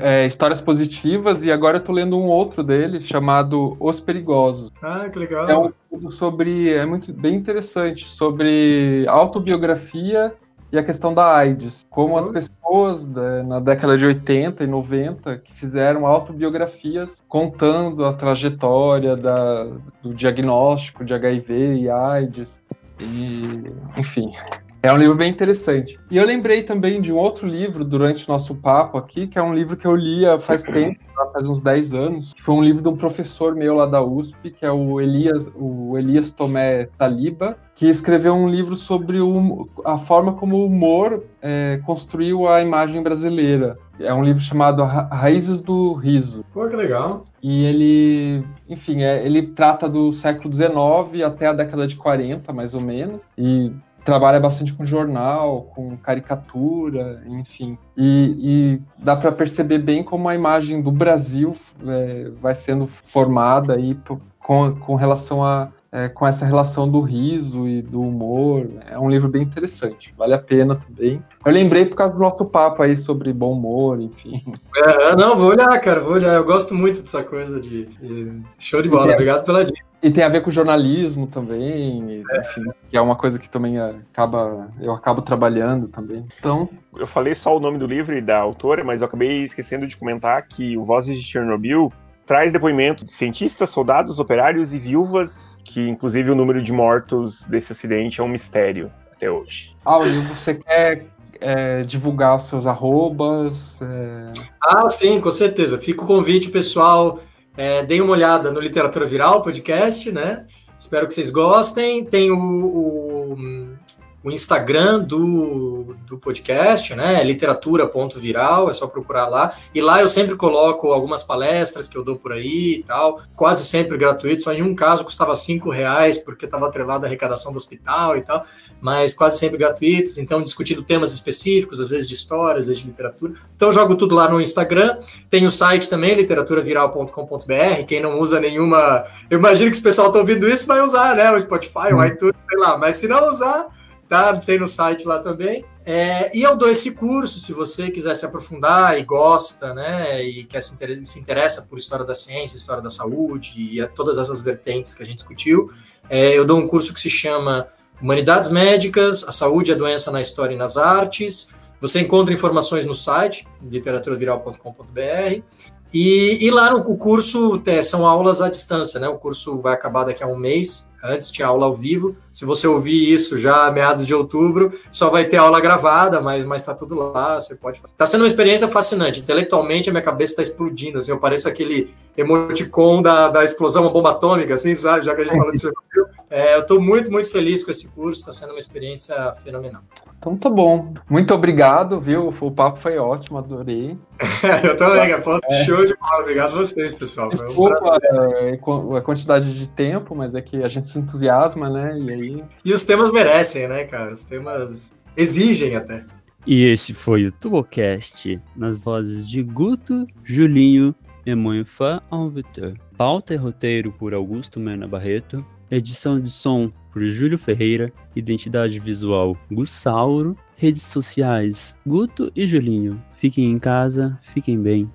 é, histórias positivas e agora eu tô lendo um outro dele chamado Os Perigosos. Ah, que legal. É um livro sobre é muito bem interessante sobre autobiografia e a questão da AIDS, como uhum. as pessoas né, na década de 80 e 90 que fizeram autobiografias contando a trajetória da, do diagnóstico de HIV e AIDS e enfim é um livro bem interessante. E eu lembrei também de um outro livro durante o nosso papo aqui, que é um livro que eu lia faz *clears throat* tempo, faz uns 10 anos, que foi um livro de um professor meu lá da USP, que é o Elias, o Elias Tomé Saliba, que escreveu um livro sobre o, a forma como o humor é, construiu a imagem brasileira. É um livro chamado Raízes do Riso. Pô, que legal. E ele, enfim, é, ele trata do século XIX até a década de 40, mais ou menos. E trabalha bastante com jornal, com caricatura, enfim. E, e dá para perceber bem como a imagem do Brasil é, vai sendo formada aí com, com relação a é, com essa relação do riso e do humor. É um livro bem interessante, vale a pena também. Eu lembrei por causa do nosso papo aí sobre bom humor, enfim. É, não, vou olhar, cara, vou olhar. Eu gosto muito dessa coisa de. de... Show de bola, obrigado pela dica. E tem a ver com jornalismo também, é. enfim, que é uma coisa que também acaba, eu acabo trabalhando também. Então, eu falei só o nome do livro e da autora, mas eu acabei esquecendo de comentar que o Vozes de Chernobyl traz depoimento de cientistas, soldados, operários e viúvas, que inclusive o número de mortos desse acidente é um mistério até hoje. Ah, e você quer é, divulgar os seus arrobas? É... Ah, sim, com certeza. Fica o convite, pessoal é, deem uma olhada no Literatura Viral podcast, né? Espero que vocês gostem. Tem o, o o Instagram do, do podcast, né? Literatura.viral, é só procurar lá. E lá eu sempre coloco algumas palestras que eu dou por aí e tal, quase sempre gratuito, só em um caso custava cinco reais, porque estava atrelado à arrecadação do hospital e tal, mas quase sempre gratuitos, então discutindo temas específicos, às vezes de história, às vezes de literatura. Então eu jogo tudo lá no Instagram. Tem o site também, literaturaviral.com.br, quem não usa nenhuma. Eu imagino que o pessoal está ouvindo isso, vai usar, né? O Spotify, o hum. iTunes, sei lá, mas se não usar tá? Tem no site lá também. É, e eu dou esse curso, se você quiser se aprofundar e gosta, né, e quer se, interessa, se interessa por história da ciência, história da saúde e todas essas vertentes que a gente discutiu, é, eu dou um curso que se chama Humanidades Médicas, a Saúde e a Doença na História e nas Artes. Você encontra informações no site, literaturaviral.com.br. E, e, lá no curso é, são aulas à distância, né? O curso vai acabar daqui a um mês. Antes tinha aula ao vivo. Se você ouvir isso já meados de outubro, só vai ter aula gravada, mas mas tá tudo lá. Você pode. Tá sendo uma experiência fascinante. Intelectualmente a minha cabeça está explodindo. Assim, eu pareço aquele emoticon da, da explosão, uma bomba atômica, assim, sabe? Já que a gente falou disso. *laughs* É, eu estou muito muito feliz com esse curso. Está sendo uma experiência fenomenal. Então tá bom. Muito obrigado, viu? O papo foi ótimo, adorei. *laughs* eu também, pô, é. show de bola. Obrigado a vocês, pessoal. Desculpa um a quantidade de tempo, mas é que a gente se entusiasma, né? E aí. E os temas merecem, né, cara? Os temas exigem até. E esse foi o Tubocast, nas vozes de Guto, Julinho e Moinfã Alvitor. Pauta e roteiro por Augusto Mena Barreto. Edição de som por Júlio Ferreira, identidade visual Gussauro, redes sociais Guto e Julinho. Fiquem em casa, fiquem bem.